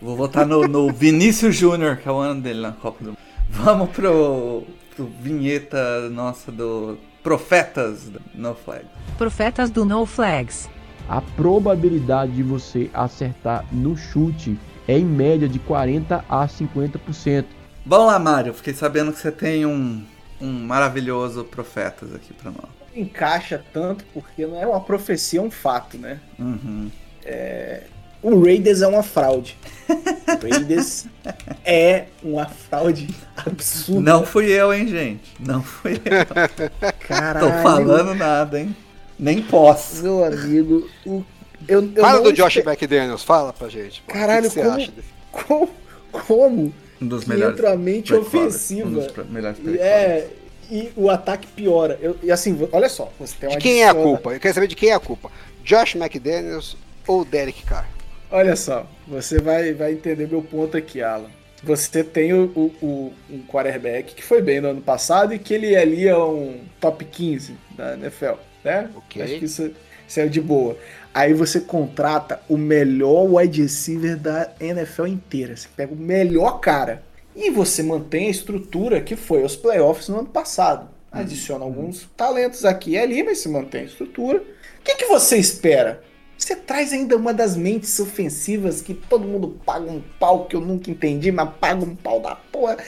Vou votar no, no Vinícius Júnior, que é o ano dele na Copa do Mundo. Vamos pro, pro vinheta nossa do Profetas do No Flag. Profetas do No Flags. A probabilidade de você acertar no chute é em média de 40 a 50%. Vamos lá, Mário. Fiquei sabendo que você tem um, um maravilhoso Profetas aqui pra nós. Encaixa tanto porque não é uma profecia, é um fato, né? Uhum. O Raiders é uma fraude. O Raiders é uma fraude absurda. Não fui eu, hein, gente. Não fui eu. Caralho. Tô falando nada, hein. Nem posso. Meu amigo, o, eu, eu Fala não do Josh espe- McDaniels, fala pra gente. pô. Caralho, o que, que você como- acha desse? Como, como Um dos melhores. entra a mente play callers, ofensiva Um dos melhores e, é, e o ataque piora. Eu- e assim, olha só, você tem De uma quem é a culpa? Eu quero saber de quem é a culpa. Josh McDaniels ou Derek Carr? Olha só, você vai, vai entender meu ponto aqui, Alan. Você tem o, o- o- um quarterback que foi bem no ano passado e que ele ali é um top 15 da NFL, né? Ok. Acho que isso, isso é de boa. Aí você contrata o melhor wide receiver da NFL inteira. Você pega o melhor cara. E você mantém a estrutura que foi os playoffs no ano passado. Adiciona alguns talentos aqui e ali, mas se mantém a estrutura. O que, que você espera? Você traz ainda uma das mentes ofensivas que todo mundo paga um pau que eu nunca entendi, mas paga um pau da porra.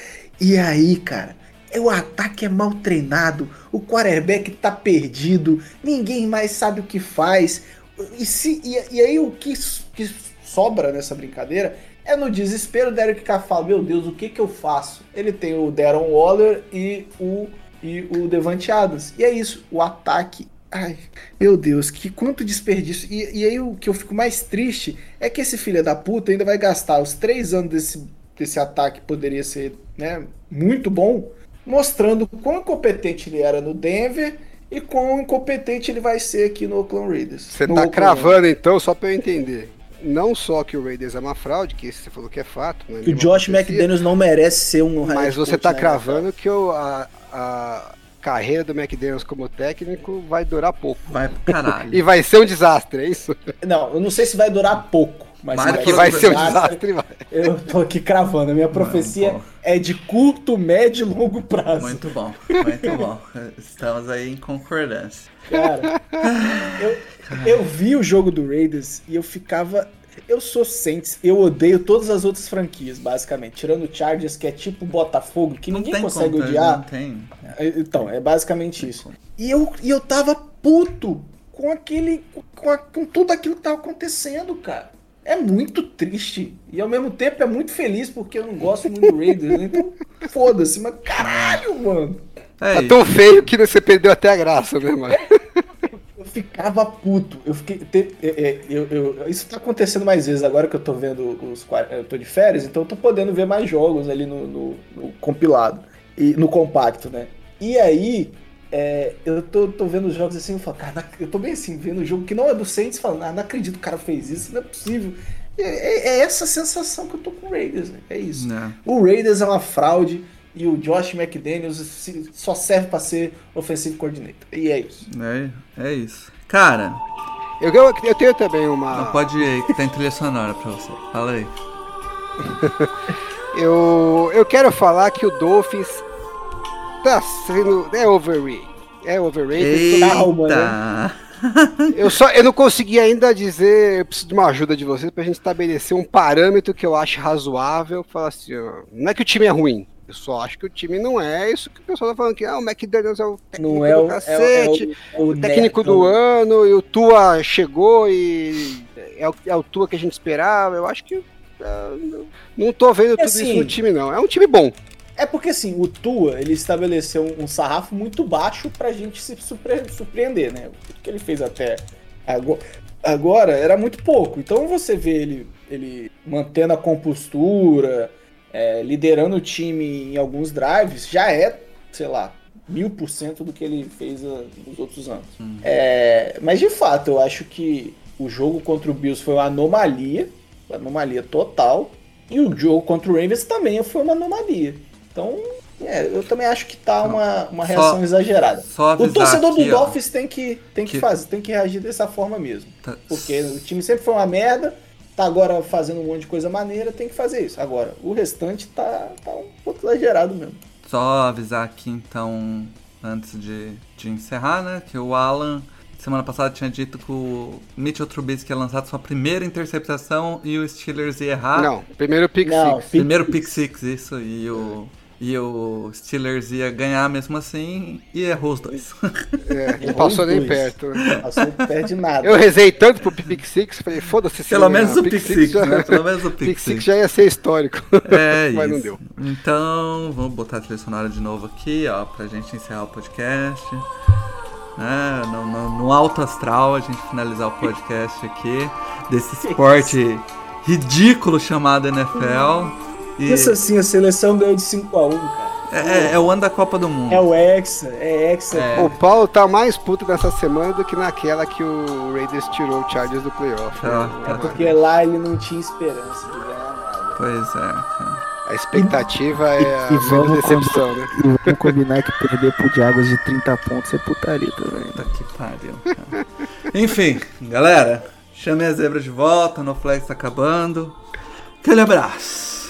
E aí, cara, é o ataque é mal treinado, o quarterback tá perdido, ninguém mais sabe o que faz. E, se, e, e aí o que, que sobra nessa brincadeira é no desespero o Derek Carr fala, meu Deus, o que que eu faço? Ele tem o Darren Waller e o, e o Devante Adams. E é isso, o ataque Ai, meu Deus, que quanto desperdício. E, e aí o que eu fico mais triste é que esse filho da puta ainda vai gastar os três anos desse, desse ataque que poderia ser né, muito bom, mostrando quão incompetente ele era no Denver e quão incompetente ele vai ser aqui no Oakland Raiders. Você tá Oakland cravando então, só pra eu entender. Não só que o Raiders é uma fraude, que você falou que é fato. não é Que o Josh McDaniels não merece ser um Mas você tá na cravando que o- a, a carreira do McDaniels como técnico vai durar pouco. Vai pro caralho. E vai ser um desastre, é isso? Não, eu não sei se vai durar pouco. Mas Que vai ser um desastre, vai. Eu tô aqui cravando. A minha profecia é de curto, médio e longo prazo. Muito bom, muito bom. Estamos aí em concordância. Cara, eu, eu vi o jogo do Raiders e eu ficava. Eu sou Saints, eu odeio todas as outras franquias, basicamente. Tirando o Chargers, que é tipo Botafogo, que Não ninguém consegue como, odiar. Não tem. Então, é basicamente isso. E eu, e eu tava puto com aquele. Com, a- com tudo aquilo que tava acontecendo, cara. É muito triste. E ao mesmo tempo é muito feliz, porque eu não gosto muito do Raiders. né? Então, foda-se, mas caralho, mano. É Tá tão feio que você perdeu até a graça, né, mano? Eu ficava puto. Eu fiquei. te- é, é, eu- eu- isso tá acontecendo mais vezes agora que eu tô vendo os. Eu tô de férias, então eu tô podendo ver mais jogos ali no, no- no compilado. E no compacto, né? E aí. É, eu tô, tô vendo os jogos assim, eu falo, cara, não eu tô bem assim, vendo o jogo que não é do Saints, falando, ah, não acredito que o cara fez isso, não é possível. É, é- é essa sensação que eu tô com o Raiders, né? é isso. Né? O Raiders é uma fraude e o Josh McDaniels só serve pra ser offensive coordinator. E é isso. É, é isso. Cara, Eu, eu, eu tenho também uma. não pode ir aí que tem trilha sonora pra você. Fala aí. Eu, eu quero falar que o Dolphins tá sendo. É overrated. É overrated. Calma, né? Eita! Eu só eu não consegui ainda dizer, eu preciso de uma ajuda de vocês pra gente estabelecer um parâmetro que eu acho razoável. Falar assim, ó, não é que o time é ruim. Eu só acho que o time não é isso que o pessoal tá falando que ah, o McDaniels é o técnico Não é do o, cacete, é, o, é o, o técnico Neto. do ano, e o Tua chegou e é o, é o Tua que a gente esperava. Eu acho que ah, não- não tô vendo tudo assim, isso no time, não. É um time bom. É porque assim, o Tua, ele estabeleceu um, um sarrafo muito baixo pra gente se surpre- surpreender, né? O que ele fez até ago- agora era muito pouco. Então você vê ele, ele mantendo a compostura, é, liderando o time em alguns drives, já é, sei lá, mil por cento do que ele fez ah, nos outros anos. É, mas de fato, eu acho que o jogo contra o Bills foi uma anomalia, uma anomalia total. E o jogo contra o Ravens também foi uma anomalia. Então, é, eu também acho que tá uma, uma Só- reação exagerada. só o avisar torcedor aqui, do Dolphins tem que, tem que, que- fazer, tem que reagir dessa forma mesmo. Tá- Porque o time sempre foi uma merda, tá agora fazendo um monte de coisa maneira, tem que fazer isso. Agora, o restante tá, tá um pouco exagerado mesmo. Só avisar aqui então, antes de, de encerrar, né? Que o Alan, semana passada, tinha dito que o Mitchell Trubisky ia lançar sua primeira interceptação e o Steelers ia errar. Não, primeiro pick Não, six. Primeiro pick six, isso. E o, e o Steelers ia ganhar mesmo assim e errou os dois. É, não passou nem dois. perto. né? Passou perto de nada. Eu rezei tanto pro pick six, falei, foda-se se Pelo menos ganhar. o pick six, já- né? Pelo menos o pick six já ia ser histórico. É Mas isso. não deu. Então, vamos botar a trilha sonora de novo aqui, ó, pra gente encerrar o podcast. Né? No, no- no alto astral, a gente finalizar o podcast aqui, desse esporte ridículo chamado NFL. E Isso assim, a seleção ganhou de 5x1, cara. é, é o ano da Copa do Mundo. É o Hexa, é Hexa. É. O Paulo tá mais puto nessa semana do que naquela que o Raiders tirou o Chargers do playoff. Tá, né? tá. Porque lá ele não tinha esperança de ganhar nada. Pois é, cara. A expectativa é a e vamos decepção, né? E vamos combinar que perder pro Diagos de 30 pontos é putaria também. Puta que pariu, cara. Enfim, galera, chamei a zebra de volta, no flex tá acabando. Aquele abraço.